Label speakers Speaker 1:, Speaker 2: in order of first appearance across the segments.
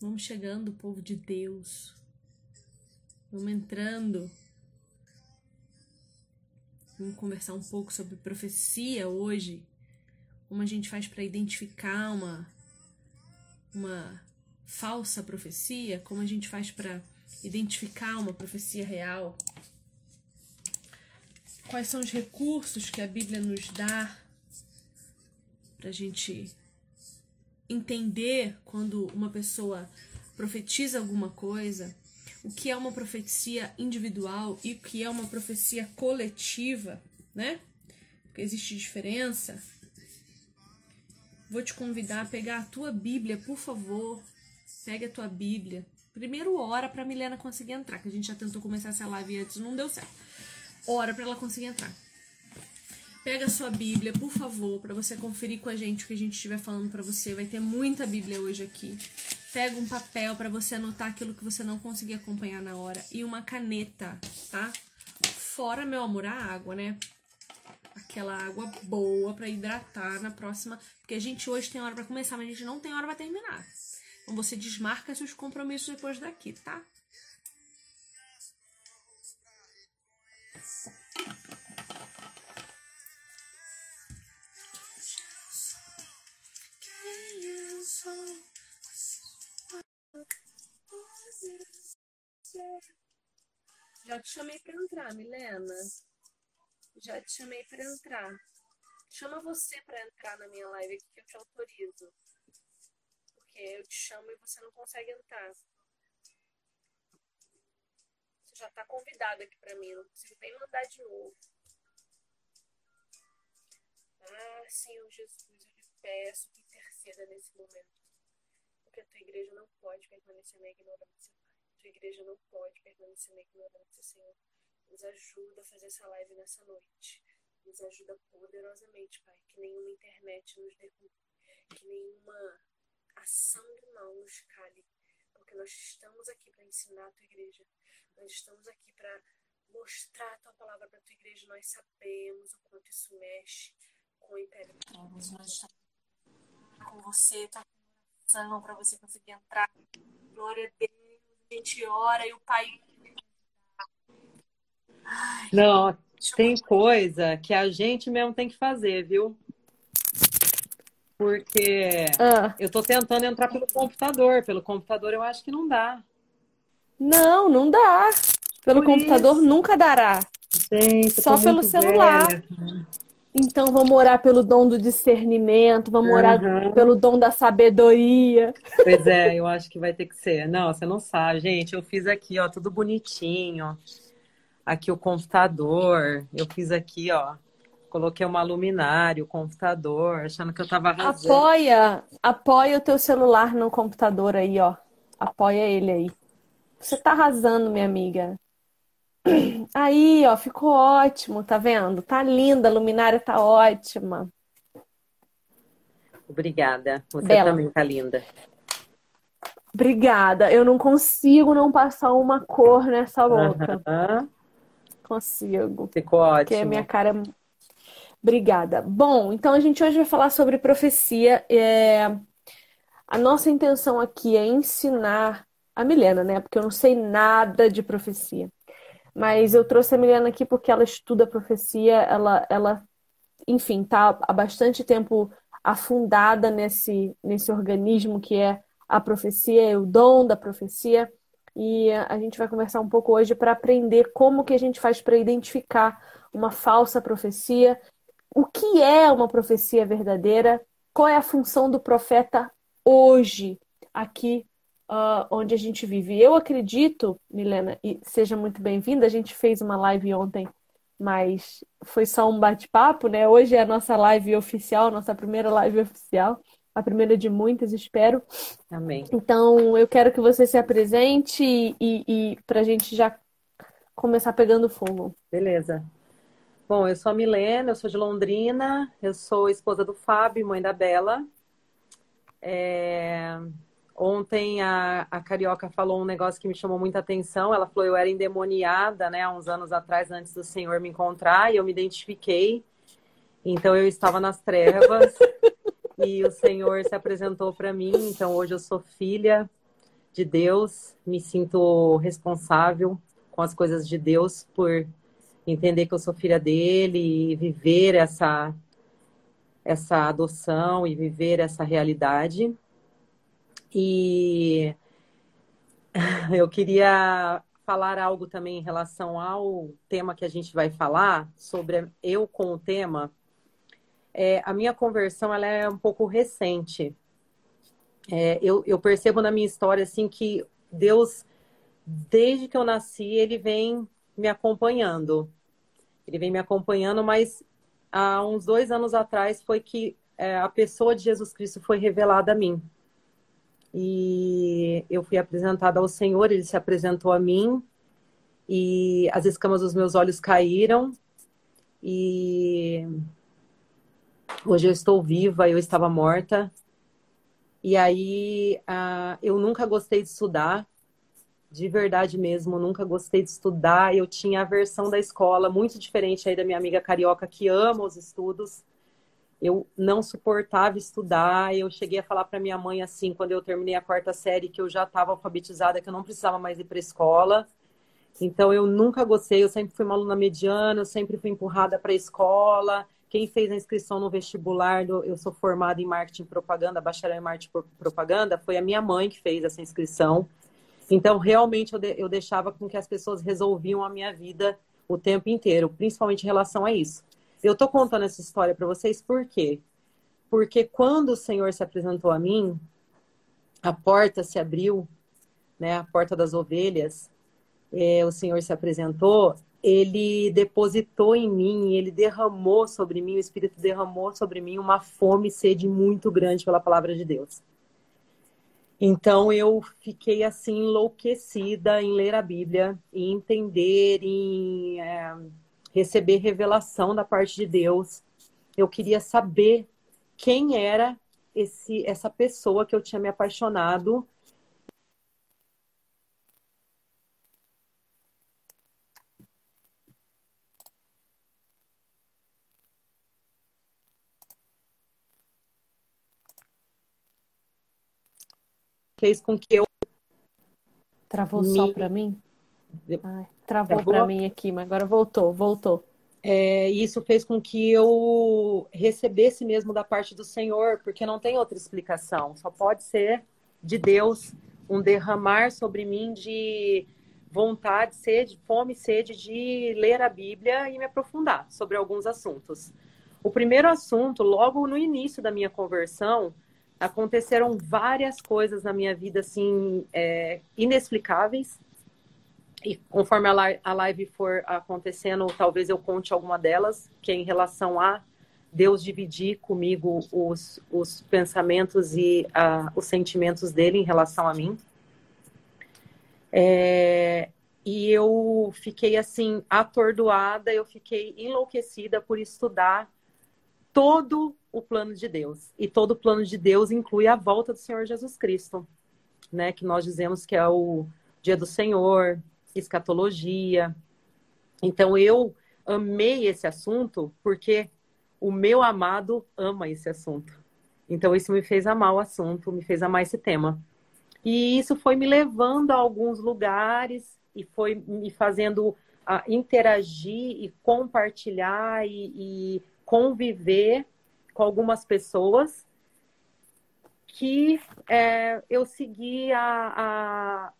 Speaker 1: Vamos chegando, povo de Deus. Vamos entrando. Vamos conversar um pouco sobre profecia hoje. Como a gente faz para identificar uma uma falsa profecia, como a gente faz para identificar uma profecia real. Quais são os recursos que a Bíblia nos dá para a gente entender quando uma pessoa profetiza alguma coisa, o que é uma profecia individual e o que é uma profecia coletiva, né? Porque existe diferença. Vou te convidar a pegar a tua Bíblia, por favor. Pega a tua Bíblia. Primeiro ora para Milena conseguir entrar, que a gente já tentou começar essa live antes, não deu certo. Ora para ela conseguir entrar. Pega sua Bíblia, por favor, para você conferir com a gente o que a gente estiver falando para você. Vai ter muita Bíblia hoje aqui. Pega um papel para você anotar aquilo que você não conseguir acompanhar na hora e uma caneta, tá? Fora, meu amor, a água, né? Aquela água boa para hidratar na próxima, porque a gente hoje tem hora para começar, mas a gente não tem hora para terminar. Então você desmarca seus compromissos depois daqui, tá? Já te chamei para entrar, Milena. Já te chamei para entrar. Chama você para entrar na minha live aqui que eu te autorizo. Porque eu te chamo e você não consegue entrar. Você já está convidado aqui para mim, não consigo nem mandar de novo. Ah, Senhor Jesus, eu lhe peço que nesse momento. Porque a tua igreja não pode permanecer na ignorância, Pai. A tua igreja não pode permanecer na ignorância, Senhor. Nos ajuda a fazer essa live nessa noite. Nos ajuda poderosamente, Pai. Que nenhuma internet nos derrube. Que nenhuma ação do mal nos cale. Porque nós estamos aqui para ensinar a tua igreja. Nós estamos aqui para mostrar a tua palavra para a tua igreja. Nós sabemos o quanto isso mexe com o império. Nós com você, tua oração para você conseguir entrar. Glória a Deus. A gente ora e o Pai.
Speaker 2: Ai, Não, tem coisa que a gente mesmo tem que fazer, viu? Porque ah. eu tô tentando entrar pelo computador. Pelo computador eu acho que não dá.
Speaker 3: Não, não dá. Pelo Por computador isso. nunca dará.
Speaker 2: Gente,
Speaker 3: Só pelo celular. Velha. Então vamos orar pelo dom do discernimento, vamos uhum. orar pelo dom da sabedoria.
Speaker 2: Pois é, eu acho que vai ter que ser. Não, você não sabe, gente. Eu fiz aqui, ó, tudo bonitinho. Aqui o computador. Eu fiz aqui, ó. Coloquei uma luminária, o computador, achando que eu tava arrasando.
Speaker 3: Apoia, apoia o teu celular no computador aí, ó. Apoia ele aí. Você tá arrasando, minha amiga. Aí, ó, ficou ótimo, tá vendo? Tá linda, a luminária tá ótima.
Speaker 2: Obrigada. Você Bela. também tá linda.
Speaker 3: Obrigada. Eu não consigo não passar uma cor nessa boca.
Speaker 2: Uhum.
Speaker 3: Consigo.
Speaker 2: Ficou ótimo. Porque
Speaker 3: a minha cara é... Obrigada. Bom, então a gente hoje vai falar sobre profecia. É... A nossa intenção aqui é ensinar a Milena, né? Porque eu não sei nada de profecia. Mas eu trouxe a Milena aqui porque ela estuda profecia, ela, ela enfim, está há bastante tempo afundada nesse, nesse organismo que é a profecia, o dom da profecia. E a gente vai conversar um pouco hoje para aprender como que a gente faz para identificar uma falsa profecia, o que é uma profecia verdadeira, qual é a função do profeta hoje aqui uh, onde a gente vive. Eu acredito, Milena, e seja muito bem-vinda. A gente fez uma live ontem, mas foi só um bate-papo, né? Hoje é a nossa live oficial, nossa primeira live oficial, a primeira de muitas, espero.
Speaker 2: Amém.
Speaker 3: Então, eu quero que você se apresente e, e, para a gente já começar pegando fogo.
Speaker 2: Beleza. Bom, eu sou a Milena, eu sou de Londrina, eu sou esposa do Fábio, mãe da Bela. É... Ontem a, a Carioca falou um negócio que me chamou muita atenção. Ela falou: eu era endemoniada, né, há uns anos atrás, antes do Senhor me encontrar, e eu me identifiquei. Então eu estava nas trevas. e o Senhor se apresentou para mim. Então hoje eu sou filha de Deus, me sinto responsável com as coisas de Deus por entender que eu sou filha dele e viver essa essa adoção e viver essa realidade. E eu queria falar algo também em relação ao tema que a gente vai falar, sobre eu com o tema. É, a minha conversão ela é um pouco recente. É, eu, eu percebo na minha história assim que Deus, desde que eu nasci, ele vem me acompanhando. Ele vem me acompanhando, mas há uns dois anos atrás foi que é, a pessoa de Jesus Cristo foi revelada a mim. E eu fui apresentada ao Senhor, ele se apresentou a mim, e as escamas dos meus olhos caíram, e hoje eu estou viva, eu estava morta. E aí uh, eu nunca gostei de estudar, de verdade mesmo, nunca gostei de estudar. Eu tinha a versão da escola muito diferente aí da minha amiga carioca que ama os estudos. Eu não suportava estudar. Eu cheguei a falar para minha mãe assim, quando eu terminei a quarta série, que eu já estava alfabetizada, que eu não precisava mais ir para escola. Então eu nunca gostei. Eu sempre fui uma aluna mediana, eu sempre fui empurrada para a escola. Quem fez a inscrição no vestibular, eu sou formada em marketing e propaganda, bacharel em marketing e propaganda, foi a minha mãe que fez essa inscrição. Então, realmente, eu, eu deixava com que as pessoas resolviam a minha vida o tempo inteiro, principalmente em relação a isso. Eu estou contando essa história para vocês por quê? Porque quando o Senhor se apresentou a mim, a porta se abriu, né, a porta das ovelhas, é, o Senhor se apresentou, ele depositou em mim, ele derramou sobre mim, o Espírito derramou sobre mim uma fome e sede muito grande pela palavra de Deus. Então eu fiquei assim enlouquecida em ler a Bíblia, em entender, em é, receber revelação da parte de Deus. Eu queria saber quem era esse, essa pessoa que eu tinha me apaixonado fez com que eu.
Speaker 1: Travou me... só para mim? Ai, travou, para mim aqui, mas agora voltou, voltou.
Speaker 2: É, isso fez com que eu recebesse mesmo da parte do Senhor, porque não tem outra explicação. Só pode ser de Deus um derramar sobre mim de vontade, sede, fome, sede de ler a Bíblia e me aprofundar sobre alguns assuntos. O primeiro assunto, logo no início da minha conversão, aconteceram várias coisas na minha vida, assim, é, inexplicáveis. E conforme a live for acontecendo, talvez eu conte alguma delas, que é em relação a Deus dividir comigo os, os pensamentos e uh, os sentimentos dele em relação a mim. É, e eu fiquei assim atordoada, eu fiquei enlouquecida por estudar todo o plano de Deus. E todo o plano de Deus inclui a volta do Senhor Jesus Cristo, né? Que nós dizemos que é o dia do Senhor, escatologia. Então eu amei esse assunto porque o meu amado ama esse assunto. Então isso me fez amar o assunto, me fez amar esse tema. E isso foi me levando a alguns lugares e foi me fazendo a interagir e compartilhar e, e conviver com algumas pessoas que é, eu segui a, a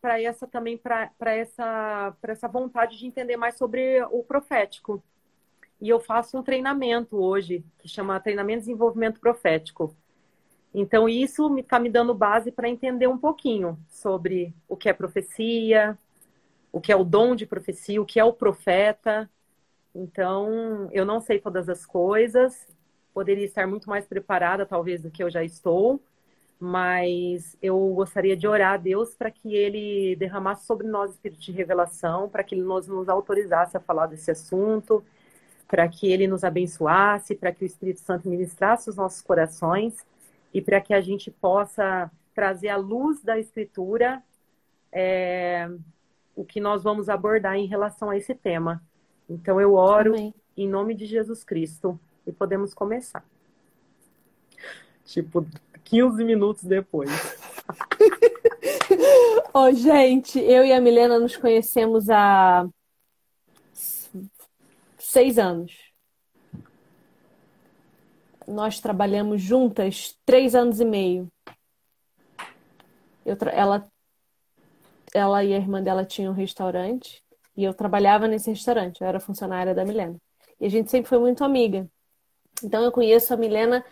Speaker 2: para essa também para essa para essa vontade de entender mais sobre o profético. E eu faço um treinamento hoje que chama treinamento de desenvolvimento profético. Então isso está me dando base para entender um pouquinho sobre o que é profecia o que é o dom de profecia o que é o profeta. Então, eu não sei todas as coisas, poderia estar muito mais preparada, talvez, do que eu já estou, mas eu gostaria de orar a Deus para que Ele derramasse sobre nós espírito de revelação, para que Ele nos, nos autorizasse a falar desse assunto, para que Ele nos abençoasse, para que o Espírito Santo ministrasse os nossos corações e para que a gente possa trazer à luz da Escritura é, o que nós vamos abordar em relação a esse tema. Então eu oro Amém. em nome de Jesus Cristo e podemos começar. Tipo, 15 minutos depois.
Speaker 1: Ô, oh, gente, eu e a Milena nos conhecemos há seis anos. Nós trabalhamos juntas três anos e meio. Eu ela, ela e a irmã dela tinham um restaurante e eu trabalhava nesse restaurante. Eu era funcionária da Milena. E a gente sempre foi muito amiga. Então eu conheço a Milena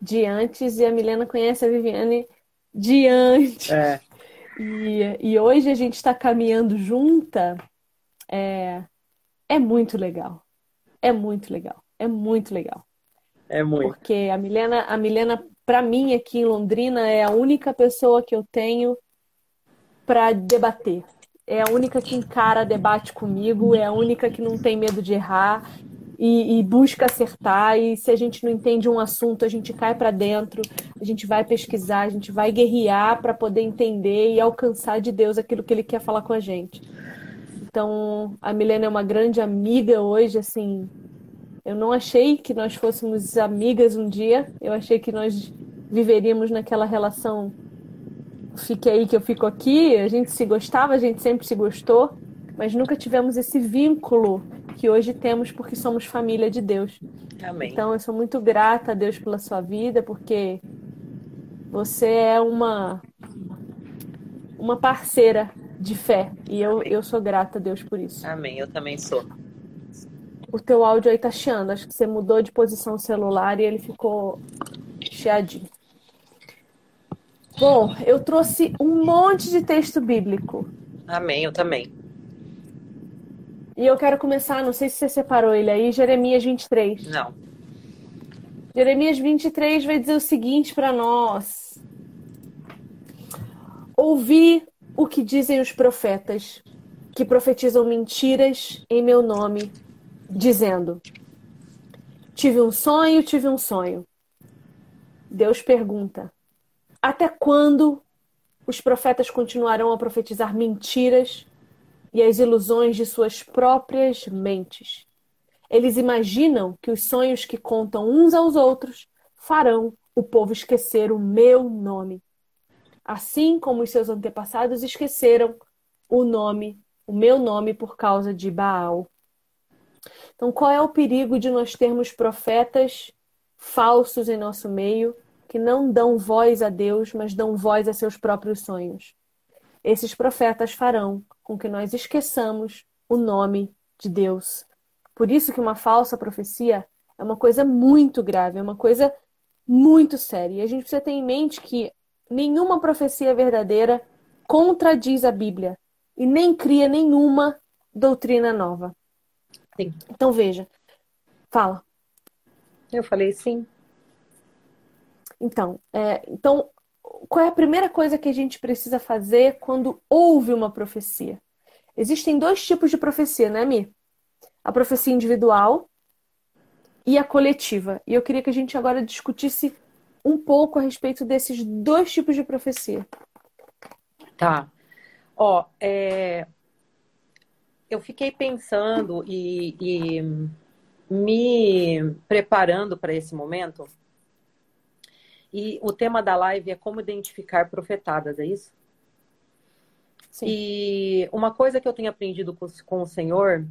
Speaker 1: de antes e a Milena conhece a Viviane de antes.
Speaker 2: É.
Speaker 1: E, e hoje a gente está caminhando junta. É, é muito legal. É muito legal. É muito legal.
Speaker 2: É muito.
Speaker 1: Porque a Milena, a Milena para mim aqui em Londrina é a única pessoa que eu tenho para debater. É a única que encara debate comigo, é a única que não tem medo de errar, e, e, busca acertar. E se a gente não entende um assunto, a gente cai para dentro, a gente vai pesquisar, a gente vai guerrear para poder entender e alcançar de Deus aquilo que Ele quer falar com a gente. Então, a Milena é uma grande amiga hoje, assim. Eu não achei que nós fôssemos amigas um dia. Eu achei que nós viveríamos naquela relação. Fique aí que eu fico aqui. A gente se gostava, a gente sempre se gostou, mas nunca tivemos esse vínculo que hoje temos porque somos família de Deus.
Speaker 2: Amém.
Speaker 1: Então eu sou muito grata a Deus pela sua vida, porque você é uma uma parceira de fé e eu, eu sou grata a Deus por isso.
Speaker 2: Amém, eu também sou.
Speaker 1: O teu áudio aí tá chiando, acho que você mudou de posição celular e ele ficou chiadinho. Bom, eu trouxe um monte de texto bíblico.
Speaker 2: Amém, eu também.
Speaker 1: E eu quero começar, não sei se você separou ele aí, Jeremias 23.
Speaker 2: Não.
Speaker 1: Jeremias 23 vai dizer o seguinte para nós: Ouvi o que dizem os profetas, que profetizam mentiras em meu nome, dizendo: Tive um sonho, tive um sonho. Deus pergunta: Até quando os profetas continuarão a profetizar mentiras e as ilusões de suas próprias mentes. Eles imaginam que os sonhos que contam uns aos outros farão o povo esquecer o meu nome. Assim como os seus antepassados esqueceram o nome, o meu nome por causa de Baal. Então, qual é o perigo de nós termos profetas falsos em nosso meio que não dão voz a Deus, mas dão voz a seus próprios sonhos? Esses profetas farão com que nós esqueçamos o nome de Deus. Por isso que uma falsa profecia é uma coisa muito grave, é uma coisa muito séria. E a gente precisa ter em mente que nenhuma profecia verdadeira contradiz a Bíblia e nem cria nenhuma doutrina nova.
Speaker 2: Sim.
Speaker 1: Então veja, fala.
Speaker 2: Eu falei sim.
Speaker 1: Então, é, então qual é a primeira coisa que a gente precisa fazer quando houve uma profecia? Existem dois tipos de profecia, né, Mi? A profecia individual e a coletiva. E eu queria que a gente agora discutisse um pouco a respeito desses dois tipos de profecia.
Speaker 2: Tá. Ó, é... eu fiquei pensando e, e me preparando para esse momento e o tema da live é como identificar profetadas, é isso? Sim. E uma coisa que eu tenho aprendido com, com o Senhor,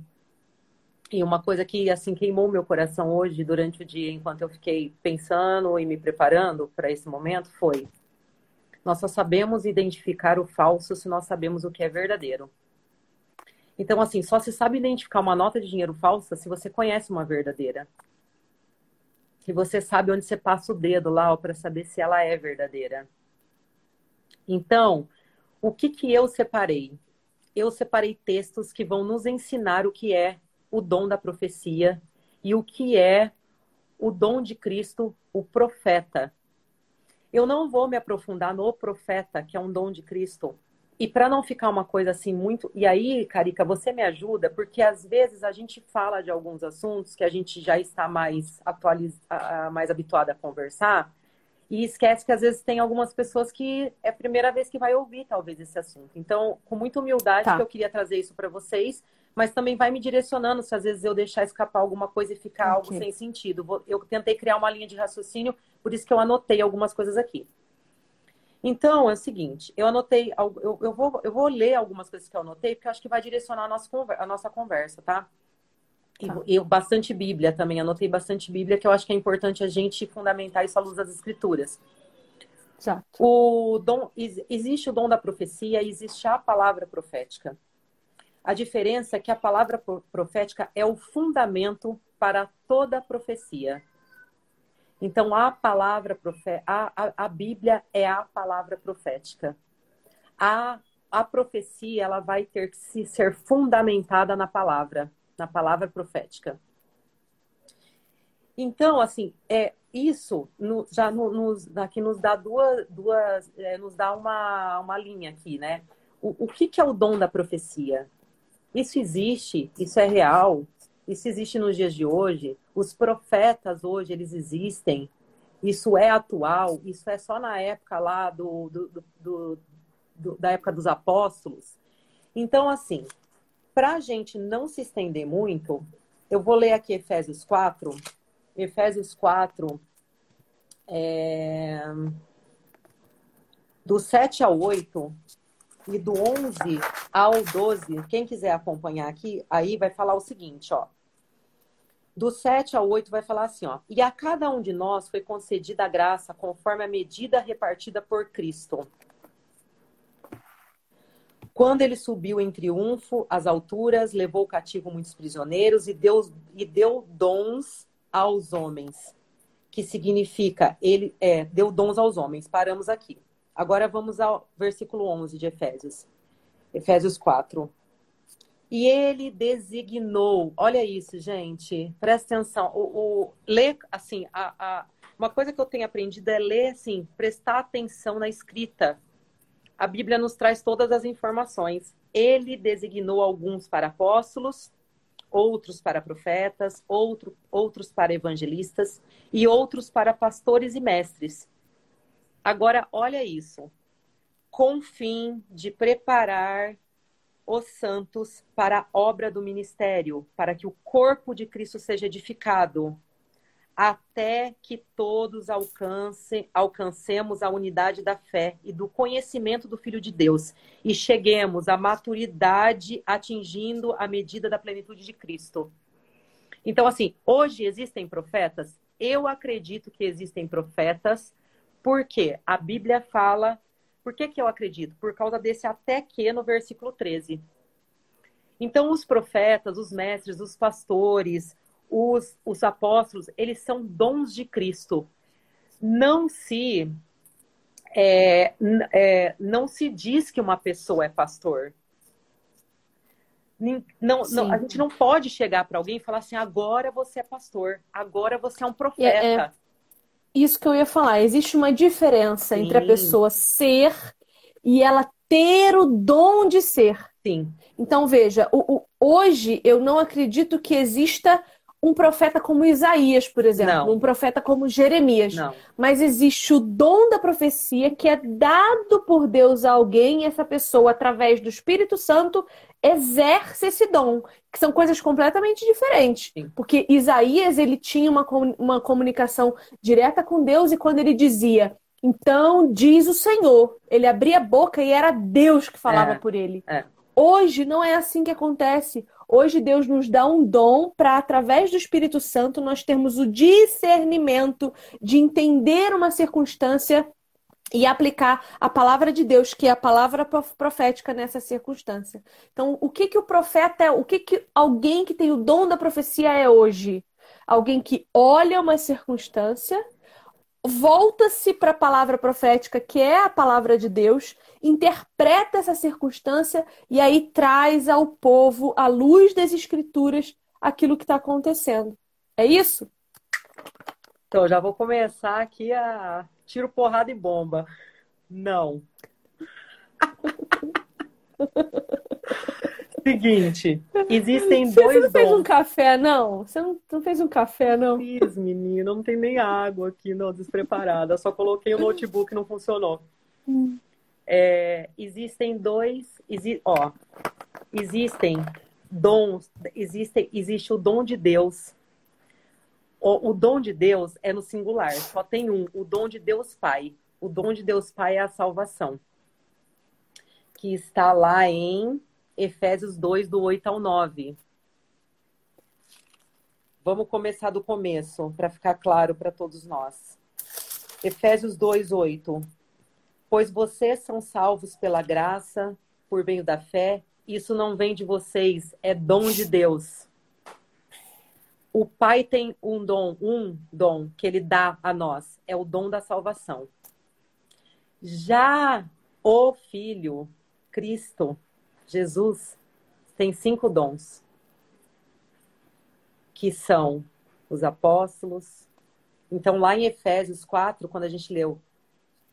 Speaker 2: e uma coisa que assim queimou meu coração hoje durante o dia, enquanto eu fiquei pensando e me preparando para esse momento, foi: nós só sabemos identificar o falso se nós sabemos o que é verdadeiro. Então, assim, só se sabe identificar uma nota de dinheiro falsa se você conhece uma verdadeira que você sabe onde você passa o dedo lá para saber se ela é verdadeira. Então, o que que eu separei? Eu separei textos que vão nos ensinar o que é o dom da profecia e o que é o dom de Cristo, o profeta. Eu não vou me aprofundar no profeta, que é um dom de Cristo, e para não ficar uma coisa assim muito. E aí, Carica, você me ajuda, porque às vezes a gente fala de alguns assuntos que a gente já está mais atualiz... mais habituada a conversar, e esquece que às vezes tem algumas pessoas que é a primeira vez que vai ouvir talvez esse assunto. Então, com muita humildade, tá. que eu queria trazer isso para vocês, mas também vai me direcionando se às vezes eu deixar escapar alguma coisa e ficar
Speaker 1: Ok.
Speaker 2: algo sem sentido. Eu tentei criar uma linha de raciocínio, por isso que eu anotei algumas coisas aqui. Então, é o seguinte, eu anotei, eu, eu, vou, eu vou ler algumas coisas que eu anotei, porque eu acho que vai direcionar a nossa, conver- a nossa conversa, tá? E,
Speaker 1: Tá.
Speaker 2: e bastante Bíblia também, anotei bastante Bíblia, que eu acho que é importante a gente fundamentar isso à luz das Escrituras.
Speaker 1: Exato.
Speaker 2: O dom, ex- existe o dom da profecia e existe a palavra profética. A diferença é que a palavra pro- profética é o fundamento para toda a profecia. Então, a palavra profé a, a, a Bíblia é a palavra profética. A, a profecia ela vai ter que se ser fundamentada na palavra, na palavra profética. Então, assim, é isso no- já no- nos, aqui nos dá duas, duas é, nos dá uma, uma linha aqui, né? O, o que, que é o dom da profecia? Isso existe, isso é real, isso existe nos dias de hoje. Os profetas hoje, eles existem. Isso é atual, isso é só na época lá do, do, do- do- da época dos apóstolos. Então, assim, para a gente não se estender muito, eu vou ler aqui Efésios 4. Efésios 4, é, do 7 ao 8 e do 11 ao 12. Quem quiser acompanhar aqui, aí vai falar o seguinte, ó. Do 7 ao 8 vai falar assim, ó. E a cada um de nós foi concedida a graça conforme a medida repartida por Cristo. Quando ele subiu em triunfo às alturas, levou cativo muitos prisioneiros e deu, e deu dons aos homens. Que significa, ele é, deu dons aos homens. Paramos aqui. Agora vamos ao versículo 11 de Efésios. Efésios 4. E ele designou, olha isso, gente, presta atenção. O, o ler, assim, a, a- uma coisa que eu tenho aprendido é ler, assim, prestar atenção na escrita. A Bíblia nos traz todas as informações. Ele designou alguns para apóstolos, outros para profetas, outro, outros para evangelistas e outros para pastores e mestres. Agora, olha isso. Com fim de preparar os santos para a obra do ministério, para que o corpo de Cristo seja edificado, até que todos alcance, alcancemos a unidade da fé e do conhecimento do Filho de Deus e cheguemos à maturidade atingindo a medida da plenitude de Cristo. Então, assim, hoje existem profetas? Eu acredito que existem profetas, porque a Bíblia fala. Por que, que eu acredito? Por causa desse até que no versículo 13. Então, os profetas, os mestres, os pastores, os, os apóstolos, eles são dons de Cristo. Não se é, é, não se diz que uma pessoa é pastor. Não, não, a gente não pode chegar para alguém e falar assim: agora você é pastor, agora você é um profeta.
Speaker 1: é- Isso que eu ia falar. Existe uma diferença entre a
Speaker 2: Sim.
Speaker 1: pessoa ser e ela ter o dom de ser.
Speaker 2: Sim,
Speaker 1: Então, veja, o- o- hoje eu não acredito que exista um profeta como Isaías, por exemplo,
Speaker 2: Não.
Speaker 1: um profeta como Jeremias.
Speaker 2: não.
Speaker 1: Mas existe o dom da profecia que é dado por Deus a alguém, e essa pessoa, através do Espírito Santo, exerce esse dom, que são coisas completamente diferentes.
Speaker 2: Sim.
Speaker 1: Porque Isaías, ele tinha uma, uma comunicação direta com Deus, e quando ele dizia, então diz o Senhor, ele abria a boca e era Deus que falava
Speaker 2: É,
Speaker 1: por ele.
Speaker 2: é.
Speaker 1: Hoje não é assim que acontece. Hoje Deus nos dá um dom para, através do Espírito Santo, nós termos o discernimento de entender uma circunstância e aplicar a palavra de Deus, que é a palavra prof- profética nessa circunstância. Então, o que que o profeta é? O que que alguém que tem o dom da profecia é hoje? Alguém que olha uma circunstância, volta-se para a palavra profética, que é a palavra de Deus, interpreta essa circunstância e aí traz ao povo, à luz das escrituras, aquilo que está acontecendo. É isso?
Speaker 2: Então, já vou começar aqui a tiro, porrada e bomba. Não. Seguinte, existem
Speaker 1: Você
Speaker 2: dois
Speaker 1: não fez um
Speaker 2: dons.
Speaker 1: café, não? Você não, não fez um café, não?
Speaker 2: Fiz, menino, não tem nem água aqui, não, despreparada. Só coloquei o notebook e não funcionou. É, existem dois, exi- ó, existem dons, existe, existe o dom de Deus. O, o dom de Deus é no singular, só tem um, o dom de Deus Pai. O dom de Deus Pai é a salvação. Que está lá em Efésios 2, do 8 ao 9. Vamos começar do começo, para ficar claro para todos nós. Efésios 2, 8. Pois vocês são salvos pela graça, por meio da fé, isso não vem de vocês, é dom de Deus. O Pai tem um dom, um dom que ele dá a nós, é o dom da salvação. Já o Filho, Cristo, Jesus, tem cinco dons, que são os apóstolos. Então, lá em Efésios 4, quando a gente leu,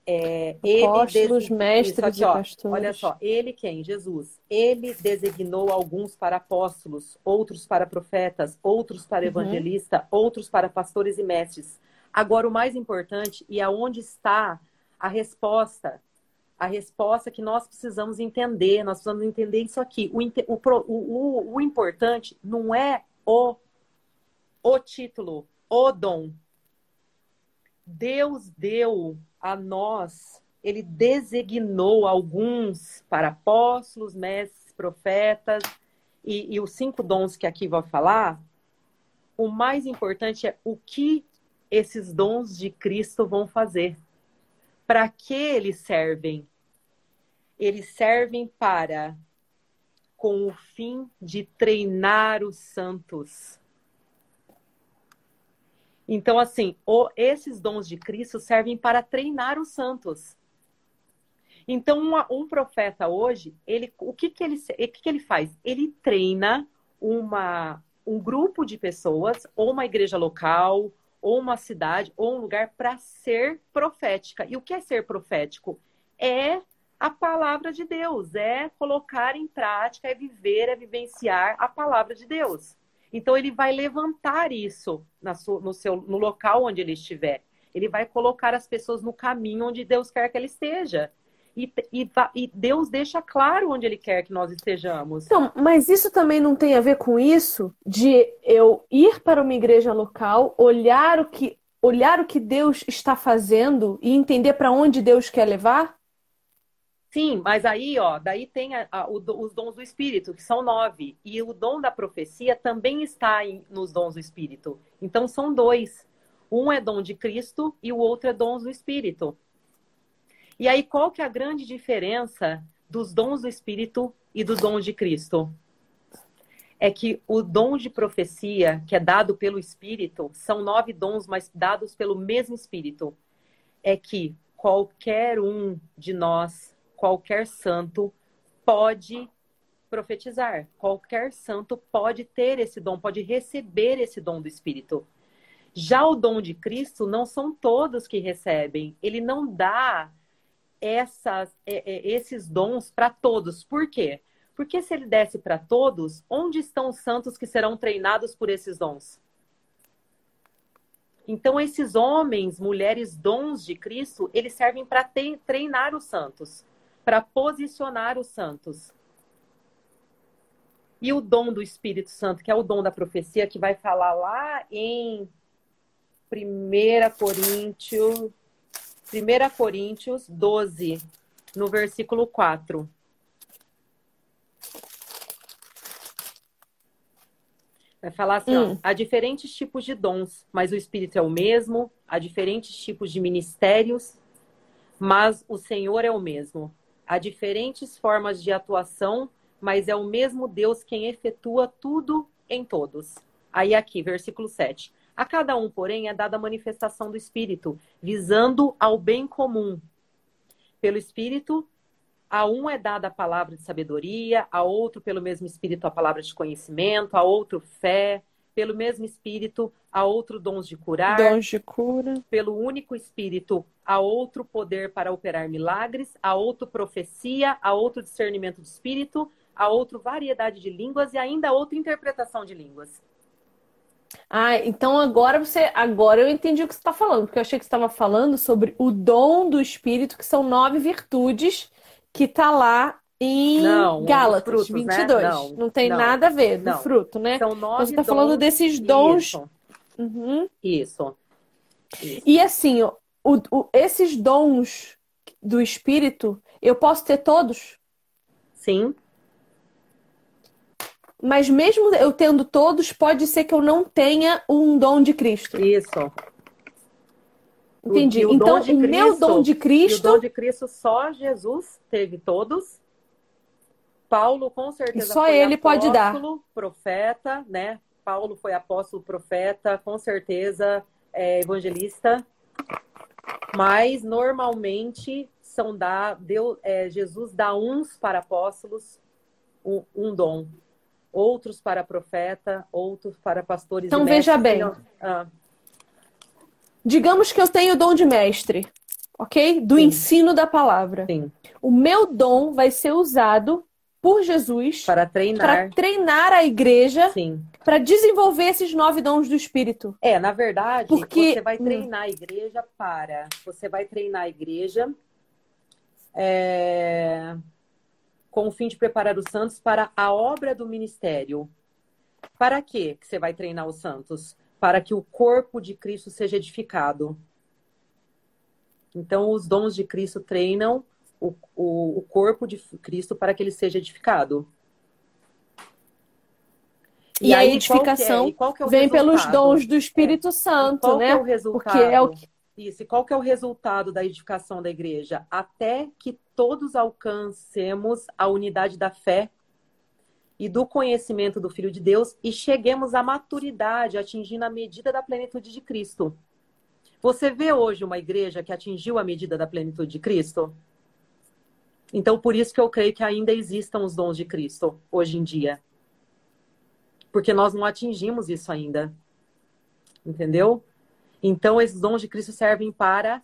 Speaker 1: é, Apóstolos, ele mestres aqui,
Speaker 2: e pastores. Olha só, ele quem? Jesus. Ele designou alguns para apóstolos, outros para profetas, outros para uhum. evangelistas, uhum. outros para pastores e mestres. Agora, o mais importante, e aonde está a resposta, a resposta que nós precisamos entender, nós precisamos entender isso aqui. O, o, o, o importante não é o, o título, o dom. Deus deu a nós, ele designou alguns para apóstolos, mestres, profetas e, e os cinco dons que aqui vou falar. O mais importante é o que esses dons de Cristo vão fazer. Para que eles servem? Eles servem para, com o fim de treinar os santos então, assim, o, esses dons de Cristo servem para treinar os santos. Então, uma, um profeta hoje, ele, o que, que, ele, o que, que ele faz? Ele treina uma, um grupo de pessoas, ou uma igreja local, ou uma cidade, ou um lugar para ser profética. E o que é ser profético? É a palavra de Deus, é colocar em prática, é viver, é vivenciar a palavra de Deus. Então ele vai levantar isso sua, no, seu, no local onde ele estiver. Ele vai colocar as pessoas no caminho onde Deus quer que ela esteja. E, e, e, Deus deixa claro onde Ele quer que nós estejamos.
Speaker 1: Então, mas isso também não tem a ver com isso de eu ir para uma igreja local, olhar o que, olhar o que Deus está fazendo e entender para onde Deus quer levar?
Speaker 2: Sim, mas aí, ó, daí tem a, a, o, os dons do Espírito, que são nove. E o dom da profecia também está em, nos dons do Espírito. Então são dois. Um é dom de Cristo e o outro é dom do Espírito. E aí, qual que é a grande diferença dos dons do Espírito e dos dons de Cristo? É que o dom de profecia, que é dado pelo Espírito, são nove dons, mas dados pelo mesmo Espírito. É que qualquer um de nós qualquer santo pode profetizar. Qualquer santo pode ter esse dom, pode receber esse dom do Espírito. Já o dom de Cristo não são todos que recebem. Ele não dá essas, é, é, esses dons para todos. Por quê? Porque se ele desse para todos, onde estão os santos que serão treinados por esses dons? Então, esses homens, mulheres, dons de Cristo, eles servem para treinar os santos para posicionar os santos. E o dom do Espírito Santo, que é o dom da profecia, que vai falar lá em 1 Coríntios, 1 Coríntios 12, no versículo 4. Vai falar assim: hum. ó, há diferentes tipos de dons, mas o Espírito é o mesmo, há diferentes tipos de ministérios, mas o Senhor é o mesmo. Há diferentes formas de atuação, mas é o mesmo Deus quem efetua tudo em todos. Aí aqui, versículo 7. A cada um, porém, é dada a manifestação do Espírito, visando ao bem comum. Pelo Espírito, a um é dada a palavra de sabedoria, a outro, pelo mesmo Espírito, a palavra de conhecimento, a outro, fé, pelo mesmo Espírito, a outro dons de curar.
Speaker 1: Dons de cura.
Speaker 2: Pelo único Espírito, a outro poder para operar milagres, a outro profecia, a outro discernimento de Espírito, a outro variedade de línguas e ainda a outra interpretação de línguas.
Speaker 1: Ah, então agora você, agora eu entendi o que você está falando, porque eu achei que você estava falando sobre o dom do Espírito, que são nove virtudes que está lá em
Speaker 2: Não,
Speaker 1: Gálatas
Speaker 2: frutos, né?
Speaker 1: 22.
Speaker 2: Não,
Speaker 1: Não tem
Speaker 2: não,
Speaker 1: nada a ver do fruto, né?
Speaker 2: São
Speaker 1: Então
Speaker 2: nove
Speaker 1: você tá falando desses dons.
Speaker 2: Isso,
Speaker 1: Uhum.
Speaker 2: isso. isso.
Speaker 1: E assim, o- o- esses dons do Espírito, eu posso ter todos,
Speaker 2: Sim,
Speaker 1: mas mesmo eu tendo todos, pode ser que eu não tenha um dom de Cristo.
Speaker 2: isso. O-
Speaker 1: Entendi.
Speaker 2: o dom
Speaker 1: Então,
Speaker 2: de
Speaker 1: o meu
Speaker 2: Cristo-
Speaker 1: dom de
Speaker 2: E o
Speaker 1: Cristo,
Speaker 2: dom de Cristo só Jesus teve todos. Paulo com certeza
Speaker 1: E só
Speaker 2: foi
Speaker 1: ele pode dar.
Speaker 2: apóstolo, profeta, né? Paulo foi apóstolo, profeta, com certeza é, evangelista. Mas normalmente são da Deus, é, Jesus dá uns para apóstolos um, um dom, outros para profeta, outros para pastores.
Speaker 1: Então, veja bem.
Speaker 2: Ah,
Speaker 1: digamos que eu tenho o dom de mestre, ok? Do
Speaker 2: Sim.
Speaker 1: ensino da palavra.
Speaker 2: sim,
Speaker 1: O meu dom vai ser usado por Jesus
Speaker 2: para
Speaker 1: para
Speaker 2: treinar.
Speaker 1: treinar a igreja
Speaker 2: Sim.
Speaker 1: para desenvolver esses nove dons do Espírito.
Speaker 2: É, na verdade,
Speaker 1: Porque-
Speaker 2: você vai treinar a igreja para. Você vai treinar a igreja é, com o fim de preparar os santos para a obra do ministério. Para quê que você vai treinar os santos? Para que o corpo de Cristo seja edificado. Então, os dons de Cristo treinam o, o, o corpo de Cristo para que ele seja edificado.
Speaker 1: E a
Speaker 2: aí, qual que é-
Speaker 1: edificação
Speaker 2: e qual que é
Speaker 1: Vem pelos
Speaker 2: resultado?
Speaker 1: dons do Espírito
Speaker 2: E
Speaker 1: Santo,
Speaker 2: qual
Speaker 1: né?
Speaker 2: é o resultado?
Speaker 1: Porque é o que
Speaker 2: Isso. E qual que é o resultado da edificação da igreja? Até que todos alcancemos a unidade da fé e do conhecimento do Filho de Deus e cheguemos à maturidade, atingindo a medida da plenitude de Cristo. Você vê hoje uma igreja que atingiu a medida da plenitude de Cristo? Então, por isso que eu creio que ainda existam os dons de Cristo hoje em dia. Porque nós não atingimos isso ainda. Entendeu? Então, esses dons de Cristo servem para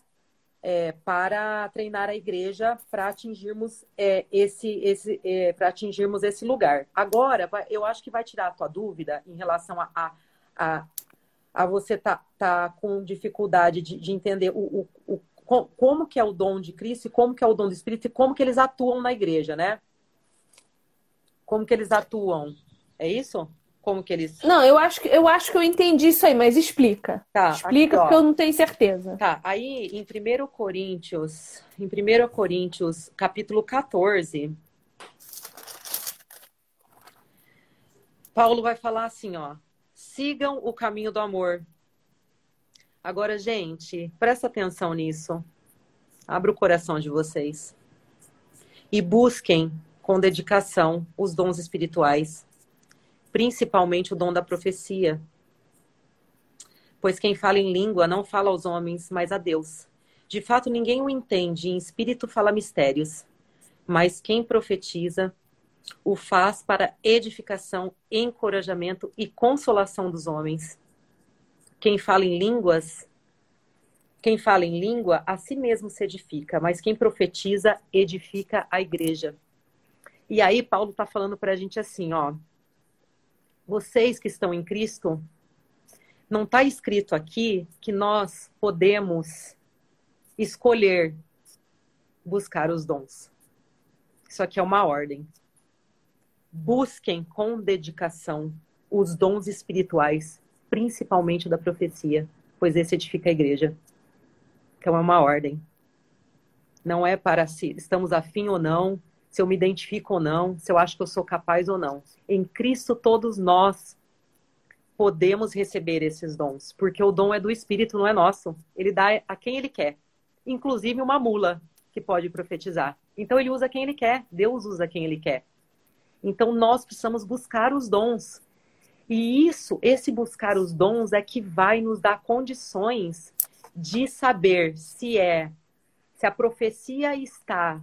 Speaker 2: é, para treinar a igreja para atingirmos é, esse, esse é, para atingirmos esse lugar. Agora, eu acho que vai tirar a tua dúvida em relação a, a, a, a você tá, tá com dificuldade de, de entender o, o, o- co- como que é o dom de Cristo e como que é o dom do Espírito e como que eles atuam na igreja, né? Como que eles atuam? É isso? Como que eles...
Speaker 1: Não, eu acho que eu acho que eu entendi isso aí, mas explica.
Speaker 2: Tá,
Speaker 1: Explica
Speaker 2: aqui,
Speaker 1: porque eu não tenho certeza.
Speaker 2: Tá, aí em 1 Coríntios, em 1 Coríntios, capítulo 14, Paulo vai falar assim, ó: sigam o caminho do amor. Agora, gente, presta atenção nisso. Abra o coração de vocês. E busquem com dedicação os dons espirituais, principalmente o dom da profecia. Pois quem fala em língua não fala aos homens, mas a Deus. De fato, ninguém o entende, em espírito fala mistérios. Mas quem profetiza o faz para edificação, encorajamento e consolação dos homens. Quem fala em línguas, quem fala em língua, a si mesmo se edifica, mas quem profetiza, edifica a igreja. E aí, Paulo está falando para a gente assim, ó. Vocês que estão em Cristo, não está escrito aqui que nós podemos escolher buscar os dons. Isso aqui é uma ordem. Busquem com dedicação os dons espirituais, principalmente da profecia, pois esse edifica a igreja. Então é uma ordem. Não é para se estamos afim ou não, se eu me identifico ou não, se eu acho que eu sou capaz ou não. Em Cristo todos nós podemos receber esses dons, porque o dom é do Espírito, não é nosso. Ele dá a quem ele quer, inclusive uma mula que pode profetizar. Então ele usa quem ele quer, Deus usa quem ele quer. Então nós precisamos buscar os dons. E isso, esse buscar os dons é que vai nos dar condições de saber se é, se a profecia está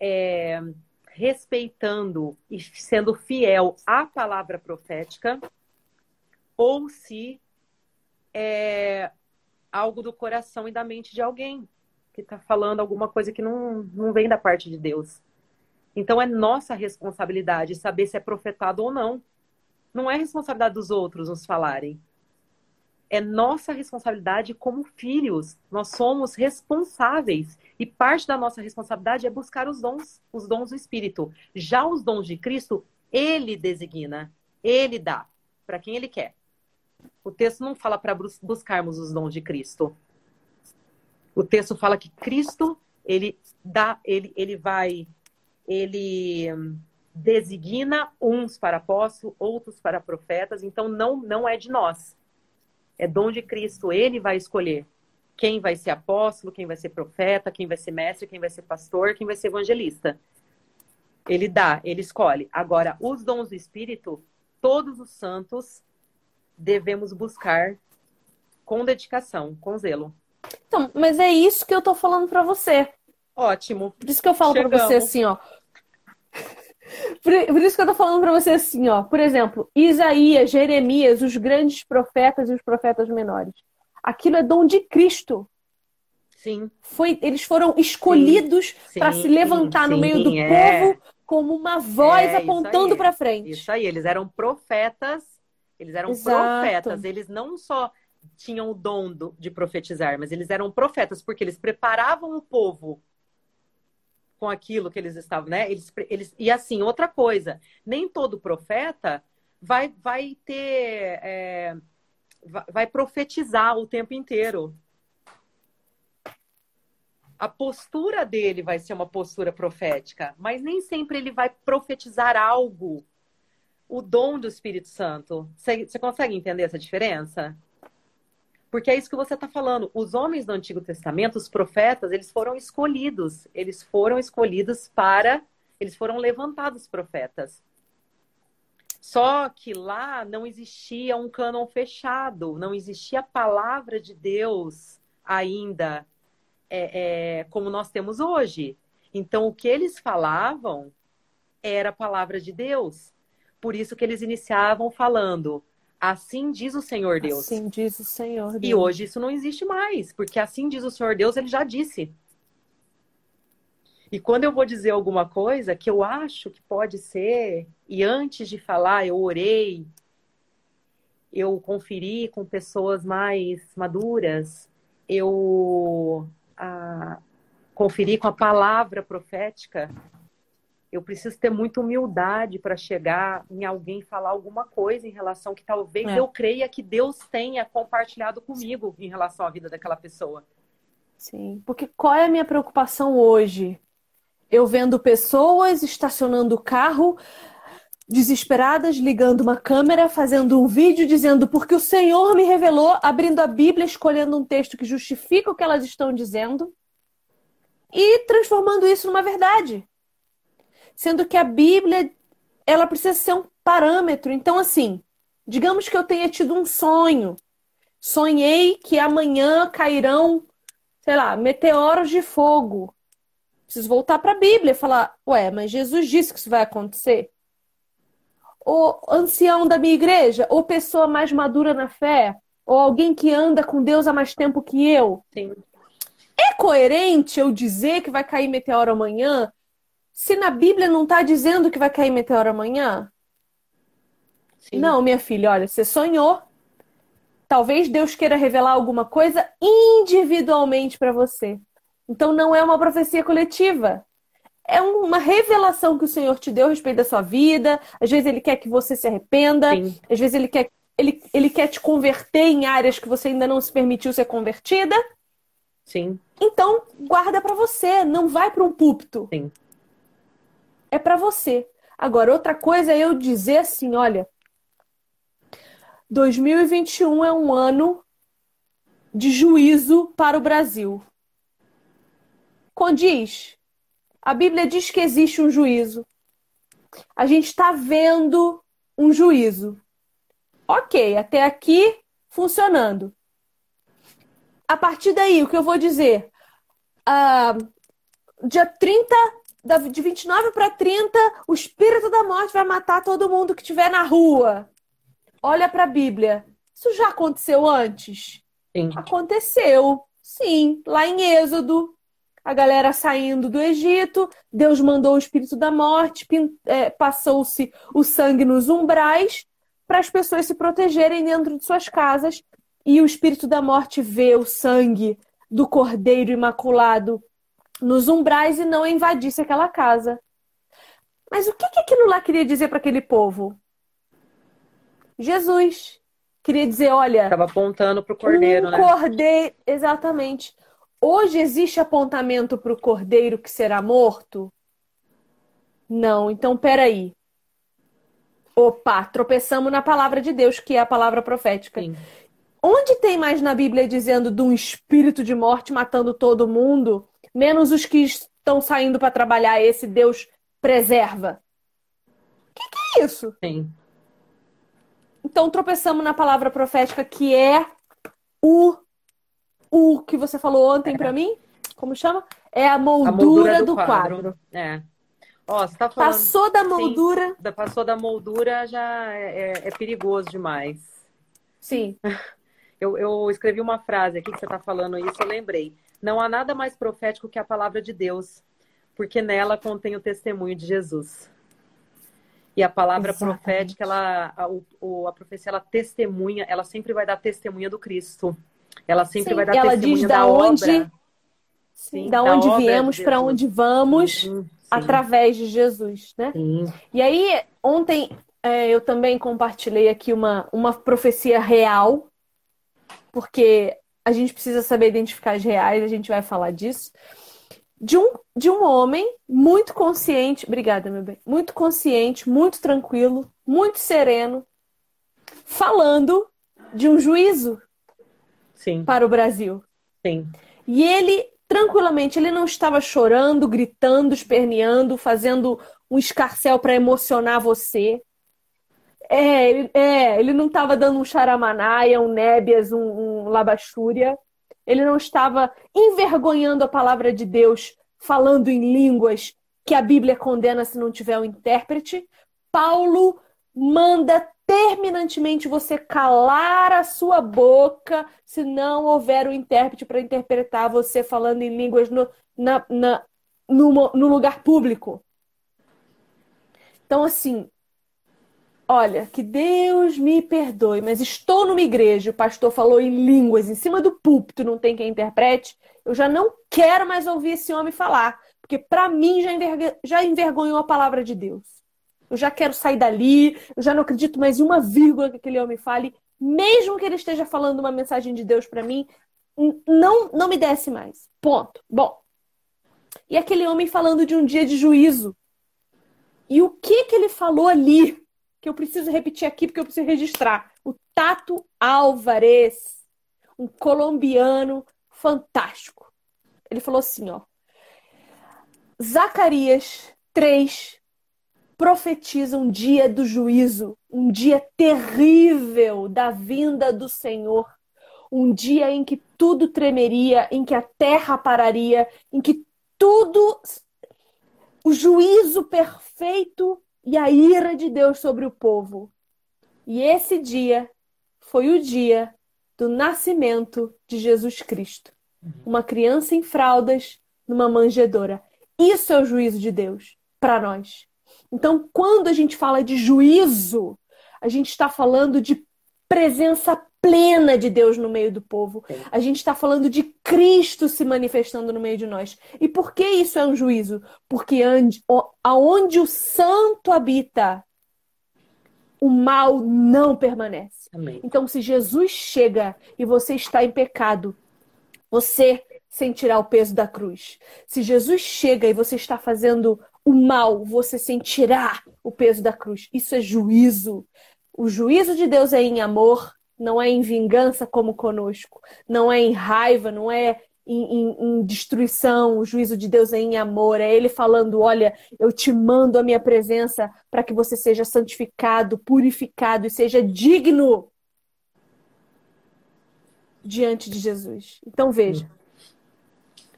Speaker 2: é, respeitando e sendo fiel à palavra profética ou se é algo do coração e da mente de alguém que está falando alguma coisa que não, não vem da parte de Deus. Então é nossa responsabilidade saber se é profetado ou não. Não é responsabilidade dos outros nos falarem. é nossa responsabilidade como filhos. Nós somos responsáveis. E parte da nossa responsabilidade é buscar os dons, os dons do Espírito. Já os dons de Cristo, ele designa, ele dá para quem ele quer. O texto não fala para buscarmos os dons de Cristo. O texto fala que Cristo, ele dá, ele, ele vai, ele designa uns para apóstolos, outros para profetas, então não, não é de nós. É dom de Cristo, ele vai escolher quem vai ser apóstolo, quem vai ser profeta, quem vai ser mestre, quem vai ser pastor, quem vai ser evangelista. Ele dá, ele escolhe. Agora, os dons do Espírito, todos os santos devemos buscar com dedicação, com zelo.
Speaker 1: Então, mas é isso que eu tô falando para você.
Speaker 2: Ótimo.
Speaker 1: Por isso que eu falo para você assim, ó. Por, por, isso que eu tô falando para você assim, ó. Por exemplo, Isaías, Jeremias, os grandes profetas e os profetas menores. Aquilo é dom de Cristo.
Speaker 2: Sim.
Speaker 1: Foi, eles foram escolhidos para se levantar sim, no meio do é. povo como uma voz é, apontando para frente.
Speaker 2: Isso aí, eles eram profetas. Eles eram Exato. profetas. Eles não só tinham o dom de profetizar, mas eles eram profetas porque eles preparavam o povo com aquilo que eles estavam, né? Eles, eles, e assim, outra coisa, nem todo profeta vai, vai ter. É, vai profetizar o tempo inteiro. A postura dele vai ser uma postura profética, mas nem sempre ele vai profetizar algo. O dom do Espírito Santo. Você, consegue entender essa diferença? Porque é isso que você está falando. Os homens do Antigo Testamento, os profetas, eles foram escolhidos. Eles foram escolhidos para. Eles foram levantados profetas. Só que lá não existia um cânon fechado, não existia a palavra de Deus ainda é, é, como nós temos hoje. Então, o que eles falavam era a palavra de Deus. Por isso que eles iniciavam falando Assim diz o Senhor Deus.
Speaker 1: Assim diz o Senhor Deus.
Speaker 2: E hoje isso não existe mais, porque assim diz o Senhor Deus, ele já disse. E quando eu vou dizer alguma coisa que eu acho que pode ser, e antes de falar, eu orei, eu conferi com pessoas mais maduras, eu ah, conferi com a palavra profética, eu preciso ter muita humildade para chegar em alguém e falar alguma coisa em relação que talvez é. eu creia que Deus tenha compartilhado comigo em relação à vida daquela pessoa.
Speaker 1: Sim, porque qual é a minha preocupação hoje? Eu vendo pessoas estacionando o carro, desesperadas, ligando uma câmera, fazendo um vídeo dizendo porque o Senhor me revelou, abrindo a Bíblia, escolhendo um texto que justifica o que elas estão dizendo e transformando isso numa verdade sendo que a Bíblia ela precisa ser um parâmetro. Então, assim, digamos que eu tenha tido um sonho. Sonhei que amanhã cairão, sei lá, meteoros de fogo. Preciso voltar para a Bíblia e falar: ué, mas Jesus disse que isso vai acontecer? O ancião da minha igreja, ou pessoa mais madura na fé, ou alguém que anda com Deus há mais tempo que eu.
Speaker 2: Sim.
Speaker 1: É coerente eu dizer que vai cair meteoro amanhã se na Bíblia não está dizendo que vai cair meteoro amanhã? Sim. Não, minha filha, olha, você sonhou. Talvez Deus queira revelar alguma coisa individualmente para você. Então não é uma profecia coletiva. É uma revelação que o Senhor te deu a respeito da sua vida. Às vezes ele quer que você se arrependa. Sim. Às vezes ele quer, ele, ele quer te converter em áreas que você ainda não se permitiu ser convertida.
Speaker 2: Sim.
Speaker 1: Então, guarda para você, não vai para um púlpito.
Speaker 2: Sim
Speaker 1: é para você. Agora, outra coisa é eu dizer assim, olha, 2021 é um ano de juízo para o Brasil. Condiz. A Bíblia diz que existe um juízo. A gente está vendo um juízo. Ok, até aqui funcionando. A partir daí, o que eu vou dizer? Uh, dia 30 de 29 para 30, o espírito da morte vai matar todo mundo que estiver na rua. Olha para a Bíblia. Isso já aconteceu antes?
Speaker 2: Sim.
Speaker 1: Aconteceu. Sim, lá em Êxodo, a galera saindo do Egito, Deus mandou o espírito da morte, é, passou-se o sangue nos umbrais para as pessoas se protegerem dentro de suas casas e o espírito da morte vê o sangue do cordeiro imaculado nos umbrais e não invadisse aquela casa. Mas o que, que aquilo lá queria dizer para aquele povo? Jesus queria dizer, olha,
Speaker 2: estava apontando para o cordeiro,
Speaker 1: um
Speaker 2: né?
Speaker 1: Cordeiro, exatamente. Hoje existe apontamento para o cordeiro que será morto? Não. Então, peraí. Opa, tropeçamos na palavra de Deus, que é a palavra profética.
Speaker 2: Sim.
Speaker 1: Onde tem mais na Bíblia dizendo de um espírito de morte matando todo mundo, menos os que estão saindo para trabalhar, esse Deus preserva? O que, que é isso?
Speaker 2: Sim.
Speaker 1: Então tropeçamos na palavra profética que é o o que você falou ontem é. para mim. Como chama? É a moldura, a moldura do, do quadro. quadro.
Speaker 2: É. Ó, tá falando,
Speaker 1: passou da moldura.
Speaker 2: Sim, passou da moldura já é, é, é perigoso demais.
Speaker 1: Sim.
Speaker 2: Eu, eu, escrevi uma frase aqui que você está falando isso, eu lembrei. Não há nada mais profético que a palavra de Deus, porque nela contém o testemunho de Jesus. E a palavra Exatamente. profética, ela, a, o, a profecia, ela testemunha, ela sempre vai dar testemunha do Cristo. Ela sempre Sim, vai dar
Speaker 1: ela
Speaker 2: testemunha
Speaker 1: diz
Speaker 2: da,
Speaker 1: da onde,
Speaker 2: obra.
Speaker 1: Sim, da, da onde viemos, para onde vamos, uhum, através de Jesus, né?
Speaker 2: Sim.
Speaker 1: E aí, ontem é, eu também compartilhei aqui uma, uma profecia real, porque a gente precisa saber identificar as reais, a gente vai falar disso de um, de um homem muito consciente, obrigada, meu bem, muito consciente, muito tranquilo, muito sereno, falando de um juízo
Speaker 2: Sim.
Speaker 1: para o Brasil.
Speaker 2: Sim.
Speaker 1: E ele, tranquilamente, ele não estava chorando, gritando, esperneando, fazendo um escarcel para emocionar você. É, é, ele não estava dando um charamanaia, um nébias, um, um labastúria. Ele não estava envergonhando a palavra de Deus, falando em línguas que a Bíblia condena se não tiver um intérprete. Paulo manda terminantemente você calar a sua boca se não houver um intérprete para interpretar você falando em línguas no, na, na, no, no lugar público. Então, assim, Olha, que Deus me perdoe, mas estou numa igreja, o pastor falou em línguas em cima do púlpito, não tem quem interprete. Eu já não quero mais ouvir esse homem falar, porque para mim já, já envergonhou a palavra de Deus. Eu já quero sair dali, eu já não acredito mais em uma vírgula que aquele homem fale, mesmo que ele esteja falando uma mensagem de Deus para mim, não, não me desce mais. Ponto. Bom. E aquele homem falando de um dia de juízo. E o que que ele falou ali? Que eu preciso repetir aqui porque eu preciso registrar. O Tato Álvarez, um colombiano fantástico. Ele falou assim, ó. Zacarias 3 profetiza um dia do juízo, um dia terrível da vinda do Senhor, um dia em que tudo tremeria, em que a terra pararia, em que tudo o juízo perfeito e a ira de Deus sobre o povo. E esse dia foi o dia do nascimento de Jesus Cristo. Uma criança em fraldas numa manjedoura. Isso é o juízo de Deus para nós. Então, quando a gente fala de juízo, a gente está falando de presença plena de Deus no meio do povo. A gente está falando de Cristo se manifestando no meio de nós. E por que isso é um juízo? Porque aonde o santo habita, o mal não permanece.
Speaker 2: Amém.
Speaker 1: Então, se Jesus chega e você está em pecado, você sentirá o peso da cruz. Se Jesus chega e você está fazendo o mal, você sentirá o peso da cruz. Isso é juízo. O juízo de Deus é em amor, não é em vingança como conosco, não é em raiva, não é em, em, em, destruição, o juízo de Deus é em amor, é Ele falando: Olha, eu te mando a minha presença para que você seja santificado, purificado e seja digno diante de Jesus. Então veja.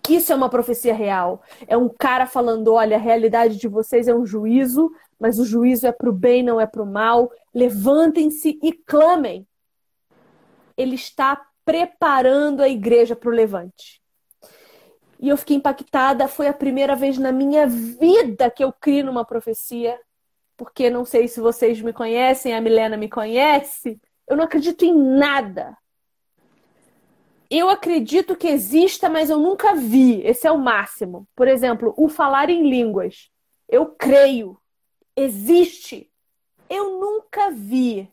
Speaker 1: Isso é uma profecia real. É um cara falando: olha, a realidade de vocês é um juízo, mas o juízo é para o bem, não é para o mal. Levantem-se e clamem ele está preparando a igreja para o levante. E eu fiquei impactada. Foi a primeira vez na minha vida que eu criei numa profecia. Porque não sei se vocês me conhecem, a Milena me conhece. Eu não acredito em nada. eu acredito que exista, mas eu nunca vi. Esse é o máximo. Por exemplo, o falar em línguas. Eu creio. Existe. Eu nunca vi.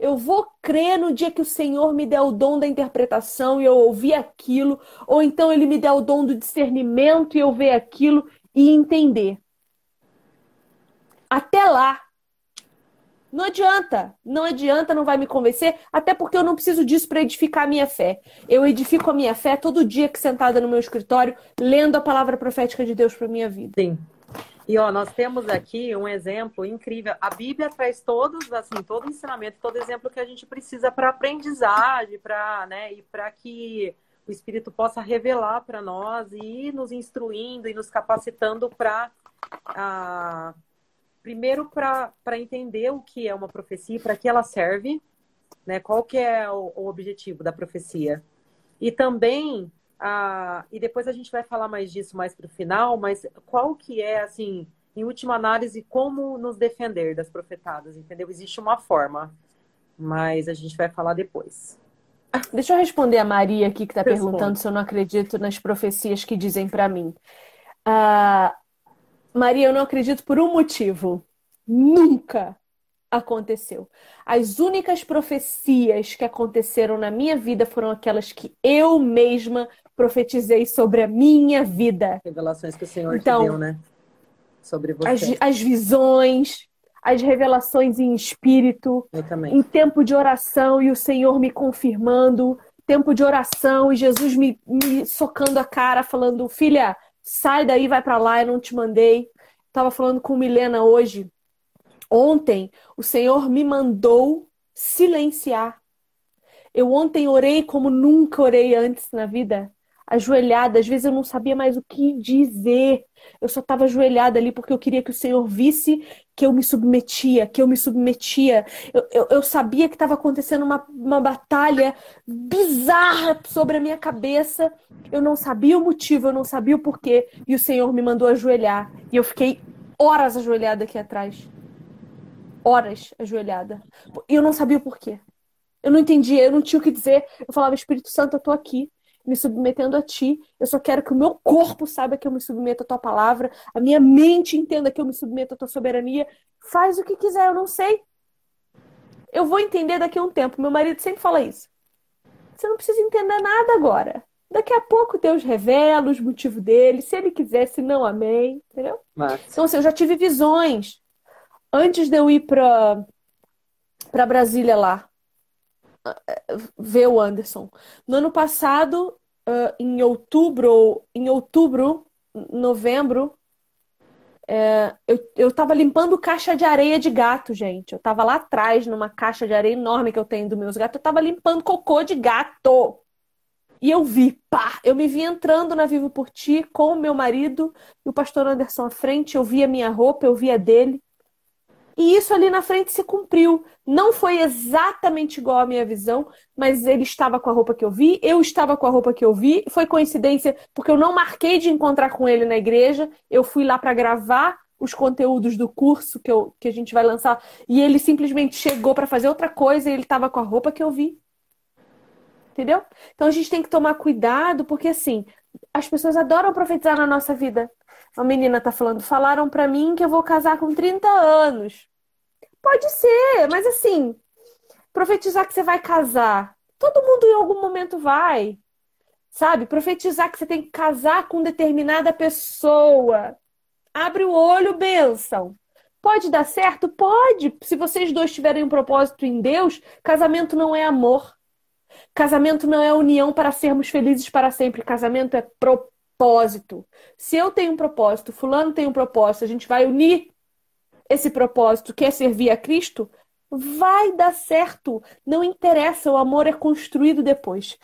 Speaker 1: Eu vou crer no dia que o Senhor me der o dom da interpretação e eu ouvir aquilo, ou então ele me der o dom do discernimento e eu ver aquilo e entender. Até lá, não adianta, não adianta, não vai me convencer, até porque eu não preciso disso para edificar a minha fé. Eu edifico a minha fé todo dia que sentada no meu escritório, lendo a palavra profética de Deus para minha vida.
Speaker 2: Sim. E ó, nós temos aqui um exemplo incrível. A Bíblia traz todos, assim, todo ensinamento, todo exemplo que a gente precisa para aprendizagem, para, né, e para que o Espírito possa revelar para nós e ir nos instruindo e nos capacitando para primeiro para entender o que é uma profecia, para que ela serve, né? Qual que é o, o objetivo da profecia? E também, a, e depois a gente vai falar mais disso mais para o final, mas qual que é, assim, em última análise, como nos defender das profetadas, entendeu? Existe uma forma, mas a gente vai falar depois.
Speaker 1: Deixa eu responder a Maria aqui que está perguntando se eu não acredito nas profecias que dizem para mim. Uh, Maria, eu não acredito por um motivo. Nunca aconteceu. As únicas profecias que aconteceram na minha vida foram aquelas que eu mesma profetizei sobre a minha vida.
Speaker 2: Revelações que o Senhor então, te deu, né?
Speaker 1: Sobre você. As, as visões, as revelações em espírito, em tempo de oração e o Senhor me confirmando, tempo de oração e Jesus me, me socando a cara, falando: Filha, sai daí, vai para lá, eu não te mandei. Estava falando com Milena hoje. Ontem, o Senhor me mandou silenciar. Eu ontem orei como nunca orei antes na vida ajoelhada. Às vezes eu não sabia mais o que dizer. Eu só estava ajoelhada ali porque eu queria que o Senhor visse que eu me submetia, que eu me submetia. Eu, eu, eu sabia que estava acontecendo uma, uma batalha bizarra sobre a minha cabeça. Eu não sabia o motivo, eu não sabia o porquê. E o Senhor me mandou ajoelhar. E eu fiquei horas ajoelhada aqui atrás. Horas ajoelhada. E eu não sabia o porquê. Eu não entendia, eu não tinha o que dizer. Eu falava, Espírito Santo, eu tô aqui me submetendo a ti. Eu só quero que o meu corpo saiba que eu me submeto à tua palavra, a minha mente entenda que eu me submeto à tua soberania. Faz o que quiser, eu não sei. Eu vou entender daqui a um tempo. Meu marido sempre fala isso. Você não precisa entender nada agora. Daqui a pouco Deus revela os motivos dele, se ele quiser, se não, amém. Entendeu? Mas... Então, assim, eu já tive visões. Antes de eu ir para para Brasília lá, ver o Anderson. No ano passado, em outubro, em outubro, novembro, eu, eu tava limpando caixa de areia de gato, gente. Eu tava lá atrás, numa caixa de areia enorme que eu tenho dos meus gatos, eu tava limpando cocô de gato. E eu vi, pá, eu me vi entrando na Vivo por Ti com o meu marido e o pastor Anderson à frente, eu vi a minha roupa, eu vi a dele. E isso ali na frente se cumpriu. Não foi exatamente igual à minha visão, mas ele estava com a roupa que eu vi, eu estava com a roupa que eu vi. Foi coincidência, porque eu não marquei de encontrar com ele na igreja. Eu fui lá para gravar os conteúdos do curso que, eu, que a gente vai lançar. E ele simplesmente chegou para fazer outra coisa e ele estava com a roupa que eu vi. Entendeu? Então a gente tem que tomar cuidado, porque assim, as pessoas adoram profetizar na nossa vida. A menina tá falando, falaram para mim que eu vou casar com 30 anos. Pode ser, mas assim, profetizar que você vai casar, todo mundo em algum momento vai. Sabe? Profetizar que você tem que casar com determinada pessoa. Abre o olho, bênção. Pode dar certo? Pode. Se vocês dois tiverem um propósito em Deus, casamento não é amor. Casamento não é união para sermos felizes para sempre. Casamento é propósito. Se eu tenho um propósito, fulano tem um propósito, a gente vai unir esse propósito quer servir a Cristo, vai dar certo. Não interessa, o amor é construído depois.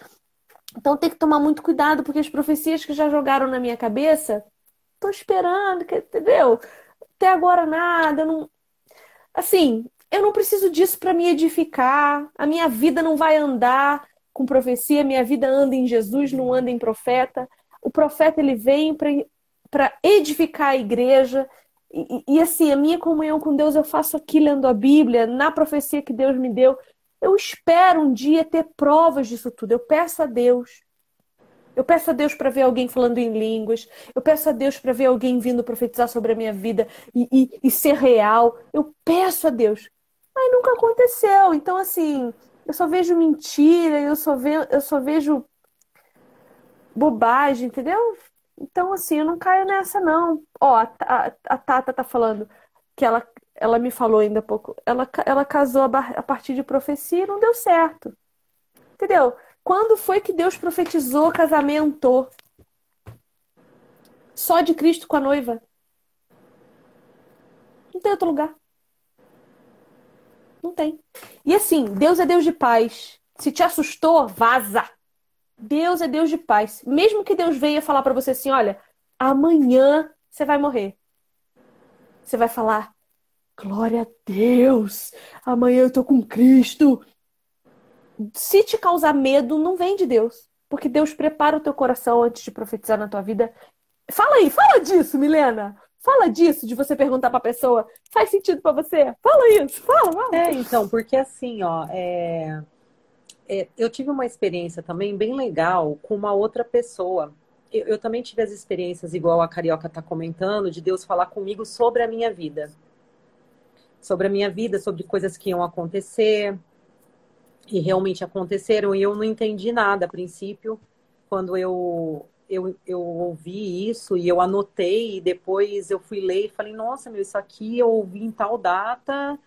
Speaker 1: Então tem que tomar muito cuidado, porque as profecias que já jogaram na minha cabeça, tô esperando, entendeu? Até agora nada, não. Assim, eu não preciso disso para me edificar. A minha vida não vai andar com profecia, minha vida anda em Jesus, não anda em profeta. O profeta ele vem para edificar a igreja, e, e, assim, a minha comunhão com Deus eu faço aqui lendo a Bíblia, na profecia que Deus me deu. Eu espero um dia ter provas disso tudo. Eu peço a Deus. Eu peço a Deus para ver alguém falando em línguas. Eu peço a Deus para ver alguém vindo profetizar sobre a minha vida e, e, e ser real. Eu peço a Deus. Mas nunca aconteceu. Então, assim, eu só vejo mentira, eu só, ve eu só vejo bobagem, entendeu? Então, assim, eu não caio nessa, não. Ó, a, a, a Tata tá falando que ela, ela me falou ainda há pouco. Ela, ela casou a, a partir de profecia e não deu certo. Entendeu? Quando foi que Deus profetizou casamento? Só de Cristo com a noiva. Não tem outro lugar. Não tem. E assim, Deus é Deus de paz. Se te assustou, vaza. Deus é Deus de paz. Mesmo que Deus venha falar para você assim, olha, amanhã você vai morrer. Você vai falar, glória a Deus, amanhã eu tô com Cristo. Se te causar medo, não vem de Deus. Porque Deus prepara o teu coração antes de profetizar na tua vida. Fala aí, fala disso, Milena. Fala disso, de você perguntar pra pessoa, faz sentido para você? Fala isso, fala, fala.
Speaker 2: É, então, porque assim, ó, é é, eu tive uma experiência também bem legal com uma outra pessoa. Eu, eu também tive as experiências, igual a Carioca está comentando, de Deus falar comigo sobre a minha vida. Sobre a minha vida, sobre coisas que iam acontecer. E realmente aconteceram. E eu não entendi nada a princípio. Quando eu, eu, eu ouvi isso e eu anotei, e depois eu fui ler e falei: Nossa, meu, isso aqui eu ouvi em tal data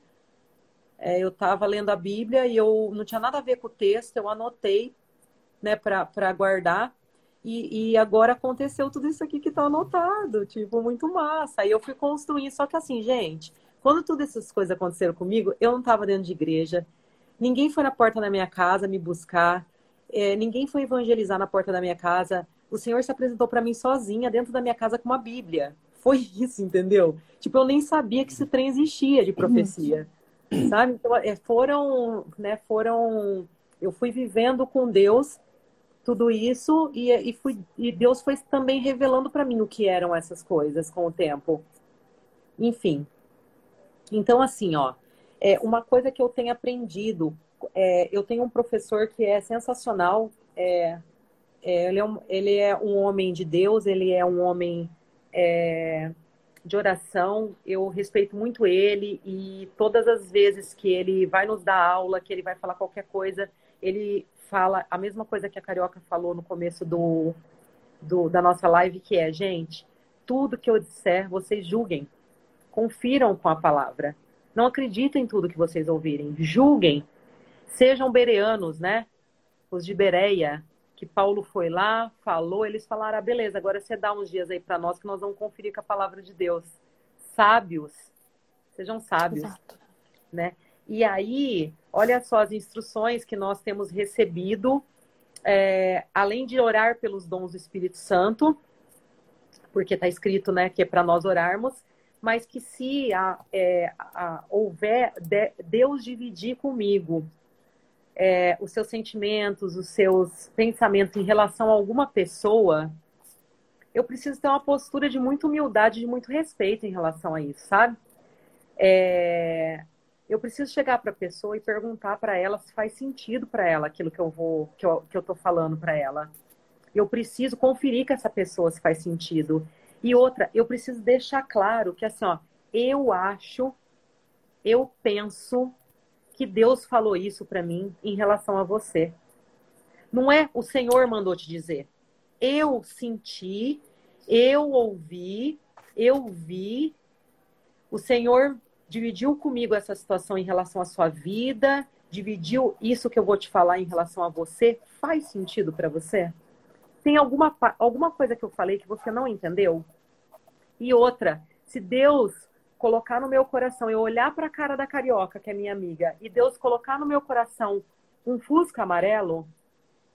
Speaker 2: é, eu estava lendo a Bíblia e eu não tinha nada a ver com o texto, eu anotei né, para guardar. E, e, agora aconteceu tudo isso aqui que está anotado, tipo, muito massa. Aí eu fui construindo, só que assim, gente, quando todas essas coisas aconteceram comigo, eu não estava dentro de igreja, ninguém foi na porta da minha casa me buscar, é, ninguém foi evangelizar na porta da minha casa. O Senhor se apresentou para mim sozinha dentro da minha casa com uma Bíblia. Foi isso, entendeu? Tipo, eu nem sabia que esse trem existia de profecia sabe? Então, é, foram, né, foram, eu fui vivendo com Deus tudo isso e, e, fui, e Deus foi também revelando para mim o que eram essas coisas com o tempo. Enfim. Então, assim, ó, é uma coisa que eu tenho aprendido, é, eu tenho um professor que é sensacional, é, é, ele, é um, ele é um homem de Deus, ele é um homem é, de oração, eu respeito muito ele e todas as vezes que ele vai nos dar aula, que ele vai falar qualquer coisa, ele fala a mesma coisa que a Carioca falou no começo do, do da nossa live, que é, gente, tudo que eu disser, vocês julguem, confiram com a palavra. Não acreditem em tudo que vocês ouvirem, julguem. Sejam bereanos, né? Os de Bereia, que Paulo foi lá, falou, eles falaram: ah, beleza, agora você dá uns dias aí para nós que nós vamos conferir com a palavra de Deus. Sábios, sejam sábios, Exato. né? E aí, olha só as instruções que nós temos recebido, é, além de orar pelos dons do Espírito Santo, porque está escrito, né, que é para nós orarmos, mas que se a, é, a, houver de, Deus dividir comigo é, os seus sentimentos, os seus pensamentos em relação a alguma pessoa, eu preciso ter uma postura de muita humildade, de muito respeito em relação a isso, sabe? É, eu preciso chegar para a pessoa e perguntar para ela se faz sentido para ela aquilo que eu vou, que eu, que eu tô falando para ela. Eu preciso conferir com essa pessoa se faz sentido. E outra, eu preciso deixar claro que assim, ó, eu acho, eu penso, que Deus falou isso para mim em relação a você. Não é o Senhor mandou te dizer. Eu senti, eu ouvi, eu vi. O Senhor dividiu comigo essa situação em relação à sua vida, dividiu isso que eu vou te falar em relação a você. Faz sentido para você? Tem alguma, alguma coisa que eu falei que você não entendeu? E outra, se Deus colocar no meu coração, eu olhar para a cara da carioca, que é minha amiga, e Deus colocar no meu coração um fusca amarelo,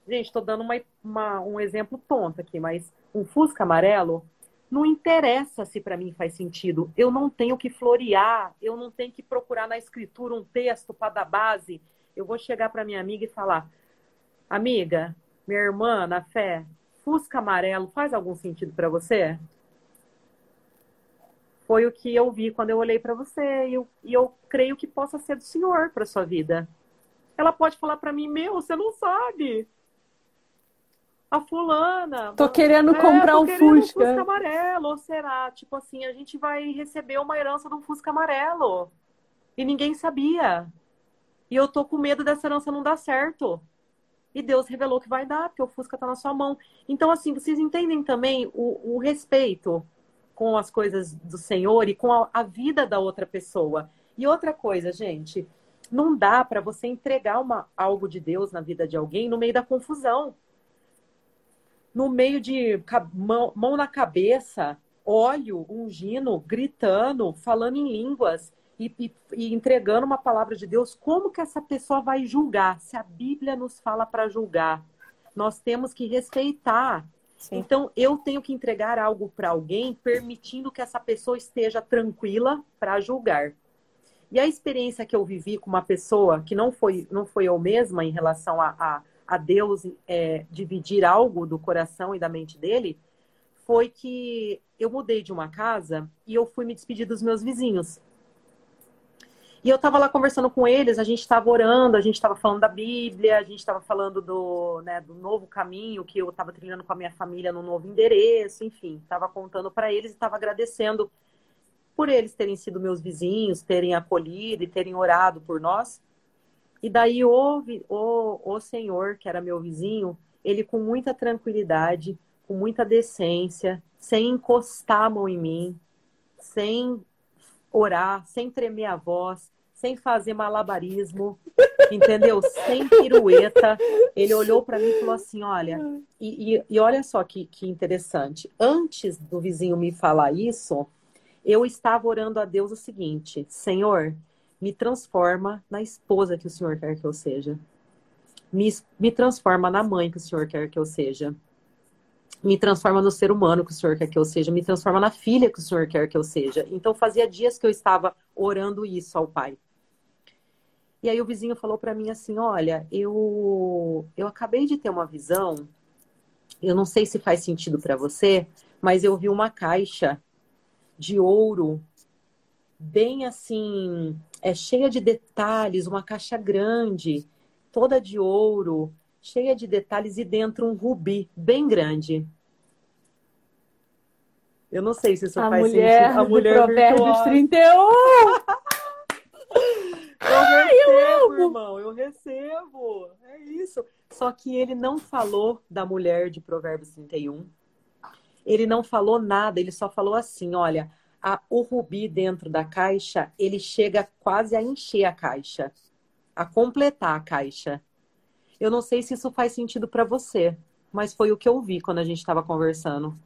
Speaker 2: gente, estou dando uma, uma, um exemplo tonto aqui, mas um fusca amarelo, não interessa se para mim faz sentido. Eu não tenho que florear, eu não tenho que procurar na escritura um texto para dar base. Eu vou chegar para minha amiga e falar: Amiga, minha irmã na fé, Fusca amarelo faz algum sentido para você? Foi o que eu vi quando eu olhei para você e eu, e eu creio que possa ser do Senhor para sua vida. Ela pode falar para mim, meu, você não sabe. a fulana.
Speaker 1: Tô querendo
Speaker 2: é,
Speaker 1: comprar
Speaker 2: tô
Speaker 1: um
Speaker 2: querendo
Speaker 1: Fusca.
Speaker 2: um Fusca amarelo. Ou será? Tipo assim, a gente vai receber uma herança de um Fusca amarelo. E ninguém sabia. E eu tô com medo dessa herança não dar certo. E Deus revelou que vai dar, porque o Fusca tá na sua mão. Então, assim, vocês entendem também o, o respeito com as coisas do Senhor e com a, a vida da outra pessoa. E outra coisa, gente, não dá para você entregar uma, algo de Deus na vida de alguém no meio da confusão. No meio de mão, mão na cabeça, óleo ungindo, gritando, falando em línguas e, e, e, entregando uma palavra de Deus. Como que essa pessoa vai julgar? Se a Bíblia nos fala para julgar, nós temos que respeitar. Sim. Então, eu tenho que entregar algo para alguém, permitindo que essa pessoa esteja tranquila para julgar. E a experiência que eu vivi com uma pessoa que não foi, não foi eu mesma em relação a, a, a Deus é, dividir algo do coração e da mente dele, foi que eu mudei de uma casa e eu fui me despedir dos meus vizinhos. E eu estava lá conversando com eles, a gente estava orando, a gente estava falando da Bíblia, a gente estava falando do, né, do novo caminho que eu estava trilhando com a minha família no novo endereço, enfim, estava contando para eles e estava agradecendo por eles terem sido meus vizinhos, terem acolhido e terem orado por nós. E daí houve o, o Senhor, que era meu vizinho, ele com muita tranquilidade, com muita decência, sem encostar a mão em mim, sem orar, sem tremer a voz, sem fazer malabarismo, entendeu? Sem pirueta. Ele olhou para mim e falou assim: Olha, e, e, e olha só que, que interessante. Antes do vizinho me falar isso, eu estava orando a Deus o seguinte: Senhor, me transforma na esposa que o Senhor quer que eu seja. Me, me transforma na mãe que o Senhor quer que eu seja. Me transforma no ser humano que o Senhor quer que eu seja. Me transforma na filha que o Senhor quer que eu seja. Então fazia dias que eu estava orando isso ao Pai. E aí o vizinho falou para mim assim: Olha, eu, eu acabei de ter uma visão. Eu não sei se faz sentido para você, mas eu vi uma caixa de ouro, bem assim, é cheia de detalhes, uma caixa grande, toda de ouro, cheia de detalhes e dentro um rubi bem grande. Eu não sei se isso
Speaker 1: a
Speaker 2: faz
Speaker 1: mulher
Speaker 2: sentido. A mulher
Speaker 1: Provérbios
Speaker 2: virtuosa.
Speaker 1: 31.
Speaker 2: Eu recebo, irmão, eu recebo. É isso. Só que ele não falou da mulher de Provérbios 31 ele não falou nada, ele só falou assim: olha, a, o rubi dentro da caixa, ele chega quase a encher a caixa, a completar a caixa. Eu não sei se isso faz sentido para você, mas foi o que eu vi quando a gente estava conversando.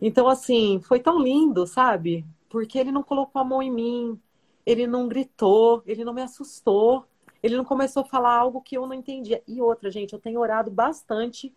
Speaker 2: Então, assim, foi tão lindo, sabe? Porque ele não colocou a mão em mim, ele não gritou, ele não me assustou, ele não começou a falar algo que eu não entendia. E outra, gente, eu tenho orado bastante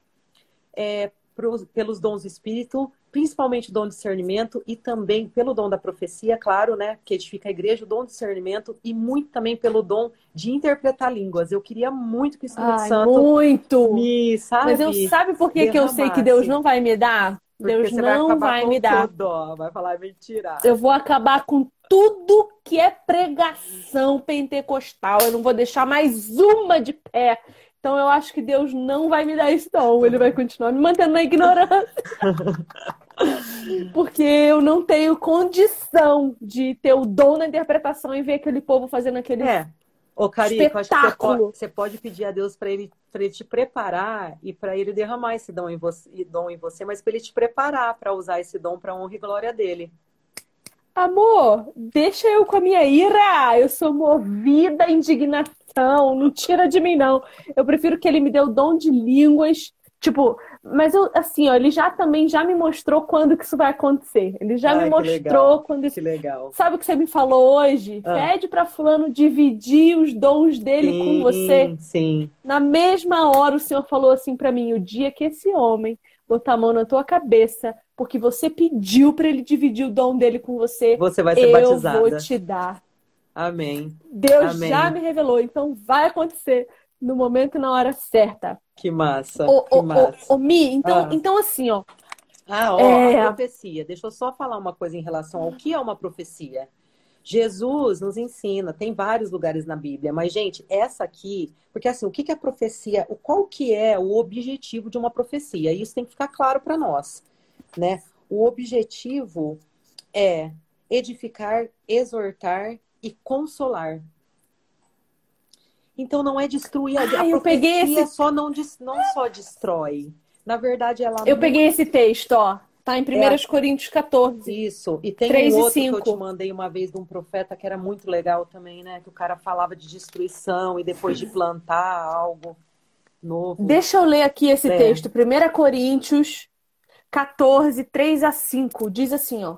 Speaker 2: é, pros, pelos dons do Espírito, principalmente o dom de discernimento e também pelo dom da profecia, claro, né? Que edifica a igreja, o dom de discernimento e muito também pelo dom de interpretar línguas. Eu queria muito que o Espírito
Speaker 1: Ai,
Speaker 2: Santo
Speaker 1: muito.
Speaker 2: me, sabe?
Speaker 1: Mas eu sabe por que, que eu sei que Deus não vai me dar?
Speaker 2: Porque
Speaker 1: Deus
Speaker 2: você
Speaker 1: não
Speaker 2: vai,
Speaker 1: vai me dar.
Speaker 2: Tudo, vai falar mentira.
Speaker 1: Eu vou acabar com tudo que é pregação pentecostal. Eu não vou deixar mais uma de pé. Então eu acho que Deus não vai me dar esse dom. Ele vai continuar me mantendo na ignorância. Porque eu não tenho condição de ter o dom na interpretação e ver aquele povo fazendo aquele.
Speaker 2: É. Ô, Carico, acho que você pode,
Speaker 1: Espetáculo.
Speaker 2: você pode pedir a Deus para ele, pra ele te preparar e para ele derramar esse dom em você, dom em você mas para ele te preparar para usar esse dom para honra e glória dele.
Speaker 1: Amor, deixa eu com a minha ira. Eu sou movida à indignação. Não tira de mim, não. Eu prefiro que ele me dê o dom de línguas. Tipo, mas eu, assim, ó, ele já também já me mostrou quando que isso vai acontecer. Ele já
Speaker 2: Ai,
Speaker 1: me mostrou
Speaker 2: legal.
Speaker 1: quando isso.
Speaker 2: Que legal.
Speaker 1: Sabe o que você me falou hoje?
Speaker 2: Ah.
Speaker 1: Pede pra fulano dividir os dons dele com você.
Speaker 2: Sim,
Speaker 1: Na mesma hora o Senhor falou assim pra mim: o dia que esse homem botar a mão na tua cabeça, porque você pediu pra ele dividir o dom dele com você,
Speaker 2: Você vai ser
Speaker 1: eu
Speaker 2: batizada.
Speaker 1: vou te dar.
Speaker 2: Amém.
Speaker 1: Deus
Speaker 2: Amém.
Speaker 1: já me revelou, então vai acontecer no momento e na hora certa.
Speaker 2: Que massa.
Speaker 1: Ô,
Speaker 2: que
Speaker 1: ô,
Speaker 2: massa.
Speaker 1: ô, ô, Mi, então,
Speaker 2: Ah.
Speaker 1: então assim, ó.
Speaker 2: Ah, ó,
Speaker 1: É.
Speaker 2: a profecia. Deixa eu só falar uma coisa em relação ao que é uma profecia. Jesus nos ensina, tem vários lugares na Bíblia, mas gente, essa aqui, porque assim, o que é profecia? Qual que é o objetivo de uma profecia? Isso tem que ficar claro para nós, né? O objetivo é edificar, exortar e consolar. Então não é destruir
Speaker 1: ah,
Speaker 2: a
Speaker 1: eu peguei esse...
Speaker 2: só não, não só destrói. Na verdade, ela
Speaker 1: Eu peguei esse texto, ó. Tá em 1 é, Coríntios 14.
Speaker 2: Isso. E tem 3 um outro que eu te mandei uma vez de um profeta que era muito legal também, né? Que o cara falava de destruição e depois de plantar algo novo.
Speaker 1: Deixa eu ler aqui esse é. texto. 1 Coríntios 14, 3 a 5. Diz assim, ó.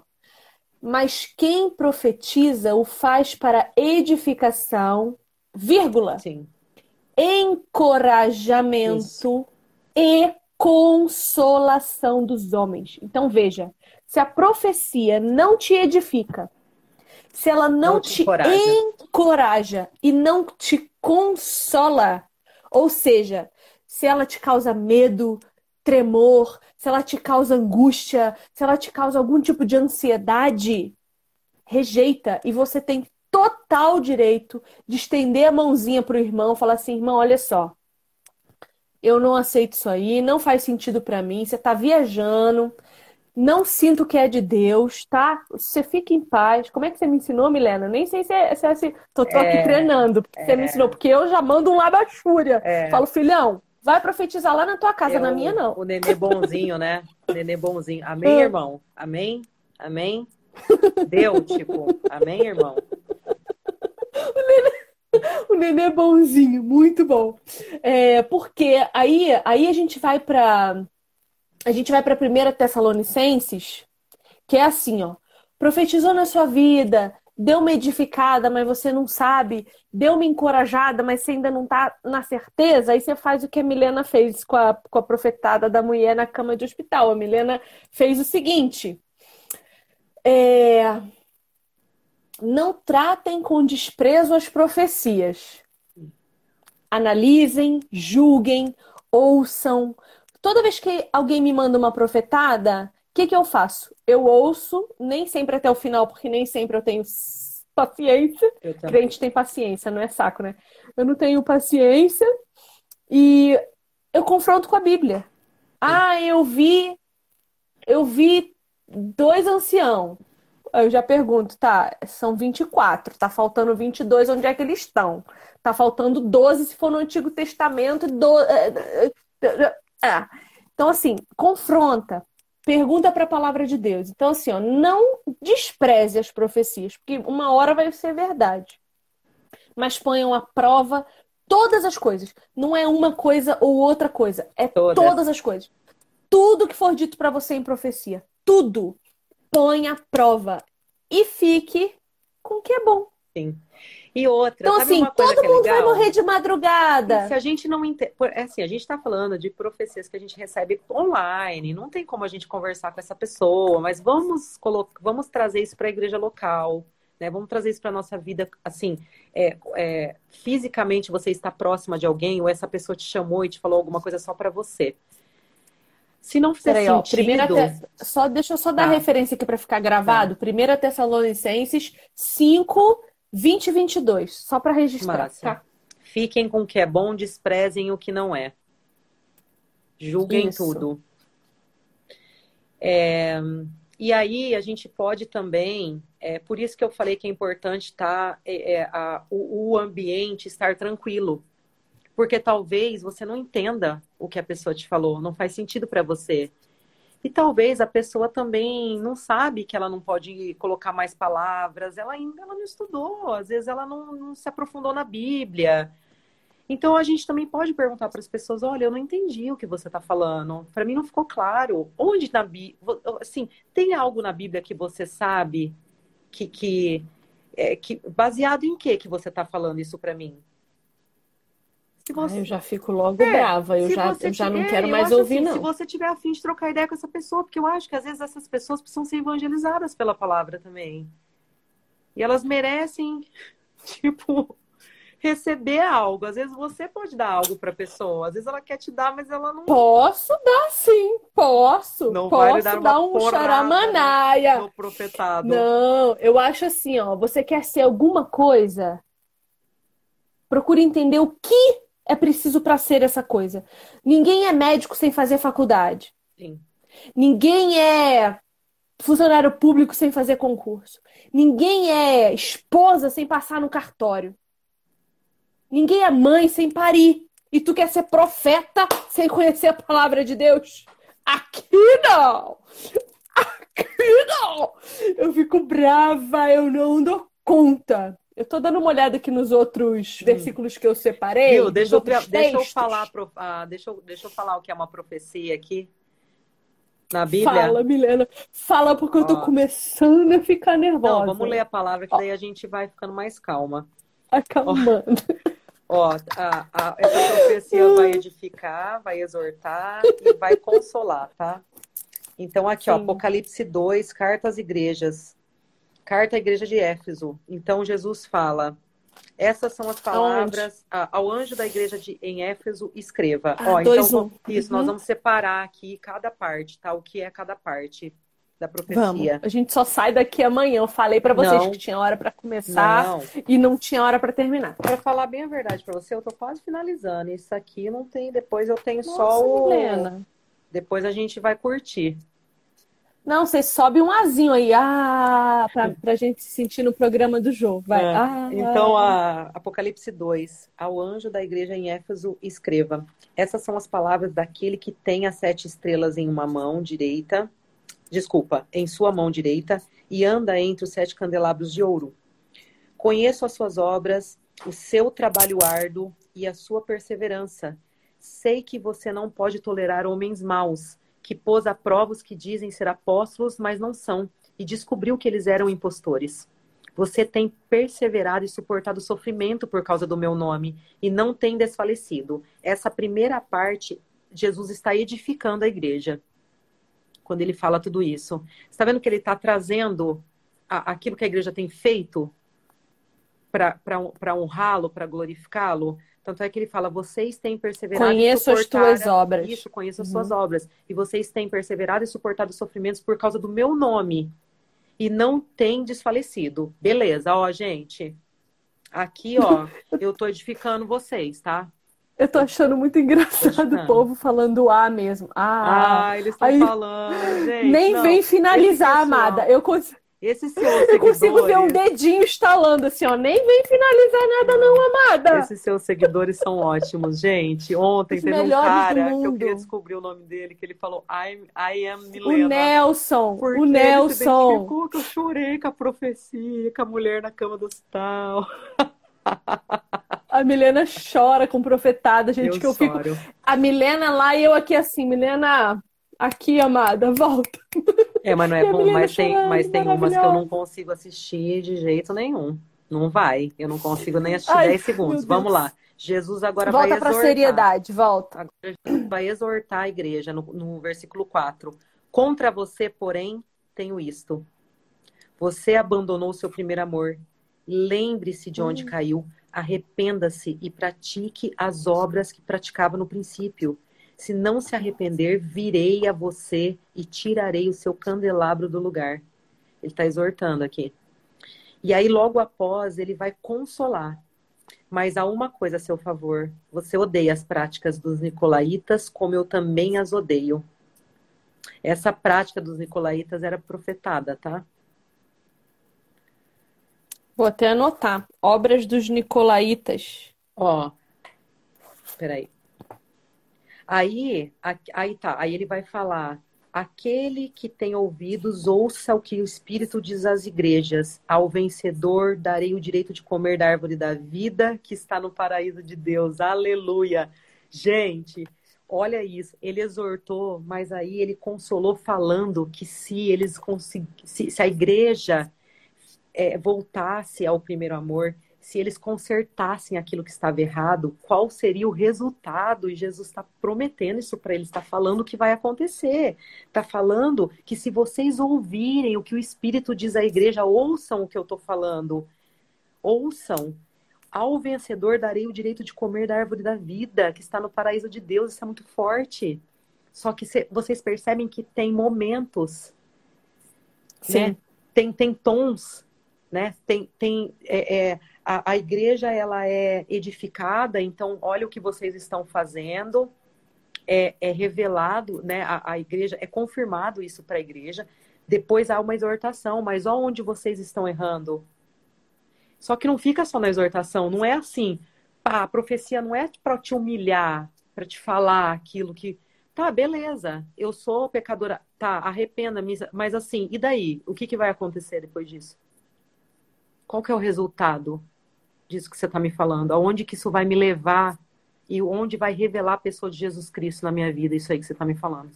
Speaker 1: Mas quem profetiza o faz para edificação, vírgula,
Speaker 2: Sim.
Speaker 1: encorajamento Isso. e consolação dos homens. Então veja, se a profecia não te edifica, se ela não, não te, te encoraja. encoraja e não te consola, ou seja, se ela te causa medo, tremor, se ela te causa angústia, se ela te causa algum tipo de ansiedade, rejeita e você tem total direito de estender a mãozinha para o irmão, falar assim, irmão, olha só, eu não aceito isso aí, não faz sentido para mim, você tá viajando, não sinto que é de Deus, tá? Você fica em paz. Como é que você me ensinou, Milena? Nem sei se é, se é assim. Tô, tô é, aqui treinando, porque é. você me ensinou, porque eu já mando um labachúria. É. Falo, filhão, vai profetizar lá na tua casa, eu, na minha não.
Speaker 2: O nenê bonzinho, né? O nenê bonzinho. Amém, irmão? Amém? Amém? Deu, tipo, amém, irmão?
Speaker 1: O nenê o nenê bonzinho, muito bom. É, porque aí, aí a gente vai para a gente vai para a primeira Tessalonicenses, que é assim, ó. Profetizou na sua vida, deu uma edificada, mas você não sabe, deu uma encorajada, mas você ainda não tá na certeza, aí você faz o que a Milena fez com a, com a profetada da mulher na cama de hospital. A Milena fez o seguinte: é, não tratem com desprezo as profecias. Analisem, julguem, ouçam. Toda vez que alguém me manda uma profetada, o que, que eu faço? Eu ouço, nem sempre até o final, porque nem sempre eu tenho paciência. Eu Crente tem paciência, não é saco, né? Eu não tenho paciência e eu confronto com a Bíblia. Ah, eu vi, eu vi dois anciãos. Eu já pergunto, tá, são 24, tá faltando 22, onde é que eles estão? Tá faltando 12 se for no Antigo Testamento. Do... É. Então, assim, confronta, pergunta para a palavra de Deus. Então, assim, ó, não despreze as profecias, porque uma hora vai ser verdade. Mas ponham à prova todas as coisas. Não é uma coisa ou outra coisa, é todas, todas as coisas. Tudo que for dito para você em profecia, tudo põe à prova e fique com o que é bom.
Speaker 2: Sim. E outra,
Speaker 1: então assim, todo
Speaker 2: é
Speaker 1: mundo é vai morrer de madrugada.
Speaker 2: E se a gente não entende, é assim, a gente está falando de profecias que a gente recebe online, não tem como a gente conversar com essa pessoa, mas vamos colocar, vamos trazer isso para a igreja local, né? Vamos trazer isso para nossa vida, assim, é, é, fisicamente você está próxima de alguém ou essa pessoa te chamou e te falou alguma coisa só para você. Se não fizer Peraí, sentido... Ó, primeira
Speaker 1: te... só, deixa eu só dar tá. referência aqui para ficar gravado. Tá. Primeira Tessalonicenses 5, 20 e 22. Só para registrar, tá?
Speaker 2: Fiquem com o que é bom, desprezem o que não é. Julguem Isso. tudo. É... E aí a gente pode também, é por isso que eu falei que é importante tá, é, é, a, o, o ambiente estar tranquilo porque talvez você não entenda o que a pessoa te falou, não faz sentido para você. E talvez a pessoa também não sabe que ela não pode colocar mais palavras, ela ainda ela não estudou, às vezes ela não, não se aprofundou na Bíblia. Então a gente também pode perguntar para as pessoas: olha, eu não entendi o que você está falando, para mim não ficou claro. Onde na Bíblia, assim, tem algo na Bíblia que você sabe que, que, é, que baseado em que que você está falando isso para mim?
Speaker 1: Você... Ah, eu já fico logo é, brava, eu já, eu já não quero mais ouvir, assim, não.
Speaker 2: Se você tiver afim de trocar ideia com essa pessoa, porque eu acho que às vezes essas pessoas precisam ser evangelizadas pela palavra também. E elas merecem, tipo, receber algo. Às vezes você pode dar algo para a pessoa, às vezes ela quer te dar, mas ela não.
Speaker 1: Posso dar sim, posso.
Speaker 2: Não
Speaker 1: posso
Speaker 2: vai dar,
Speaker 1: dar um charamanaia.
Speaker 2: Profetado.
Speaker 1: Não, eu acho assim, ó, você quer ser alguma coisa? Procure entender o que é preciso para ser essa coisa. Ninguém é médico sem fazer faculdade.
Speaker 2: Sim.
Speaker 1: Ninguém é funcionário público sem fazer concurso. Ninguém é esposa sem passar no cartório. Ninguém é mãe sem parir. E tu quer ser profeta sem conhecer a palavra de Deus? Aqui não! Aqui não! Eu fico brava, eu não dou conta. Eu tô dando uma olhada aqui nos outros hum. versículos que eu separei.
Speaker 2: Viu, deixa, eu, deixa eu falar, ah, deixa, eu, deixa eu falar o que é uma profecia aqui. Na Bíblia?
Speaker 1: Fala, Milena. Fala porque eu tô começando a ficar nervosa.
Speaker 2: Não, vamos ler a palavra que daí a gente vai ficando mais calma.
Speaker 1: Acalmando.
Speaker 2: Ó, a, a, essa profecia vai edificar, vai exortar e vai consolar, tá? Então, aqui, ó, Apocalipse 2, carta às igrejas. Carta à igreja de Éfeso. Então, Jesus fala: essas são as palavras ao anjo da igreja de, em Éfeso, escreva.
Speaker 1: Ah, Ó, dois,
Speaker 2: então,
Speaker 1: um.
Speaker 2: isso, uhum. nós vamos separar aqui cada parte, tá? O que é cada parte da profecia. Vamos.
Speaker 1: A gente só sai daqui amanhã. Eu falei para vocês não. que tinha hora para começar não. e não tinha hora para terminar.
Speaker 2: Para falar bem a verdade para você, eu tô quase finalizando. Isso aqui não tem, depois eu tenho Nossa, só o Helena. Depois a gente vai curtir.
Speaker 1: Não, você sobe um azinho aí, ah, pra, pra gente se sentir no programa do jogo. Vai. É. Ah,
Speaker 2: então, a Apocalipse 2, ao anjo da igreja em Éfeso, escreva: Essas são as palavras daquele que tem as sete estrelas em uma mão direita, desculpa, em sua mão direita, e anda entre os sete candelabros de ouro. Conheço as suas obras, o seu trabalho árduo e a sua perseverança. Sei que você não pode tolerar homens maus que pôs a prova os que dizem ser apóstolos, mas não são, e descobriu que eles eram impostores. Você tem perseverado e suportado sofrimento por causa do meu nome, e não tem desfalecido. Essa primeira parte, Jesus está edificando a igreja. Quando ele fala tudo isso. Está vendo que ele está trazendo aquilo que a igreja tem feito para honrá-lo, para glorificá-lo? Tanto é que ele fala: vocês têm perseverado
Speaker 1: conheço as tuas obras.
Speaker 2: Isso, conheço as uhum. suas obras. E vocês têm perseverado e suportado sofrimentos por causa do meu nome. E não têm desfalecido. Beleza, ó, gente. Aqui, ó, eu tô edificando vocês, tá?
Speaker 1: Eu tô achando muito engraçado o povo falando A mesmo. Ah,
Speaker 2: ah eles estão falando, gente.
Speaker 1: Nem não, vem finalizar, amada. Eu consigo.
Speaker 2: Seus seguidores... Eu
Speaker 1: consigo ver um dedinho estalando assim, ó. Nem vem finalizar nada, não, amada.
Speaker 2: Esses seus seguidores são ótimos, gente. Ontem Os teve um cara que eu queria descobrir o nome dele, que ele falou I, I am Milena.
Speaker 1: O Nelson. O Nelson.
Speaker 2: Ele que eu chorei com a profecia, com a mulher na cama do hospital.
Speaker 1: A Milena chora com profetada, gente, eu que eu choro. fico. A Milena lá e eu aqui assim, Milena, aqui, amada, volta.
Speaker 2: É, mas não é bom, mas tem, mas tem umas que eu não consigo assistir de jeito nenhum. Não vai. Eu não consigo nem assistir Ai, 10 segundos. Vamos lá. Jesus agora
Speaker 1: volta
Speaker 2: vai exortar.
Speaker 1: Volta para seriedade, volta.
Speaker 2: Agora Jesus vai exortar a igreja no, no versículo 4. Contra você, porém, tenho isto. Você abandonou o seu primeiro amor. Lembre-se de onde hum. caiu. Arrependa-se e pratique as obras que praticava no princípio. Se não se arrepender, virei a você e tirarei o seu candelabro do lugar. Ele está exortando aqui. E aí, logo após, ele vai consolar. Mas há uma coisa a seu favor: você odeia as práticas dos nicolaítas, como eu também as odeio. Essa prática dos nicolaítas era profetada, tá?
Speaker 1: Vou até anotar. Obras dos nicolaítas.
Speaker 2: Ó, peraí. Aí, aí tá, aí ele vai falar: aquele que tem ouvidos, ouça o que o Espírito diz às igrejas. Ao vencedor darei o direito de comer da árvore da vida que está no paraíso de Deus. Aleluia! Gente, olha isso. Ele exortou, mas aí ele consolou falando que se eles se, se a igreja é, voltasse ao primeiro amor, se eles consertassem aquilo que estava errado, qual seria o resultado? E Jesus está prometendo isso para eles, está falando o que vai acontecer. Está falando que se vocês ouvirem o que o Espírito diz à igreja, ouçam o que eu estou falando. Ouçam. Ao vencedor darei o direito de comer da árvore da vida, que está no paraíso de Deus. Isso é muito forte. Só que cê, vocês percebem que tem momentos,
Speaker 1: Sim.
Speaker 2: né? Tem, tem tons, né? Tem, tem é, é, a, a igreja ela é edificada, então olha o que vocês estão fazendo. É, é revelado, né? A, a igreja é confirmado isso para a igreja. Depois há uma exortação, mas onde vocês estão errando? Só que não fica só na exortação, não é assim. Pá, a profecia não é para te humilhar, para te falar aquilo que. Tá, beleza, eu sou pecadora, tá, arrependa-me, mas assim, e daí? O que, que vai acontecer depois disso? Qual que é o resultado disso que você está me falando? Aonde que isso vai me levar e onde vai revelar a pessoa de Jesus Cristo na minha vida, isso aí que você está me falando?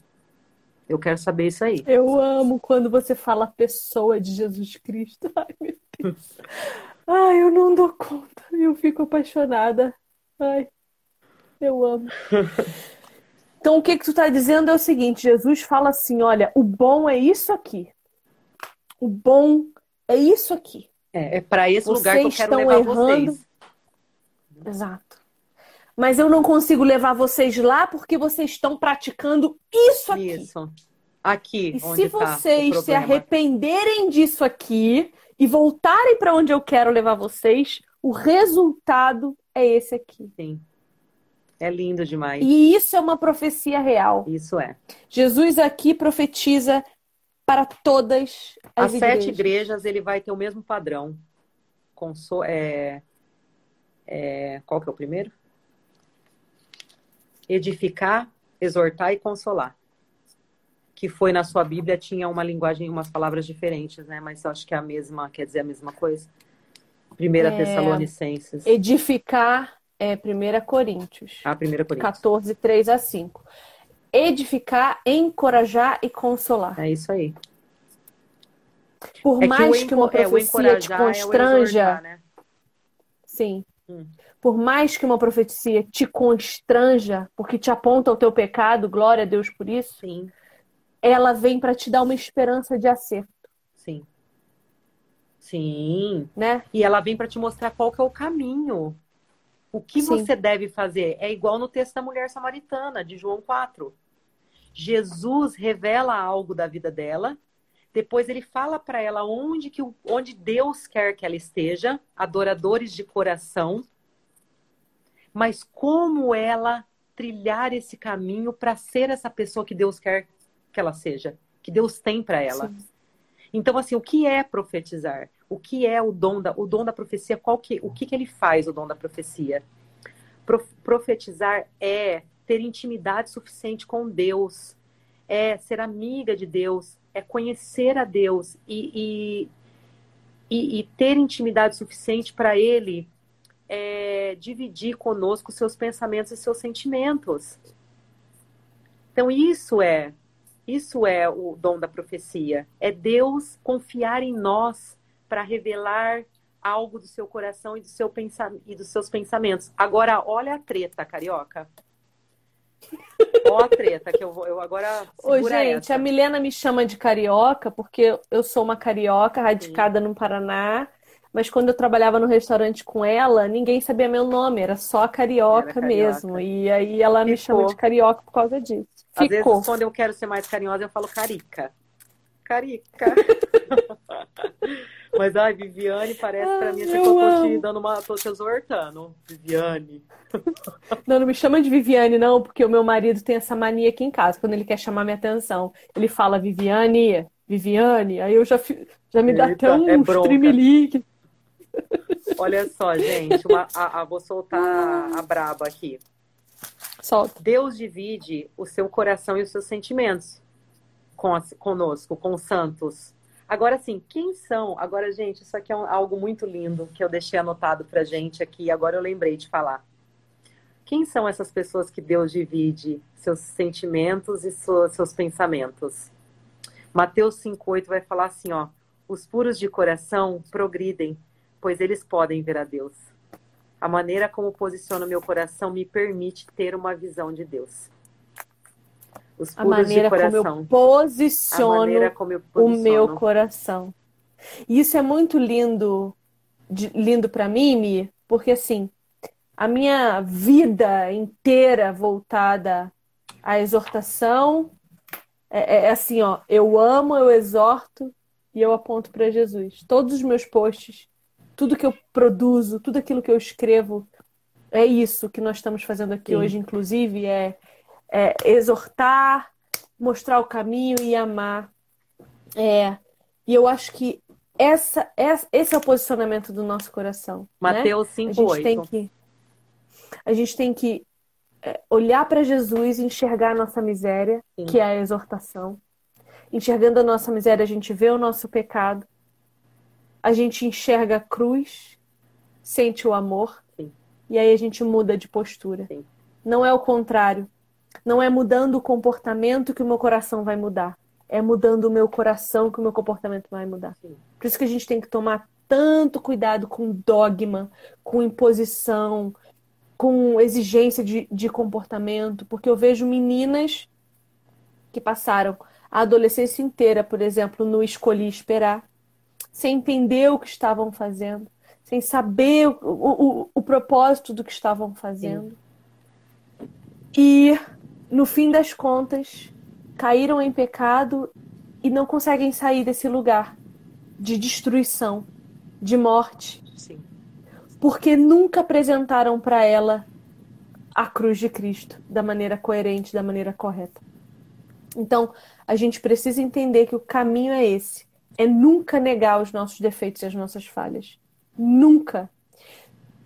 Speaker 2: Eu quero saber isso aí.
Speaker 1: Eu amo quando você fala pessoa de Jesus Cristo. Ai, meu Deus. Ai, eu não dou conta. Eu fico apaixonada. Ai, eu amo. Então, o que que tu está dizendo é o seguinte: Jesus fala assim: olha, o bom é isso aqui. O bom é isso aqui.
Speaker 2: É, é para esse
Speaker 1: Vocês
Speaker 2: lugar que eu quero levar
Speaker 1: errando.
Speaker 2: vocês.
Speaker 1: Exato. Mas eu não consigo levar vocês lá porque vocês estão praticando isso aqui.
Speaker 2: Isso. Aqui,
Speaker 1: E se
Speaker 2: tá
Speaker 1: vocês se arrependerem disso aqui e voltarem para onde eu quero levar vocês, o resultado é esse aqui.
Speaker 2: Sim. É lindo demais.
Speaker 1: E isso é uma profecia real.
Speaker 2: Isso é.
Speaker 1: Jesus aqui profetiza para todas
Speaker 2: As
Speaker 1: as
Speaker 2: sete
Speaker 1: igrejas.
Speaker 2: igrejas, ele vai ter o mesmo padrão. Conso é, é, qual que é o primeiro? Edificar, exortar e consolar. Que foi na sua Bíblia, tinha uma linguagem, umas palavras diferentes, né? Mas eu acho que é a mesma, quer dizer a mesma coisa. Primeira
Speaker 1: É.
Speaker 2: Tessalonicenses.
Speaker 1: Edificar é 1 Coríntios.
Speaker 2: A primeira Coríntios.
Speaker 1: 14, 3 a 5. Edificar, encorajar e consolar.
Speaker 2: É isso aí.
Speaker 1: Por
Speaker 2: É que
Speaker 1: mais que uma
Speaker 2: enco- é,
Speaker 1: profecia te
Speaker 2: é o
Speaker 1: constranja,
Speaker 2: exortar, né?
Speaker 1: sim.
Speaker 2: Hum.
Speaker 1: Por mais que uma profecia te constranja, porque te aponta o teu pecado, glória a Deus por isso,
Speaker 2: Sim,
Speaker 1: ela vem para te dar uma esperança de acerto,
Speaker 2: sim. Sim.
Speaker 1: né?
Speaker 2: E ela vem para te mostrar qual que é o caminho. O que
Speaker 1: Sim.
Speaker 2: você deve fazer. É igual no texto da mulher samaritana, de João 4. Jesus revela algo da vida dela. Depois ele fala para ela onde, que, onde Deus quer que ela esteja, adoradores de coração. Mas como ela trilhar esse caminho para ser essa pessoa que Deus quer que ela seja, que Deus tem para ela.
Speaker 1: Sim.
Speaker 2: Então, assim, o que é profetizar? O que é o dom da, o dom da profecia? Qual que, o que, que ele faz, o dom da profecia? Pro- profetizar é ter intimidade suficiente com Deus, é ser amiga de Deus, é conhecer a Deus e, e, e- e ter intimidade suficiente para Ele é, dividir conosco seus pensamentos e seus sentimentos. Então, isso é isso é o dom da profecia. É Deus confiar em nós para revelar algo do seu coração e, do seu pensa... e dos seus pensamentos. Agora, olha a treta, carioca. Olha a treta, que eu vou. Eu agora.
Speaker 1: Ô, gente,
Speaker 2: essa.
Speaker 1: a Milena me chama de carioca porque eu sou uma carioca radicada no Paraná, mas quando eu trabalhava no restaurante com ela, ninguém sabia meu nome, era só carioca,
Speaker 2: Era carioca.
Speaker 1: mesmo. E aí ela me
Speaker 2: Ficou.
Speaker 1: chama de carioca por causa disso.
Speaker 2: Às
Speaker 1: Ficou.
Speaker 2: vezes, quando eu quero ser mais carinhosa, eu falo carica. Carica. Mas, ai, Viviane, parece pra mim que eu tô
Speaker 1: amo.
Speaker 2: te dando uma. tô te exortando. Viviane.
Speaker 1: Não, não me chama de Viviane, não, porque o meu marido tem essa mania aqui em casa, quando ele quer chamar minha atenção. Ele fala Viviane, Viviane, aí eu já, já me dá
Speaker 2: Eita,
Speaker 1: até um
Speaker 2: é bronca.
Speaker 1: tremelique.
Speaker 2: Olha só, gente, uma- a- a- vou soltar a braba aqui.
Speaker 1: Solta.
Speaker 2: Deus divide o seu coração e os seus sentimentos com as- conosco, com os santos. Agora sim, quem são? Agora, gente, isso aqui é um- algo muito lindo que eu deixei anotado pra gente aqui, agora eu lembrei de falar. Quem são essas pessoas que Deus divide seus sentimentos e su- seus pensamentos? Mateus 5,8 vai falar assim, ó. Os puros de coração progridem, pois eles podem ver a Deus. A maneira como posiciono meu coração me permite ter uma visão de Deus. Os
Speaker 1: A maneira como eu posiciono
Speaker 2: como eu
Speaker 1: o
Speaker 2: posiciono.
Speaker 1: meu coração. E isso é muito lindo, de- lindo para mim, Mi, porque assim, a minha vida inteira voltada à exortação é, é, é assim, ó, eu amo, eu exorto e eu aponto para Jesus. Todos os meus posts, tudo que eu produzo, tudo aquilo que eu escrevo, é isso que nós estamos fazendo aqui Sim. hoje, inclusive, é, é, exortar, mostrar o caminho e amar. É, e eu acho que essa, esse é o posicionamento do nosso coração. Né?
Speaker 2: Mateus
Speaker 1: né?
Speaker 2: 5,
Speaker 1: a gente tem que A gente tem que é, olhar para Jesus e enxergar a nossa miséria, Sim. que é a exortação. Enxergando a nossa miséria, a gente vê o nosso pecado. A gente enxerga a cruz, sente o amor. Sim. E aí a gente muda de postura. Sim. Não é o contrário. Não é mudando o comportamento que o meu coração vai mudar. É mudando o meu coração que o meu comportamento vai mudar. Sim. Por isso que a gente tem que tomar tanto cuidado com dogma, com imposição, com exigência de, de comportamento, porque eu vejo meninas que passaram a adolescência inteira, por exemplo, no escolhi esperar, sem entender o que estavam fazendo, sem saber o, o, o propósito do que estavam fazendo. Sim. E, no fim das contas, caíram em pecado e não conseguem sair desse lugar de destruição, de morte, porque nunca apresentaram para ela a cruz de Cristo da maneira coerente, da maneira correta. Então, a gente precisa entender que o caminho é esse: é nunca negar os nossos defeitos e as nossas falhas. Nunca.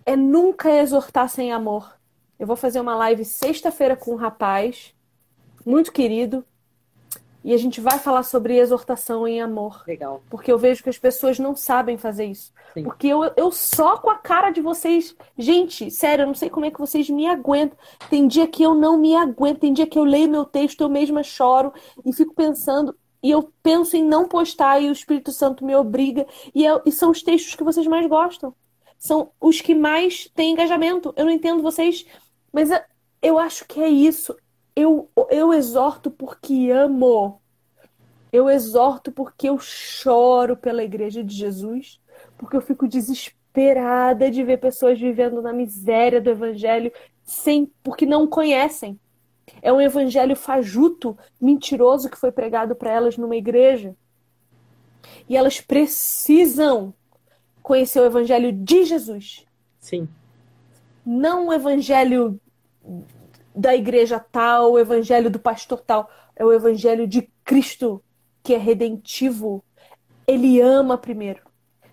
Speaker 1: É nunca exortar sem amor. Eu vou fazer uma live sexta-feira com um rapaz muito querido, e a gente vai falar sobre exortação em amor.
Speaker 2: Legal.
Speaker 1: Porque eu vejo que as pessoas não sabem fazer isso. Sim. Porque eu, eu só com a cara de vocês. Gente, sério, eu não sei como é que vocês me aguentam. Tem dia que eu não me aguento. Tem dia que eu leio meu texto, eu mesma choro e fico pensando. E eu penso em não postar e o Espírito Santo me obriga. E, eu, e são os textos que vocês mais gostam. São os que mais têm engajamento. Eu não entendo vocês, mas eu, acho que é isso eu, eu exorto porque amo. Eu exorto porque eu choro pela igreja de Jesus, porque eu fico desesperada de ver pessoas vivendo na miséria do evangelho sem porque não conhecem. É um evangelho fajuto, mentiroso que foi pregado para elas numa igreja. E elas precisam conhecer o evangelho de Jesus.
Speaker 2: Sim.
Speaker 1: Não o evangelho da igreja tal, o evangelho do pastor tal. É o evangelho de Cristo, que é redentivo. Ele ama primeiro.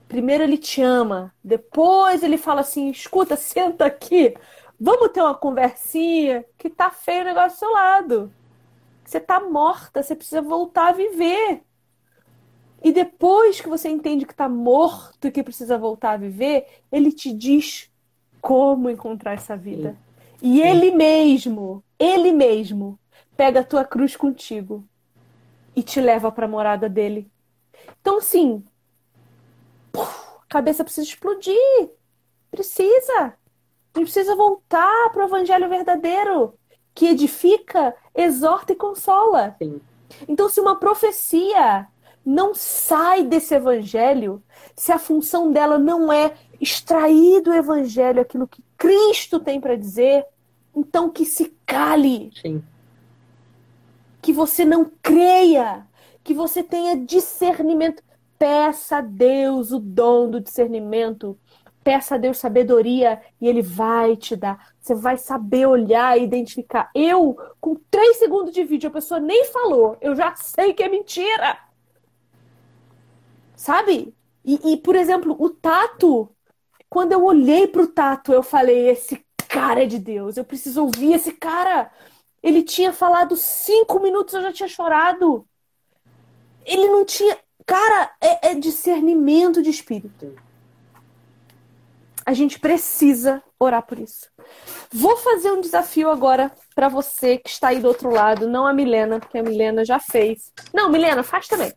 Speaker 1: Primeiro ele te ama, depois ele fala assim: escuta, senta aqui, vamos ter uma conversinha, que tá feio o negócio do seu lado. Você tá morta, você precisa voltar a viver. E depois que você entende que tá morto e que precisa voltar a viver, ele te diz como encontrar essa vida. E ele mesmo, ele mesmo, pega a tua cruz contigo e te leva para a morada dele. Então, assim, a cabeça precisa explodir. Precisa. A gente precisa voltar para o evangelho verdadeiro, que edifica, exorta e consola.
Speaker 2: Sim.
Speaker 1: Então, se uma profecia não sai desse evangelho, se a função dela não é extrair do evangelho aquilo que Cristo tem para dizer, então que se cale.
Speaker 2: Sim.
Speaker 1: Que você não creia, que você tenha discernimento. Peça a Deus o dom do discernimento. Peça a Deus sabedoria e Ele vai te dar. Você vai saber olhar e identificar. Eu, com três segundos de vídeo, a pessoa nem falou. Eu já sei que é mentira. Sabe? E, e por exemplo, o tato. Quando eu olhei pro tato, eu falei: esse cara é de Deus. Eu preciso ouvir esse cara. Ele tinha falado cinco minutos, eu já tinha chorado. Ele não tinha. Cara, é, é discernimento de espírito. A gente precisa orar por isso. Vou fazer um desafio agora para você que está aí do outro lado, não a Milena, porque a Milena já fez. Não, Milena, faz também.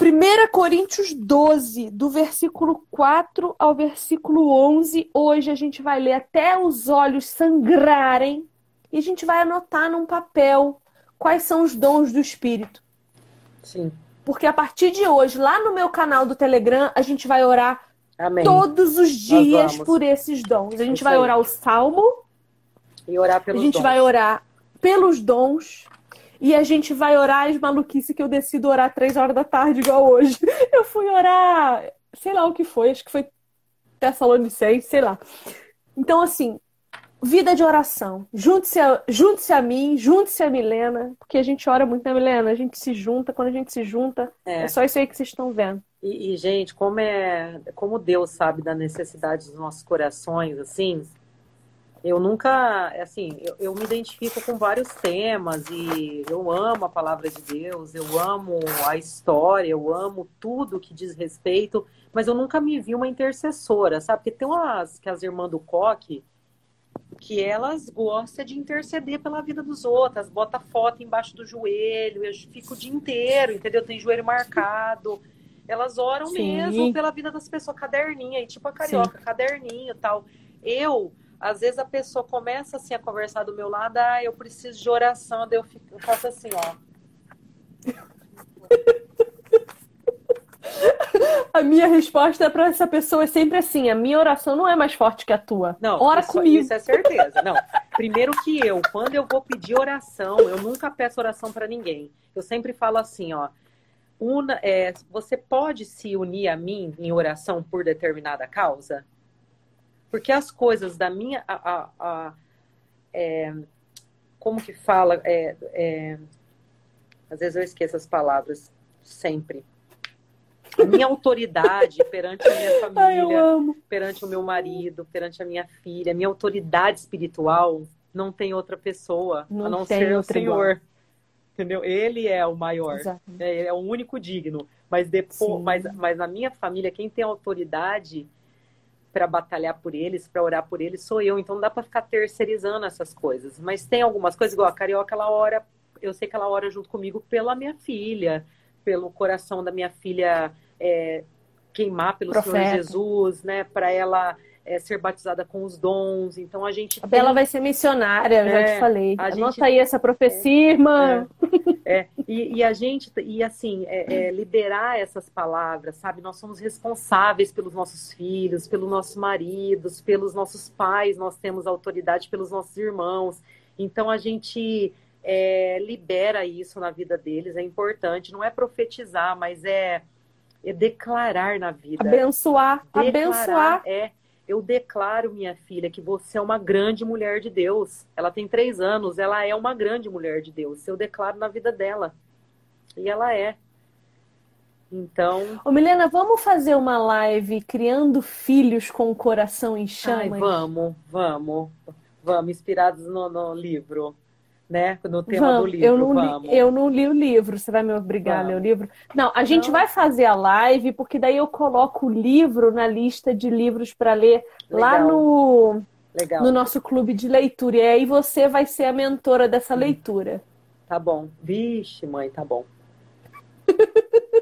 Speaker 1: 1 Coríntios 12, do versículo 4 ao versículo 11. Hoje a gente vai ler até os olhos sangrarem e a gente vai anotar num papel quais são os dons do Espírito.
Speaker 2: Sim.
Speaker 1: Porque a partir de hoje, lá no meu canal do Telegram, a gente vai orar
Speaker 2: Amém.
Speaker 1: todos os dias por esses dons. A gente vai orar o salmo,
Speaker 2: E orar
Speaker 1: a
Speaker 2: pelos
Speaker 1: gente
Speaker 2: dons.
Speaker 1: vai orar pelos dons. E a gente vai orar as maluquices que eu decido orar três horas da tarde, igual hoje. Eu fui orar, sei lá o que foi, acho que foi Tessalonicense, sei lá. Então, assim, vida de oração. Junte-se a, junte-se a mim, junte-se a Milena, porque a gente ora muito, né, Milena? A gente se junta, quando a gente se junta,
Speaker 2: É.
Speaker 1: é só isso aí que vocês estão vendo.
Speaker 2: E, e, gente, como é, como Deus sabe da necessidade dos nossos corações, assim, eu nunca, assim, eu, eu me identifico com vários temas e eu amo a palavra de Deus, eu amo a história, eu amo tudo que diz respeito, mas eu nunca me vi uma intercessora, sabe? Porque tem umas que as irmãs do coque que elas gostam de interceder pela vida dos outros, bota foto embaixo do joelho, eu fico o dia inteiro, entendeu? Tem joelho marcado. Elas oram
Speaker 1: Sim.
Speaker 2: mesmo pela vida das pessoas, caderninho, aí, tipo a carioca, caderninho e tal. Eu, às vezes a pessoa começa assim a conversar do meu lado, ah, eu preciso de oração, daí eu, fico, eu faço assim, ó.
Speaker 1: A minha resposta para essa pessoa é sempre assim: a minha oração não é mais forte que a tua.
Speaker 2: Não,
Speaker 1: Ora
Speaker 2: isso,
Speaker 1: comigo.
Speaker 2: isso é certeza. Não, primeiro que eu, quando eu vou pedir oração, eu nunca peço oração para ninguém. Eu sempre falo assim, ó. Una, é, você pode se unir a mim em oração por determinada causa? Porque as coisas da minha. a- a- a- é, como que fala? É, é, às vezes eu esqueço as palavras, sempre. A minha autoridade perante a minha família
Speaker 1: Ai,
Speaker 2: perante o meu marido, perante a minha filha, minha autoridade espiritual não tem outra pessoa
Speaker 1: Não
Speaker 2: a não
Speaker 1: tem
Speaker 2: ser o
Speaker 1: outra igual.
Speaker 2: Senhor. Entendeu? Ele é o maior, né? ele é o único digno. Mas depois,
Speaker 1: Sim.
Speaker 2: mas, mas na minha família, quem tem autoridade para batalhar por eles, para orar por eles, sou eu. Então não dá para ficar terceirizando essas coisas. Mas tem algumas coisas, igual a Carioca, ela ora, eu sei que ela ora junto comigo pela minha filha, pelo coração da minha filha é, queimar pelo Senhor
Speaker 1: Profeta.
Speaker 2: Jesus, né? Para ela é, ser batizada com os dons. Então a gente
Speaker 1: A Bela
Speaker 2: tem-
Speaker 1: vai ser missionária, eu já
Speaker 2: É,
Speaker 1: te falei.
Speaker 2: a
Speaker 1: Anota
Speaker 2: gente-
Speaker 1: aí essa profecia, irmã.
Speaker 2: É, e, e a gente, e assim, é, é, liberar essas palavras, sabe? Nós somos responsáveis pelos nossos filhos, pelos nossos maridos, pelos nossos pais, nós temos autoridade pelos nossos irmãos. Então a gente é, libera isso na vida deles, é importante. Não é profetizar, mas é, é declarar na vida.
Speaker 1: Abençoar,
Speaker 2: Declarar,
Speaker 1: abençoar.
Speaker 2: É, eu declaro, minha filha, que você é uma grande mulher de Deus. Ela tem três anos, ela é uma grande mulher de Deus. Eu declaro na vida dela. E ela é. Então,
Speaker 1: Ô, Milena, vamos fazer uma live criando filhos com o coração em
Speaker 2: ai,
Speaker 1: chamas?
Speaker 2: vamos, vamos, vamos, inspirados no, no livro, né? No tema do
Speaker 1: Vamos.
Speaker 2: livro,
Speaker 1: eu não
Speaker 2: vamos.
Speaker 1: li, eu não li o livro. Você vai me obrigar a ler o
Speaker 2: Vamos.
Speaker 1: livro? Não, a gente
Speaker 2: Não.
Speaker 1: vai fazer a live, porque daí eu coloco o livro na lista de livros para ler lá
Speaker 2: Legal,
Speaker 1: no,
Speaker 2: legal.
Speaker 1: no nosso clube de leitura. E aí você vai ser a mentora dessa leitura.
Speaker 2: Tá bom. Vixe, mãe, tá bom.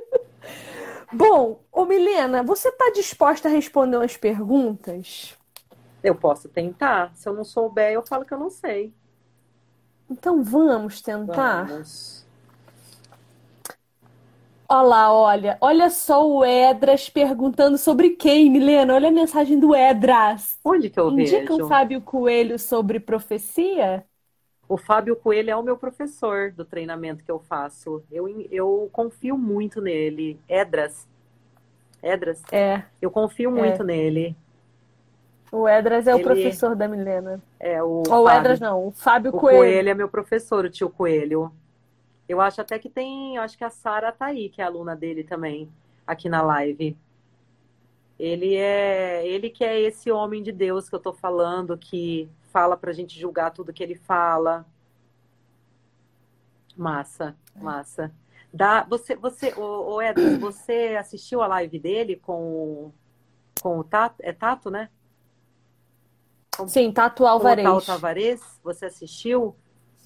Speaker 1: Bom, ô Milena, você está disposta a responder umas perguntas?
Speaker 2: Eu posso tentar. Se eu não souber, eu falo que eu não sei.
Speaker 1: Então vamos tentar?
Speaker 2: Vamos.
Speaker 1: Olha lá, olha. Olha só o Edras perguntando sobre quem, Milena? Olha a mensagem do Edras.
Speaker 2: Onde que eu
Speaker 1: Indica o
Speaker 2: vejo?
Speaker 1: Fábio Coelho sobre profecia?
Speaker 2: O Fábio Coelho é o meu professor do treinamento que eu faço. Eu, eu confio muito nele. Edras. Edras.
Speaker 1: É,
Speaker 2: Eu confio muito nele.
Speaker 1: O Edras é o
Speaker 2: Ele-
Speaker 1: professor da Milena.
Speaker 2: É o
Speaker 1: Ou o. Edras não, o Fábio
Speaker 2: O
Speaker 1: Coelho.
Speaker 2: Coelho é meu professor, o tio Coelho. Eu acho até que tem, eu acho que a Sara tá aí, que é aluna dele também, aqui na live. Ele é, ele que é esse homem de Deus que eu tô falando, que fala pra gente julgar tudo que ele fala. Massa, massa. Dá, você, você, o, o Edson, você assistiu a live dele com, com o Tato? É Tato, né?
Speaker 1: Sim, Tato
Speaker 2: Com o
Speaker 1: Alvarez.
Speaker 2: Tato Tavares? Você assistiu?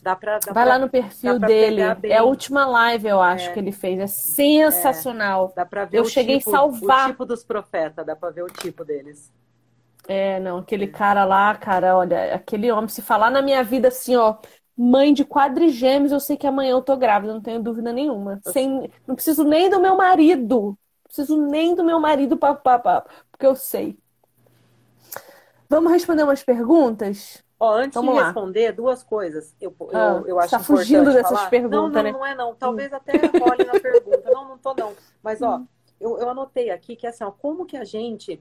Speaker 2: Dá pra, dá
Speaker 1: Vai
Speaker 2: pra-
Speaker 1: lá no perfil dele. É a última live, eu acho,
Speaker 2: É.
Speaker 1: que ele fez. É sensacional.
Speaker 2: Dá pra ver
Speaker 1: Eu
Speaker 2: o
Speaker 1: cheguei a
Speaker 2: tipo,
Speaker 1: salvar.
Speaker 2: o tipo dos profetas, dá pra ver o tipo deles.
Speaker 1: É, não, aquele cara lá, cara, olha, aquele homem, se falar na minha vida assim, ó, mãe de quadrigêmeos, eu sei que amanhã eu tô grávida, não tenho dúvida nenhuma. Sem, não preciso nem do meu marido. Não preciso nem do meu marido pra- porque que eu sei. Vamos responder umas perguntas?
Speaker 2: Ó, antes
Speaker 1: Vamos
Speaker 2: de
Speaker 1: lá.
Speaker 2: responder, duas coisas. Eu, eu,
Speaker 1: Ah,
Speaker 2: eu acho
Speaker 1: tá fugindo dessas
Speaker 2: falar.
Speaker 1: perguntas,
Speaker 2: não, não,
Speaker 1: né?
Speaker 2: não é não. Talvez até role na pergunta. Não, não tô não. Mas, ó, eu, eu anotei aqui que, assim, ó, como que a gente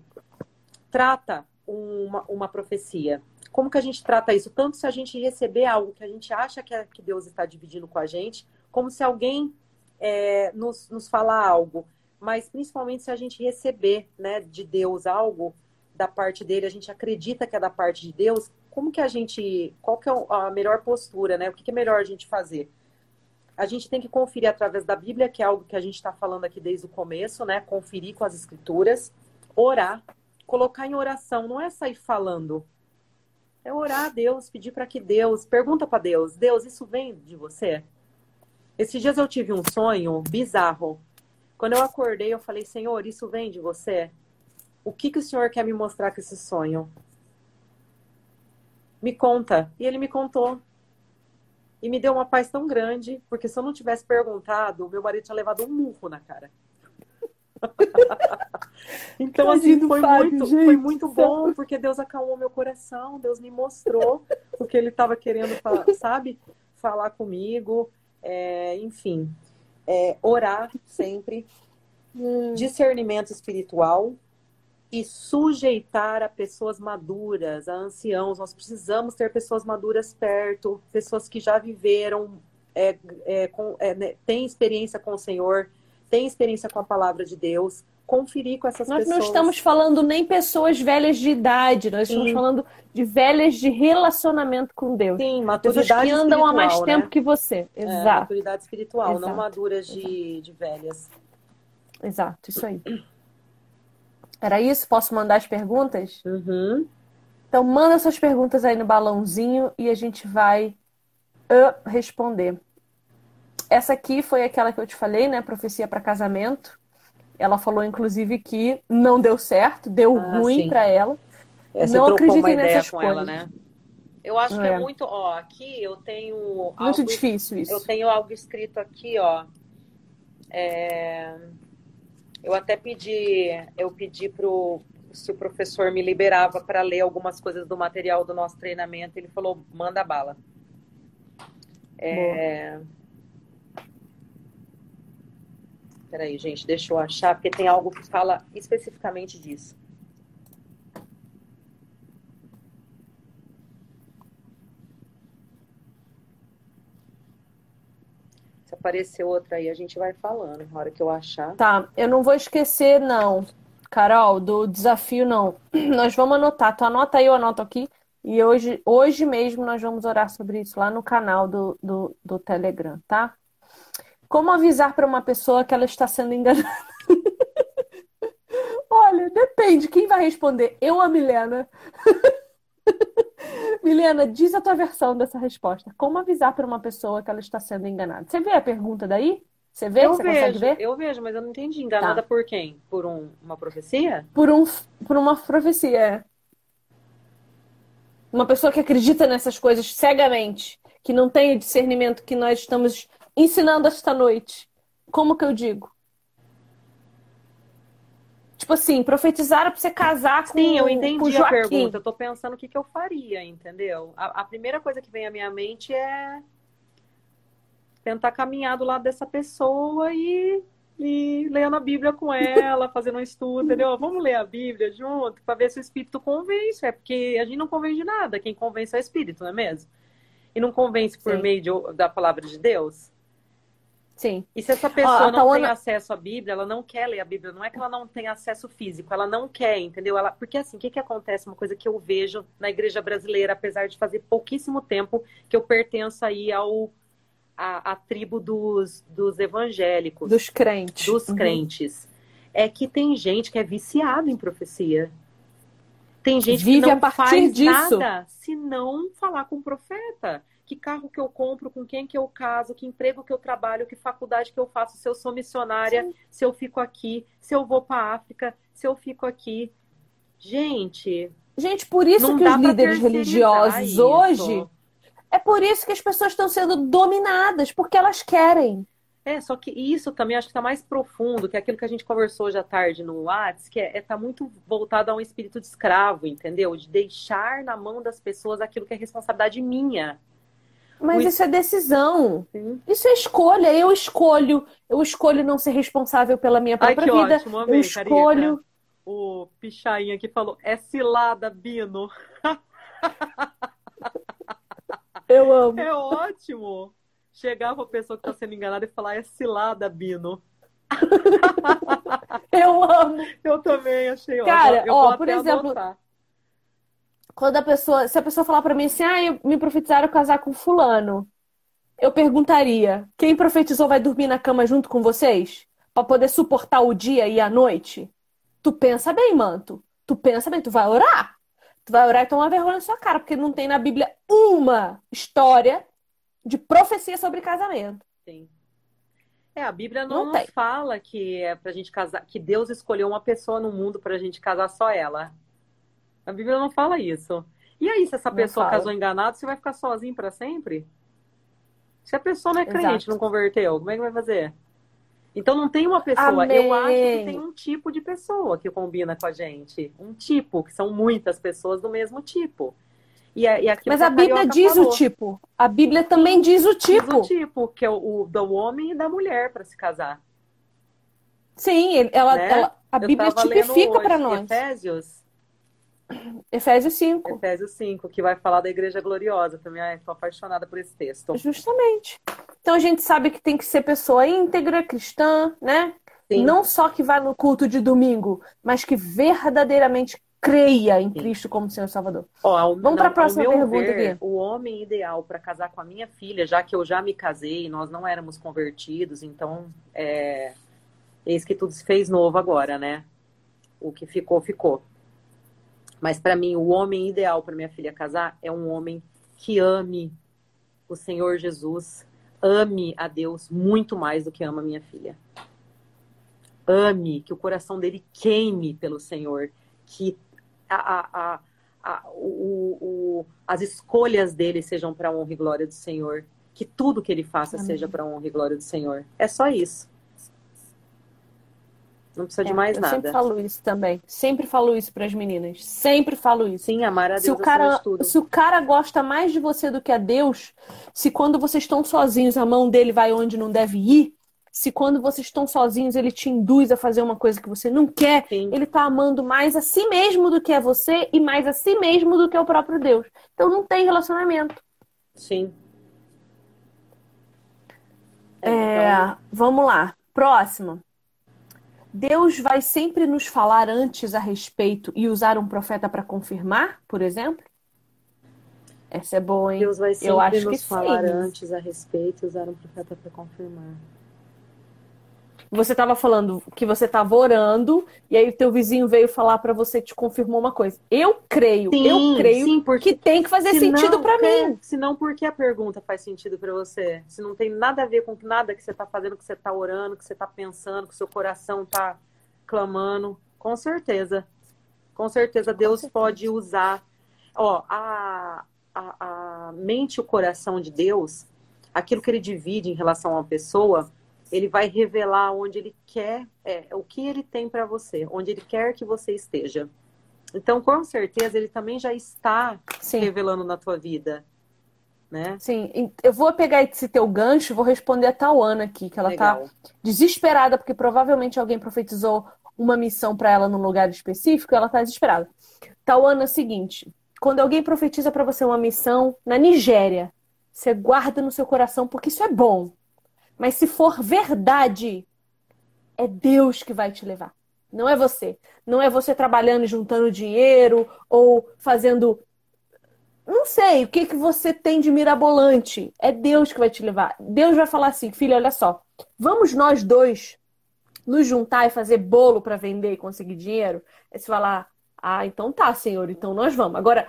Speaker 2: trata uma, uma profecia? Como que a gente trata isso? Tanto se a gente receber algo que a gente acha que, é- que Deus está dividindo com a gente, como se alguém é, nos, nos falar algo. Mas principalmente se a gente receber né, de Deus algo da parte dele, a gente acredita que é da parte de Deus, como que a gente. Qual que é a melhor postura, né? O que que é melhor a gente fazer? A gente tem que conferir através da Bíblia, que é algo que a gente está falando aqui desde o começo, né? Conferir com as escrituras, orar, colocar em oração, não é sair falando. É orar a Deus, pedir para que Deus, pergunta para Deus, Deus, isso vem de você? Esses dias eu tive um sonho bizarro. Quando eu acordei, eu falei, Senhor, isso vem de você? O que que o Senhor quer me mostrar com esse sonho? Me conta. E ele me contou. E me deu uma paz tão grande, porque se eu não tivesse perguntado, meu marido tinha levado um murro na cara. então, assim, foi
Speaker 1: Fábio,
Speaker 2: muito,
Speaker 1: gente
Speaker 2: foi muito bom, porque Deus acalmou meu coração, Deus me mostrou o que ele estava querendo, sabe? Falar comigo, é, enfim. É, orar sempre,
Speaker 1: Hum,
Speaker 2: discernimento espiritual e sujeitar a pessoas maduras, a anciãos. Nós precisamos ter pessoas maduras perto, pessoas que já viveram, é, é, com, é, né, têm experiência com o Senhor, têm experiência com a palavra de Deus. Conferir com essas
Speaker 1: Nós
Speaker 2: pessoas.
Speaker 1: não estamos falando nem pessoas velhas de idade, nós estamos
Speaker 2: Sim.
Speaker 1: falando de velhas de relacionamento com Deus.
Speaker 2: Sim,
Speaker 1: Pessoas
Speaker 2: maturidade
Speaker 1: que andam há mais
Speaker 2: espiritual,
Speaker 1: tempo
Speaker 2: né?
Speaker 1: que você.
Speaker 2: É,
Speaker 1: Exato,
Speaker 2: maturidade espiritual, não
Speaker 1: Exato.
Speaker 2: maduras de, de velhas.
Speaker 1: exato, isso aí. Era isso? Posso mandar as perguntas?
Speaker 2: Uhum.
Speaker 1: Então, manda suas perguntas aí no balãozinho e a gente vai ah, responder. Essa aqui foi aquela que eu te falei, né? Profecia para casamento. Ela falou, inclusive, que não deu certo, deu
Speaker 2: Ah,
Speaker 1: ruim para ela.
Speaker 2: É,
Speaker 1: Não acreditem
Speaker 2: ideia
Speaker 1: nessas coisas.
Speaker 2: ela, né? Eu acho que é
Speaker 1: É.
Speaker 2: muito. Ó, aqui eu tenho.
Speaker 1: Muito
Speaker 2: algo-
Speaker 1: difícil isso.
Speaker 2: Eu tenho algo escrito aqui, ó. É, Eu até pedi, eu pedi pro se o professor me liberava para ler algumas coisas do material do nosso treinamento. Ele falou, manda bala. É... Peraí, gente, deixa eu achar, porque tem algo que fala especificamente disso. Se aparecer outra aí, a gente vai falando. Na hora que eu achar.
Speaker 1: Tá, eu não vou esquecer, não, Carol, do desafio, não. Nós vamos anotar. Tu anota aí, eu anoto aqui. E hoje, hoje mesmo nós vamos orar sobre isso lá no canal do, do, do Telegram, tá? Como avisar para uma pessoa que ela está sendo enganada? Olha, depende. Quem vai responder? Eu ou a Milena? Milena, diz a tua versão dessa resposta. Como avisar para uma pessoa que ela está sendo enganada? Você vê a pergunta daí? Você vê?
Speaker 2: Eu
Speaker 1: Você consegue
Speaker 2: vejo,
Speaker 1: ver?
Speaker 2: eu vejo, mas eu não entendi. Enganada
Speaker 1: Tá.
Speaker 2: por quem? Por um- uma profecia?
Speaker 1: por um, por uma profecia. é. Uma pessoa que acredita nessas coisas cegamente, que não tem o discernimento que nós estamos ensinando esta noite. Como que eu digo? Tipo assim, profetizaram pra você casar com,
Speaker 2: Sim, eu entendi a pergunta. Eu tô pensando o que, que eu faria, entendeu? A, a primeira coisa que vem à minha mente é tentar caminhar do lado dessa pessoa e, e lendo a Bíblia com ela, fazendo um estudo, entendeu? Vamos ler a Bíblia junto para ver se o Espírito convence. É porque a gente não convence de nada. Quem convence é o Espírito, não é mesmo? E não convence por
Speaker 1: Sim.
Speaker 2: meio de- da palavra de Deus?
Speaker 1: Sim.
Speaker 2: E se essa pessoa
Speaker 1: a
Speaker 2: não tem acesso à Bíblia, ela não quer ler a Bíblia, não é que ela não tem acesso físico, ela não quer, entendeu? Ela, porque assim, o que, que acontece? Uma coisa que eu vejo na igreja brasileira, apesar de fazer pouquíssimo tempo que eu pertenço aí ao a, a tribo dos, dos evangélicos,
Speaker 1: Dos crentes.
Speaker 2: dos
Speaker 1: Uhum.
Speaker 2: crentes, é que tem gente que é viciada em profecia. Tem gente
Speaker 1: Vive
Speaker 2: que não
Speaker 1: a partir
Speaker 2: faz
Speaker 1: disso.
Speaker 2: nada se não falar com o profeta. Que carro que eu compro, com quem que eu caso, que emprego que eu trabalho, que faculdade que eu faço, se eu sou missionária, se eu fico aqui, se eu vou para a África, se eu fico aqui. Gente,
Speaker 1: Gente, por isso que os líderes religiosos
Speaker 2: isso.
Speaker 1: hoje É por isso que as pessoas estão sendo dominadas, porque elas querem.
Speaker 2: É, só que isso também acho que está mais profundo, que é aquilo que a gente conversou hoje à tarde no Whats, que é, é tá muito voltado a um espírito de escravo, entendeu? De deixar na mão das pessoas aquilo que é responsabilidade minha.
Speaker 1: Mas isso é decisão. Sim. Isso é escolha. Eu escolho. Eu escolho não ser responsável pela minha própria Ai, vida. Ótimo, amei, eu escolho. Carica.
Speaker 2: O Pichainha que falou: é cilada, Bino.
Speaker 1: Eu amo.
Speaker 2: É ótimo chegar pra pessoa que tá sendo enganada e falar, é cilada, Bino.
Speaker 1: eu amo.
Speaker 2: Eu também achei ótimo.
Speaker 1: Cara, eu ó, por exemplo, adotar. Quando a pessoa, se a pessoa falar para mim assim, ah, me profetizaram casar com fulano, eu perguntaria, quem profetizou vai dormir na cama junto com vocês? para poder suportar o dia e a noite? Tu pensa bem, manto. Tu pensa bem, tu vai orar. Tu vai orar e tomar vergonha na sua cara, porque não tem na Bíblia uma história de profecia sobre casamento.
Speaker 2: Sim. É, a Bíblia não, não fala que é pra gente casar, que Deus escolheu uma pessoa no mundo pra gente casar só ela. A Bíblia não fala isso. E aí, se essa não pessoa fala. casou enganado, você vai ficar sozinho para sempre? Se a pessoa não é crente, Exato. não converteu, como é que vai fazer? Então não tem uma pessoa. Amém. Eu acho que tem um tipo de pessoa que combina com a gente. Um tipo, que são muitas pessoas do mesmo tipo.
Speaker 1: E, é, e Mas a Bíblia diz falou. o tipo. A Bíblia também diz o tipo.
Speaker 2: Diz o tipo, que é o, o do homem e da mulher para se casar.
Speaker 1: Sim, ela, né? ela a Bíblia tipifica para nós.
Speaker 2: Efésios.
Speaker 1: Efésios 5.
Speaker 2: Efésios 5, que vai falar da igreja gloriosa. Também estou apaixonada por esse texto.
Speaker 1: Justamente. Então a gente sabe que tem que ser pessoa íntegra, cristã, né? Sim. Não só que vá no culto de domingo, mas que verdadeiramente creia em Cristo como Senhor Salvador.
Speaker 2: Ó, Vamos para a próxima pergunta ver, aqui. O homem ideal para casar com a minha filha, já que eu já me casei, nós não éramos convertidos, então é, eis que tudo se fez novo agora, né? O que ficou, ficou. Mas para mim, o homem ideal para minha filha casar é um homem que ame o Senhor Jesus, ame a Deus muito mais do que ama minha filha. Ame, que o coração dele queime pelo Senhor, que a, a, a, o, o, as escolhas dele sejam para a honra e glória do Senhor. Que tudo que ele faça Amém. seja para a honra e glória do Senhor. É só isso. Não precisa é, de mais
Speaker 1: eu
Speaker 2: nada.
Speaker 1: Eu sempre falo isso também. Sempre falo isso para as meninas. Sempre falo isso.
Speaker 2: Sim, amar a Deus
Speaker 1: se o cara, Se o cara gosta mais de você do que a Deus, se quando vocês estão sozinhos a mão dele vai onde não deve ir, se quando vocês estão sozinhos ele te induz a fazer uma coisa que você não quer, Sim. ele está amando mais a si mesmo do que a você e mais a si mesmo do que o próprio Deus. Então não tem relacionamento.
Speaker 2: Sim.
Speaker 1: É, então... Vamos lá. Próximo. Deus vai sempre nos falar antes a respeito e usar um profeta para confirmar, por exemplo? Essa é boa, hein?
Speaker 2: Deus vai sempre Eu acho nos que falar sim. antes a respeito e usar um profeta para confirmar.
Speaker 1: Você estava falando que você estava orando e aí o teu vizinho veio falar para você te confirmou uma coisa. Eu creio, sim, eu creio sim, que tem que fazer sentido para mim.
Speaker 2: Se não, por que a pergunta faz sentido para você? Se não tem nada a ver com nada que você está fazendo, que você está orando, que você está pensando, que seu coração está clamando, com certeza. Com certeza Deus certeza. pode usar. Ó, a, a, a mente e o coração de Deus, aquilo que ele divide em relação a uma pessoa ele vai revelar onde ele quer, é, o que ele tem para você, onde ele quer que você esteja. Então, com certeza, ele também já está Sim. revelando na tua vida. Né?
Speaker 1: Sim, eu vou pegar esse teu gancho vou responder a Tauana aqui, que ela está desesperada, porque provavelmente alguém profetizou uma missão para ela num lugar específico, ela está desesperada. Tauana é o seguinte: quando alguém profetiza para você uma missão na Nigéria, você guarda no seu coração, porque isso é bom. Mas se for verdade, é Deus que vai te levar. Não é você. Não é você trabalhando e juntando dinheiro ou fazendo. Não sei o que, que você tem de mirabolante. É Deus que vai te levar. Deus vai falar assim: filho, olha só. Vamos nós dois nos juntar e fazer bolo para vender e conseguir dinheiro? Aí você falar: ah, então tá, senhor, então nós vamos. Agora,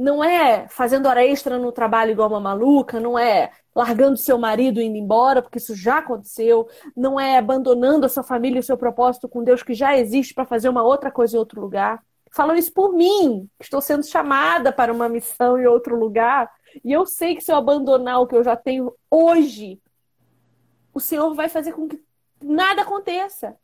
Speaker 1: não é fazendo hora extra no trabalho igual uma maluca, não é largando seu marido e indo embora, porque isso já aconteceu, não é abandonando a sua família e o seu propósito com Deus que já existe para fazer uma outra coisa em outro lugar. Falam isso por mim, estou sendo chamada para uma missão em outro lugar, e eu sei que se eu abandonar o que eu já tenho hoje, o Senhor vai fazer com que nada aconteça.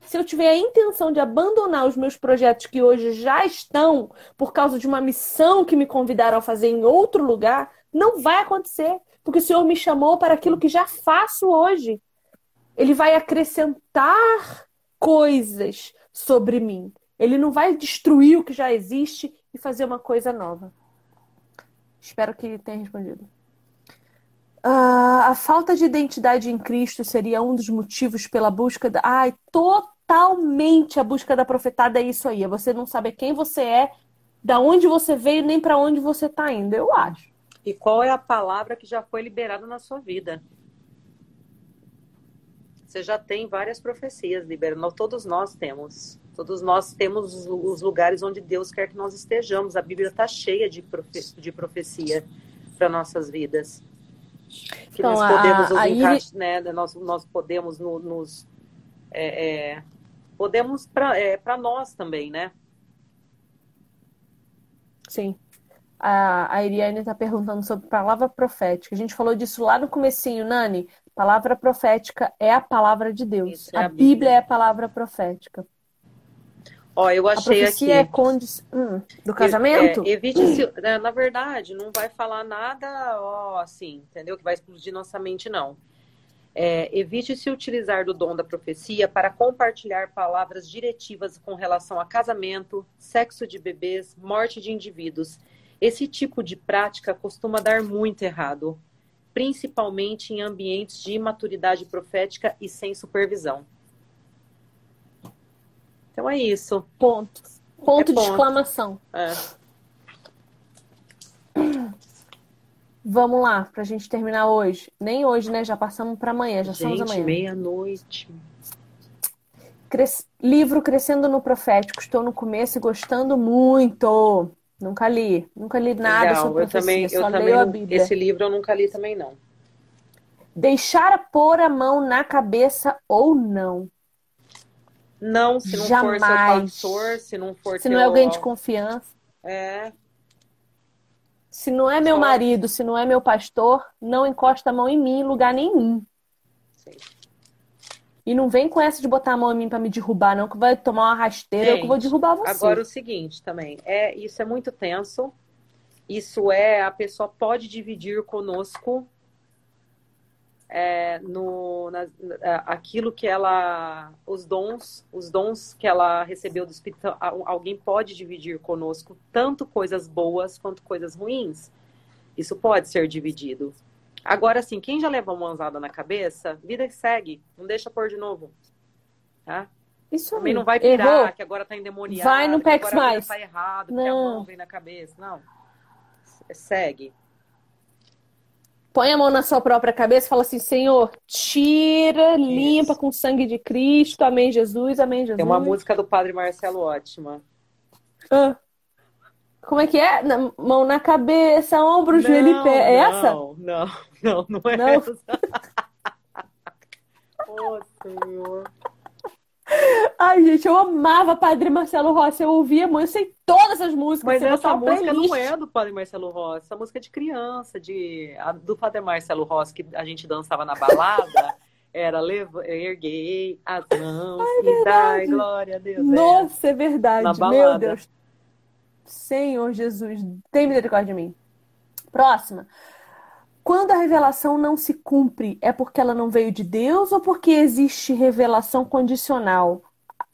Speaker 1: Se eu tiver a intenção de abandonar os meus projetos que hoje já estão por causa de uma missão que me convidaram a fazer em outro lugar, não vai acontecer, porque o Senhor me chamou para aquilo que já faço hoje. Ele vai acrescentar coisas sobre mim. Ele não vai destruir o que já existe e fazer uma coisa nova. Espero que tenha respondido. Uh, a falta de identidade em Cristo seria um dos motivos pela busca da. Ai, totalmente a busca da profetada é isso aí. É você não saber quem você é, da onde você veio, nem para onde você está indo, eu acho.
Speaker 2: E qual é a palavra que já foi liberada na sua vida? Você já tem várias profecias liberadas, todos nós temos. Todos nós temos os lugares onde Deus quer que nós estejamos. A Bíblia está cheia de profecia para nossas vidas. Que então, nós podemos a, a encaixar, né? Nós, nós podemos no, nos. É, é, podemos para é, nós também, né?
Speaker 1: Sim. A, a Iriane está perguntando sobre palavra profética. A gente falou disso lá no comecinho, Nani. Palavra profética é a palavra de Deus. É a, a Bíblia. Bíblia é a palavra profética.
Speaker 2: Ó, eu achei a aqui.
Speaker 1: é condi... Hum, do casamento?
Speaker 2: É, evite se, né, na verdade, não vai falar nada, ó, assim, entendeu? Que vai explodir nossa mente, não. É, evite se utilizar do dom da profecia para compartilhar palavras diretivas com relação a casamento, sexo de bebês, morte de indivíduos. Esse tipo de prática costuma dar muito errado, principalmente em ambientes de imaturidade profética e sem supervisão. Então é isso.
Speaker 1: Ponto. Ponto é de exclamação.
Speaker 2: É.
Speaker 1: Vamos lá, pra gente terminar hoje. Nem hoje, né? Já passamos para amanhã, já
Speaker 2: gente,
Speaker 1: estamos amanhã.
Speaker 2: meia-noite.
Speaker 1: Cres... Livro Crescendo no Profético. Estou no começo e gostando muito. Nunca li. Nunca li nada Legal. sobre
Speaker 2: eu também, eu só também, a Bíblia. Esse livro eu nunca li também, não.
Speaker 1: Deixar pôr a mão na cabeça ou não.
Speaker 2: Não, se não Jamais. for seu pastor, se não for
Speaker 1: Se teu... não é alguém de confiança.
Speaker 2: É.
Speaker 1: Se não é meu Só... marido, se não é meu pastor, não encosta a mão em mim em lugar nenhum. Sim. E não vem com essa de botar a mão em mim para me derrubar, não, que vai tomar uma rasteira, Gente, eu que vou derrubar você.
Speaker 2: Agora o seguinte também, é, isso é muito tenso. Isso é, a pessoa pode dividir conosco é, no, na, aquilo que ela, os dons, os dons que ela recebeu do Espírito, alguém pode dividir conosco tanto coisas boas quanto coisas ruins. Isso pode ser dividido. Agora, assim, quem já levou uma mãozada na cabeça, vida que segue, não deixa pôr de novo, tá?
Speaker 1: Isso
Speaker 2: Também não vai pirar, Errou. que agora tá endemoniado,
Speaker 1: vai no PEX mais.
Speaker 2: tá errado, não. que a mão vem na cabeça. Não. Segue
Speaker 1: põe a mão na sua própria cabeça e fala assim: Senhor, tira, limpa Isso. com o sangue de Cristo. Amém, Jesus. Amém, Jesus.
Speaker 2: Tem uma música do Padre Marcelo ótima.
Speaker 1: Ah. Como é que é? Na, mão na cabeça, ombro, não, joelho e pé. É
Speaker 2: não,
Speaker 1: essa?
Speaker 2: Não, não, não é não. essa. oh, Senhor.
Speaker 1: Ai, gente, eu amava Padre Marcelo Rossi. Eu ouvia muito, eu sei todas as músicas.
Speaker 2: Mas essa música playlist. não é do Padre Marcelo Rossi. Essa música é de criança, de, a, do Padre Marcelo Rossi, que a gente dançava na balada. era leva, erguei as mãos Ai, e dai glória a Deus.
Speaker 1: Nossa, é, é verdade. Meu Deus. Senhor Jesus, tem misericórdia de mim. Próxima. Quando a revelação não se cumpre, é porque ela não veio de Deus ou porque existe revelação condicional?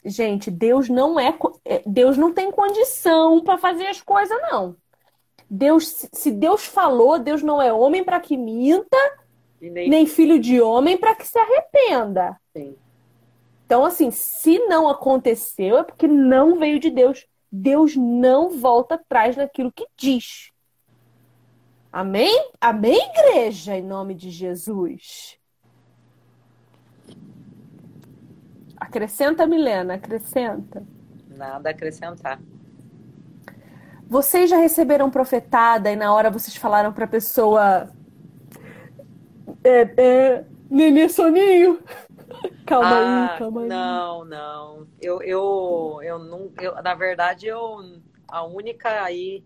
Speaker 1: Gente, Deus não é, é Deus não tem condição para fazer as coisas não. Deus, se Deus falou, Deus não é homem para que minta, nem... nem... filho de homem para que se arrependa.
Speaker 2: Sim.
Speaker 1: Então, assim, se não aconteceu, é porque não veio de Deus. Deus não volta atrás naquilo que diz. Amém? Amém, igreja, em nome de Jesus. Acrescenta, Milena, acrescenta.
Speaker 2: Nada a acrescentar.
Speaker 1: Vocês já receberam profetada e na hora vocês falaram para a pessoa. É, é, nenê soninho. Calma ah, aí, calma aí.
Speaker 2: Não, não. Eu, eu, eu não. Eu, na verdade, eu. A única aí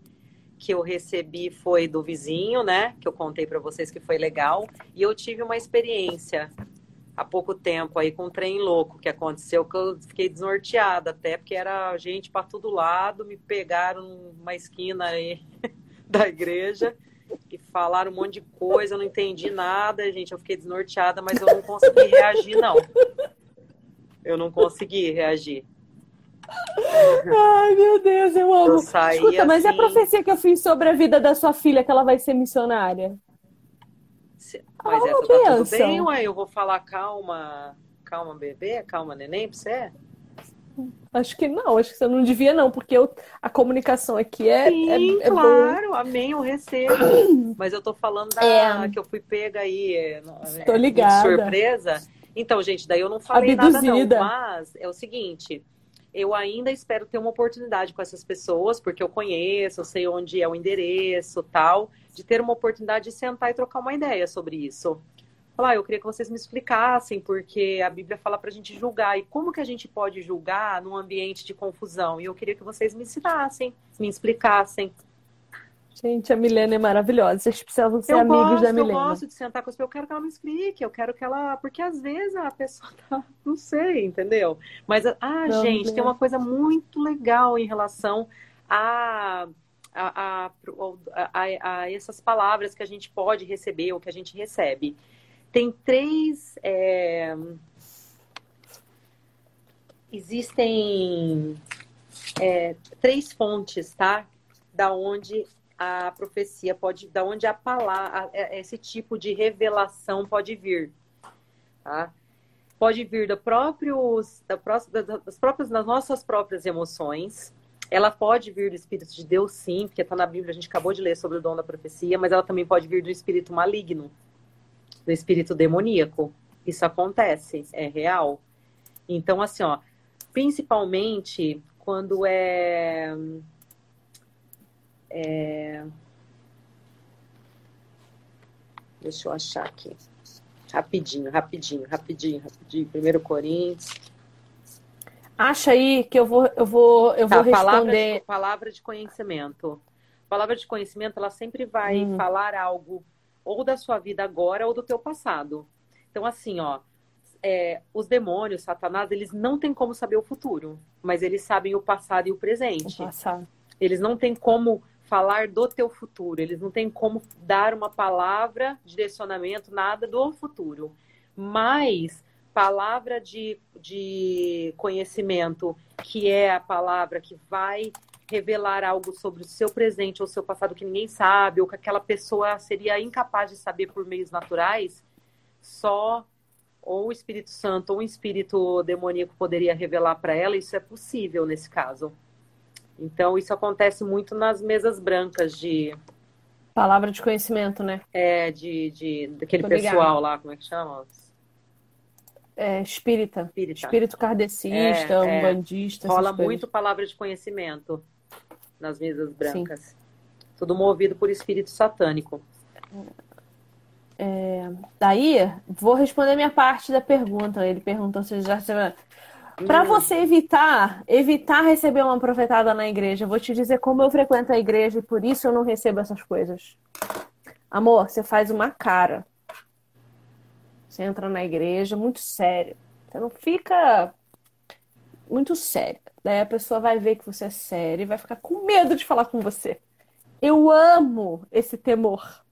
Speaker 2: que eu recebi foi do vizinho, né? Que eu contei para vocês que foi legal. E eu tive uma experiência há pouco tempo aí com um trem louco que aconteceu, que eu fiquei desnorteada até, porque era gente para todo lado, me pegaram numa esquina aí da igreja e falaram um monte de coisa, eu não entendi nada, gente, eu fiquei desnorteada, mas eu não consegui reagir, não. Eu não consegui reagir.
Speaker 1: Ai, meu Deus, eu amo. Eu saí, Escuta, mas assim... é a profecia que eu fiz sobre a vida da sua filha, que ela vai ser missionária?
Speaker 2: Mas essa tá tudo bem, ué? Eu vou falar calma, calma bebê, calma neném pra você?
Speaker 1: Acho que não, acho que você não devia, não, porque eu, a comunicação aqui é. é
Speaker 2: Sim,
Speaker 1: é, é
Speaker 2: claro, bom. amém, eu recebo. Mas eu tô falando da é. que eu fui pega aí. É,
Speaker 1: tô ligada.
Speaker 2: surpresa. Então, gente, daí eu não falei Abduzida. nada, não. Mas é o seguinte: eu ainda espero ter uma oportunidade com essas pessoas, porque eu conheço, eu sei onde é o endereço tal, de ter uma oportunidade de sentar e trocar uma ideia sobre isso. Falar, ah, eu queria que vocês me explicassem, porque a Bíblia fala para a gente julgar, e como que a gente pode julgar num ambiente de confusão? E eu queria que vocês me ensinassem, me explicassem.
Speaker 1: Gente, a Milena é maravilhosa. Vocês precisam ser eu amigos
Speaker 2: gosto,
Speaker 1: da Milena.
Speaker 2: Eu gosto de sentar com as pessoas. Eu quero que ela me explique. Eu quero que ela. Porque às vezes a pessoa tá. Não sei, entendeu? Mas, ah, não, gente, tem uma coisa muito legal em relação a. A, a, a, a, essas palavras que a gente pode receber ou que a gente recebe. Tem três. É... Existem é, três fontes, tá? Da onde a profecia pode, da onde a palavra, é, esse tipo de revelação pode vir, tá? Pode vir da próprios, da, das próprias, das nossas próprias emoções. Ela pode vir do Espírito de Deus, sim, porque está na Bíblia, a gente acabou de ler sobre o dom da profecia, mas ela também pode vir do espírito maligno, do espírito demoníaco. Isso acontece, é real. Então, assim, ó, principalmente quando é é... Deixa eu achar aqui. Rapidinho, rapidinho, rapidinho, rapidinho. Primeiro Coríntios.
Speaker 1: Acha aí que eu vou, eu vou, eu tá, vou responder.
Speaker 2: Palavra de, palavra de conhecimento. Palavra de conhecimento, ela sempre vai hum. falar algo ou da sua vida agora ou do teu passado. Então, assim, ó, é, os demônios, Satanás, eles não têm como saber o futuro, mas eles sabem o passado e o presente. O passado. Eles não têm como falar do teu futuro. Eles não têm como dar uma palavra, direcionamento, nada do futuro. Mas palavra de, de conhecimento, que é a palavra que vai revelar algo sobre o seu presente ou seu passado que ninguém sabe, ou que aquela pessoa seria incapaz de saber por meios naturais, só ou o Espírito Santo ou um espírito demoníaco poderia revelar para ela, isso é possível nesse caso. Então, isso acontece muito nas mesas brancas de.
Speaker 1: Palavra de conhecimento, né?
Speaker 2: É, de, de daquele pessoal lá, como é que chama?
Speaker 1: É, espírita. espírita. Espírito kardecista, é, umbandista.
Speaker 2: É. Rola muito palavra de conhecimento nas mesas brancas. Sim. Tudo movido por espírito satânico.
Speaker 1: É, daí, vou responder minha parte da pergunta. Ele perguntou se já para você evitar, evitar receber uma profetada na igreja, vou te dizer como eu frequento a igreja e por isso eu não recebo essas coisas. Amor, você faz uma cara. Você entra na igreja muito sério. Você não fica muito sério. Daí a pessoa vai ver que você é sério e vai ficar com medo de falar com você. Eu amo esse temor.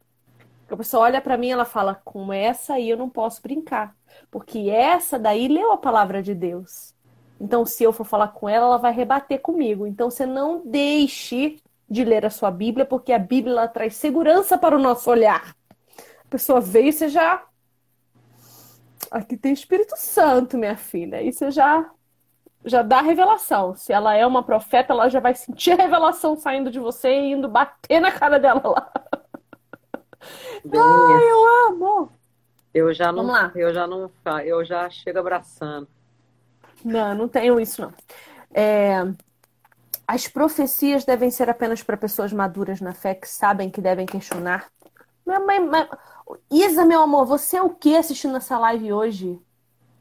Speaker 1: A pessoa olha para mim e ela fala: com essa aí eu não posso brincar. Porque essa daí leu a palavra de Deus. Então, se eu for falar com ela, ela vai rebater comigo. Então, você não deixe de ler a sua Bíblia, porque a Bíblia ela traz segurança para o nosso olhar. A pessoa veio e você já. Aqui tem Espírito Santo, minha filha. Aí você já já dá a revelação. Se ela é uma profeta, ela já vai sentir a revelação saindo de você e indo bater na cara dela lá. Ai, eu amo.
Speaker 2: Eu já não, eu já não, eu já chego abraçando.
Speaker 1: Não, não tenho isso, não. É, as profecias devem ser apenas para pessoas maduras na fé que sabem que devem questionar. Mas, mas, Isa, meu amor, você é o que assistindo essa live hoje?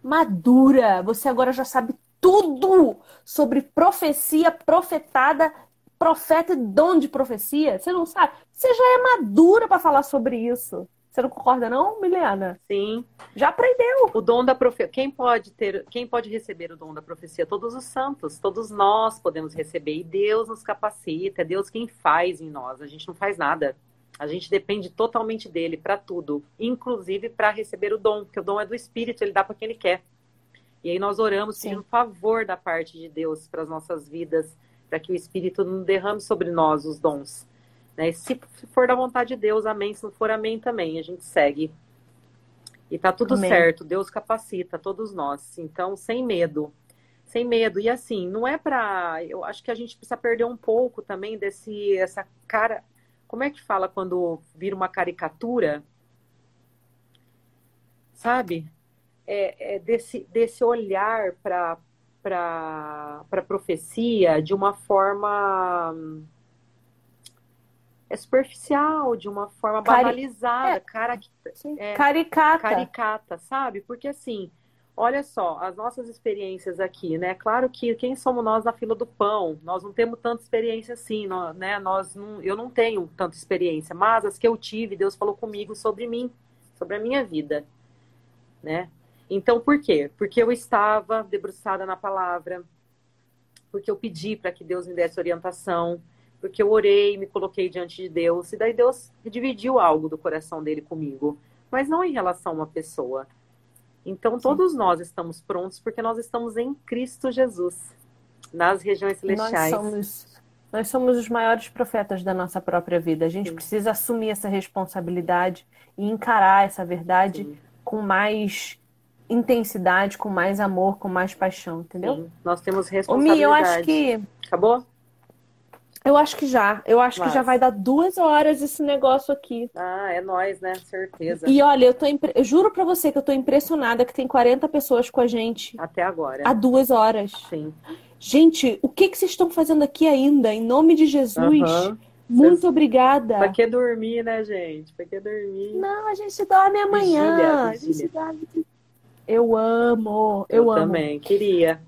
Speaker 1: Madura. Você agora já sabe tudo sobre profecia, profetada, profeta e dom de profecia. Você não sabe? Você já é madura para falar sobre isso. Você não concorda, não, Milena?
Speaker 2: Sim.
Speaker 1: Já aprendeu.
Speaker 2: O dom da profecia. Quem pode ter, quem pode receber o dom da profecia? Todos os santos, todos nós podemos receber. E Deus nos capacita, é Deus quem faz em nós. A gente não faz nada. A gente depende totalmente dele para tudo, inclusive para receber o dom, porque o dom é do Espírito, ele dá para quem ele quer. E aí nós oramos pedindo favor da parte de Deus para as nossas vidas, para que o Espírito não derrame sobre nós os dons. Né? Se for da vontade de Deus, amém. Se não for, amém também. A gente segue. E tá tudo amém. certo. Deus capacita todos nós. Então, sem medo. Sem medo. E assim, não é pra. Eu acho que a gente precisa perder um pouco também desse. Essa cara. Como é que fala quando vira uma caricatura? Sabe? É, é desse, desse olhar para para profecia de uma forma é superficial, de uma forma Cari... banalizada, é. cara...
Speaker 1: é, caricata.
Speaker 2: Caricata, sabe? Porque assim, olha só, as nossas experiências aqui, né? Claro que quem somos nós na fila do pão? Nós não temos tanta experiência assim, né? Nós não, eu não tenho tanta experiência, mas as que eu tive, Deus falou comigo sobre mim, sobre a minha vida, né? Então, por quê? Porque eu estava debruçada na palavra, porque eu pedi para que Deus me desse orientação, porque eu orei, me coloquei diante de Deus, e daí Deus dividiu algo do coração dele comigo, mas não em relação a uma pessoa. Então, Sim. todos nós estamos prontos porque nós estamos em Cristo Jesus, nas regiões celestiais.
Speaker 1: Nós somos, nós somos os maiores profetas da nossa própria vida. A gente Sim. precisa assumir essa responsabilidade e encarar essa verdade Sim. com mais intensidade, com mais amor, com mais paixão, entendeu? Sim.
Speaker 2: Nós temos responsabilidade. Mi,
Speaker 1: eu acho que
Speaker 2: acabou.
Speaker 1: Eu acho que já. Eu acho Mas... que já vai dar duas horas esse negócio aqui.
Speaker 2: Ah, é nós, né? Certeza.
Speaker 1: E olha, eu tô impre... eu juro pra você que eu tô impressionada que tem 40 pessoas com a gente.
Speaker 2: Até agora.
Speaker 1: Há duas horas.
Speaker 2: Sim.
Speaker 1: Gente, o que, que vocês estão fazendo aqui ainda? Em nome de Jesus. Uhum. Muito Vocês... obrigada.
Speaker 2: Pra que dormir, né, gente? Pra que dormir?
Speaker 1: Não, a gente dorme amanhã. Vigília, vigília. A gente dorme... Eu amo, eu, eu amo.
Speaker 2: também, queria.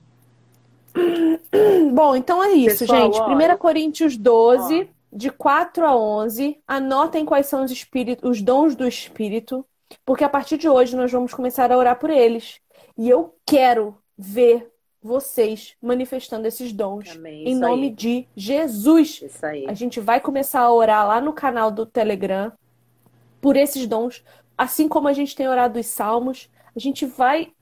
Speaker 1: Bom, então é isso, Pessoal, gente. 1 Coríntios 12, ó. de 4 a 11. Anotem quais são os, espíritos, os dons do Espírito, porque a partir de hoje nós vamos começar a orar por eles. E eu quero ver vocês manifestando esses dons Amém, em nome aí. de Jesus.
Speaker 2: Isso aí.
Speaker 1: A gente vai começar a orar lá no canal do Telegram por esses dons, assim como a gente tem orado os salmos. A gente vai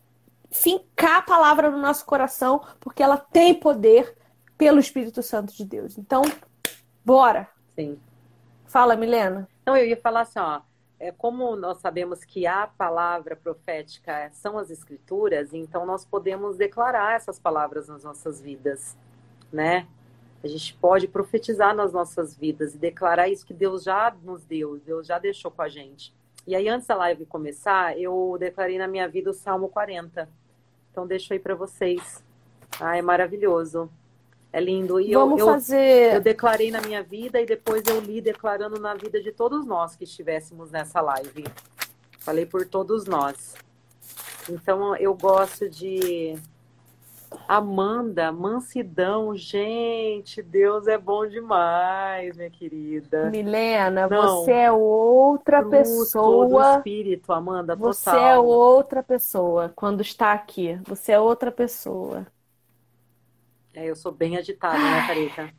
Speaker 1: fincar a palavra no nosso coração, porque ela tem poder pelo Espírito Santo de Deus. Então, bora!
Speaker 2: Sim.
Speaker 1: Fala, Milena.
Speaker 2: Não, eu ia falar assim, ó. É, como nós sabemos que a palavra profética são as escrituras, então nós podemos declarar essas palavras nas nossas vidas, né? A gente pode profetizar nas nossas vidas e declarar isso que Deus já nos deu, Deus já deixou com a gente. E aí, antes da live começar, eu declarei na minha vida o Salmo 40. Então, deixo aí para vocês. Ah, é maravilhoso. É lindo. E
Speaker 1: Vamos
Speaker 2: eu,
Speaker 1: fazer.
Speaker 2: Eu, eu declarei na minha vida e depois eu li declarando na vida de todos nós que estivéssemos nessa live. Falei por todos nós. Então, eu gosto de Amanda, mansidão, gente, Deus é bom demais, minha querida.
Speaker 1: Milena, Não, você é outra pessoa.
Speaker 2: do espírito, Amanda, total.
Speaker 1: Você é outra pessoa quando está aqui. Você é outra pessoa.
Speaker 2: É, eu sou bem agitada, né, Carita?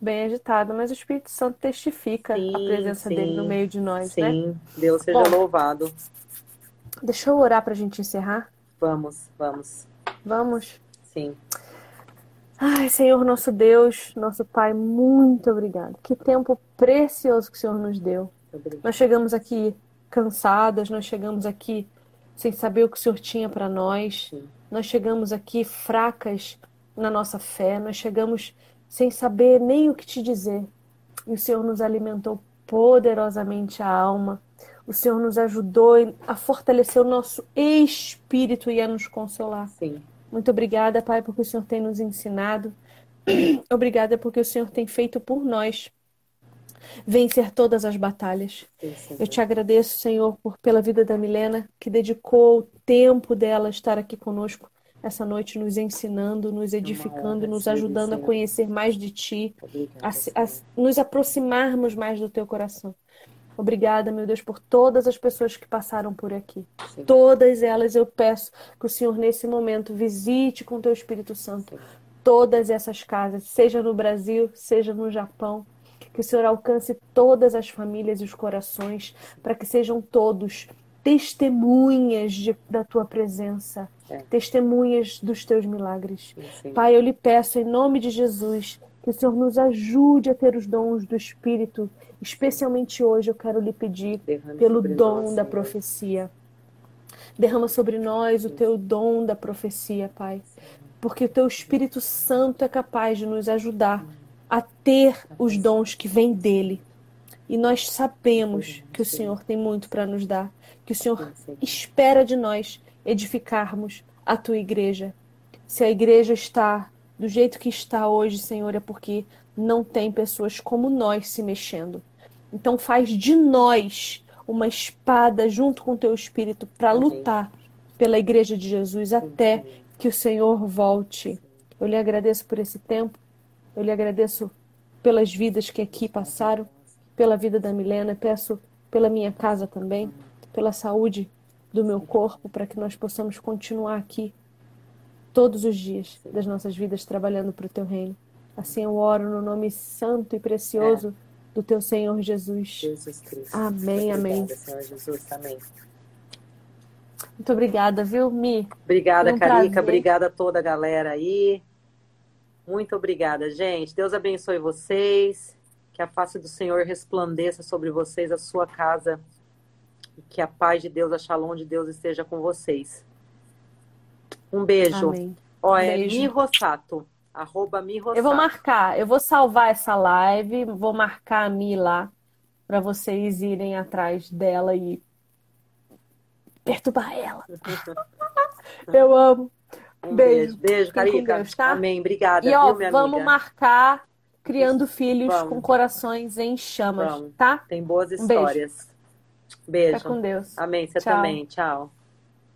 Speaker 1: Bem agitada, mas o Espírito Santo testifica sim, a presença sim, dele no meio de nós,
Speaker 2: sim.
Speaker 1: né?
Speaker 2: Sim, Deus seja bom, louvado.
Speaker 1: Deixa eu orar para a gente encerrar.
Speaker 2: Vamos, vamos.
Speaker 1: Vamos?
Speaker 2: Sim.
Speaker 1: Ai, Senhor nosso Deus, nosso Pai, muito obrigado. Que tempo precioso que o Senhor nos deu.
Speaker 2: Obrigado.
Speaker 1: Nós chegamos aqui cansadas, nós chegamos aqui sem saber o que o Senhor tinha para nós.
Speaker 2: Sim.
Speaker 1: Nós chegamos aqui fracas na nossa fé, nós chegamos sem saber nem o que te dizer. E o Senhor nos alimentou poderosamente a alma. O Senhor nos ajudou a fortalecer o nosso espírito e a nos consolar.
Speaker 2: Sim.
Speaker 1: Muito obrigada, Pai, porque o Senhor tem nos ensinado. Obrigada porque o Senhor tem feito por nós vencer todas as batalhas.
Speaker 2: Sim,
Speaker 1: Eu te agradeço, Senhor, por pela vida da Milena, que dedicou o tempo dela a estar aqui conosco essa noite, nos ensinando, nos edificando, nos ajudando a conhecer mais de Ti, a, a nos aproximarmos mais do Teu coração. Obrigada, meu Deus, por todas as pessoas que passaram por aqui. Sim. Todas elas eu peço que o Senhor, nesse momento, visite com o teu Espírito Santo todas essas casas, seja no Brasil, seja no Japão. Que o Senhor alcance todas as famílias e os corações, para que sejam todos testemunhas de, da tua presença, é. testemunhas dos teus milagres. Sim. Pai, eu lhe peço, em nome de Jesus, que o Senhor nos ajude a ter os dons do Espírito. Especialmente hoje eu quero lhe pedir pelo dom nós, da profecia. Derrama sobre nós o teu dom da profecia, Pai. Porque o teu Espírito Santo é capaz de nos ajudar a ter os dons que vêm dele. E nós sabemos que o Senhor tem muito para nos dar, que o Senhor espera de nós edificarmos a tua igreja. Se a igreja está do jeito que está hoje, Senhor, é porque não tem pessoas como nós se mexendo. Então faz de nós uma espada junto com o teu espírito para lutar pela igreja de Jesus até que o Senhor volte. Eu lhe agradeço por esse tempo. Eu lhe agradeço pelas vidas que aqui passaram, pela vida da Milena, peço pela minha casa também, pela saúde do meu corpo, para que nós possamos continuar aqui todos os dias das nossas vidas trabalhando para o teu reino. Assim eu oro no nome santo e precioso é. Do teu Senhor Jesus. Jesus Cristo. Amém, amém. Senhor Jesus, amém. Muito obrigada, viu, Mi?
Speaker 2: Obrigada, um Carica. Prazer. Obrigada a toda a galera aí. Muito obrigada, gente. Deus abençoe vocês. Que a face do Senhor resplandeça sobre vocês, a sua casa. E que a paz de Deus, a shalom de Deus esteja com vocês. Um beijo. Amém. Ó, é beijo. Mi Rossato. Arroba Mi Rossato.
Speaker 1: Eu vou marcar, eu vou salvar essa live, vou marcar a Mi lá para vocês irem atrás dela e perturbar ela. eu amo.
Speaker 2: Um beijo. Beijo, Carica. Deus, tá? Amém. Obrigada.
Speaker 1: E ó, viu, vamos amiga? marcar criando filhos vamos. com corações em chamas, vamos. tá?
Speaker 2: Tem boas histórias. Um beijo.
Speaker 1: Fica com Deus.
Speaker 2: Amém. Você Tchau. também. Tchau.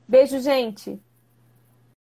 Speaker 1: Beijo, gente.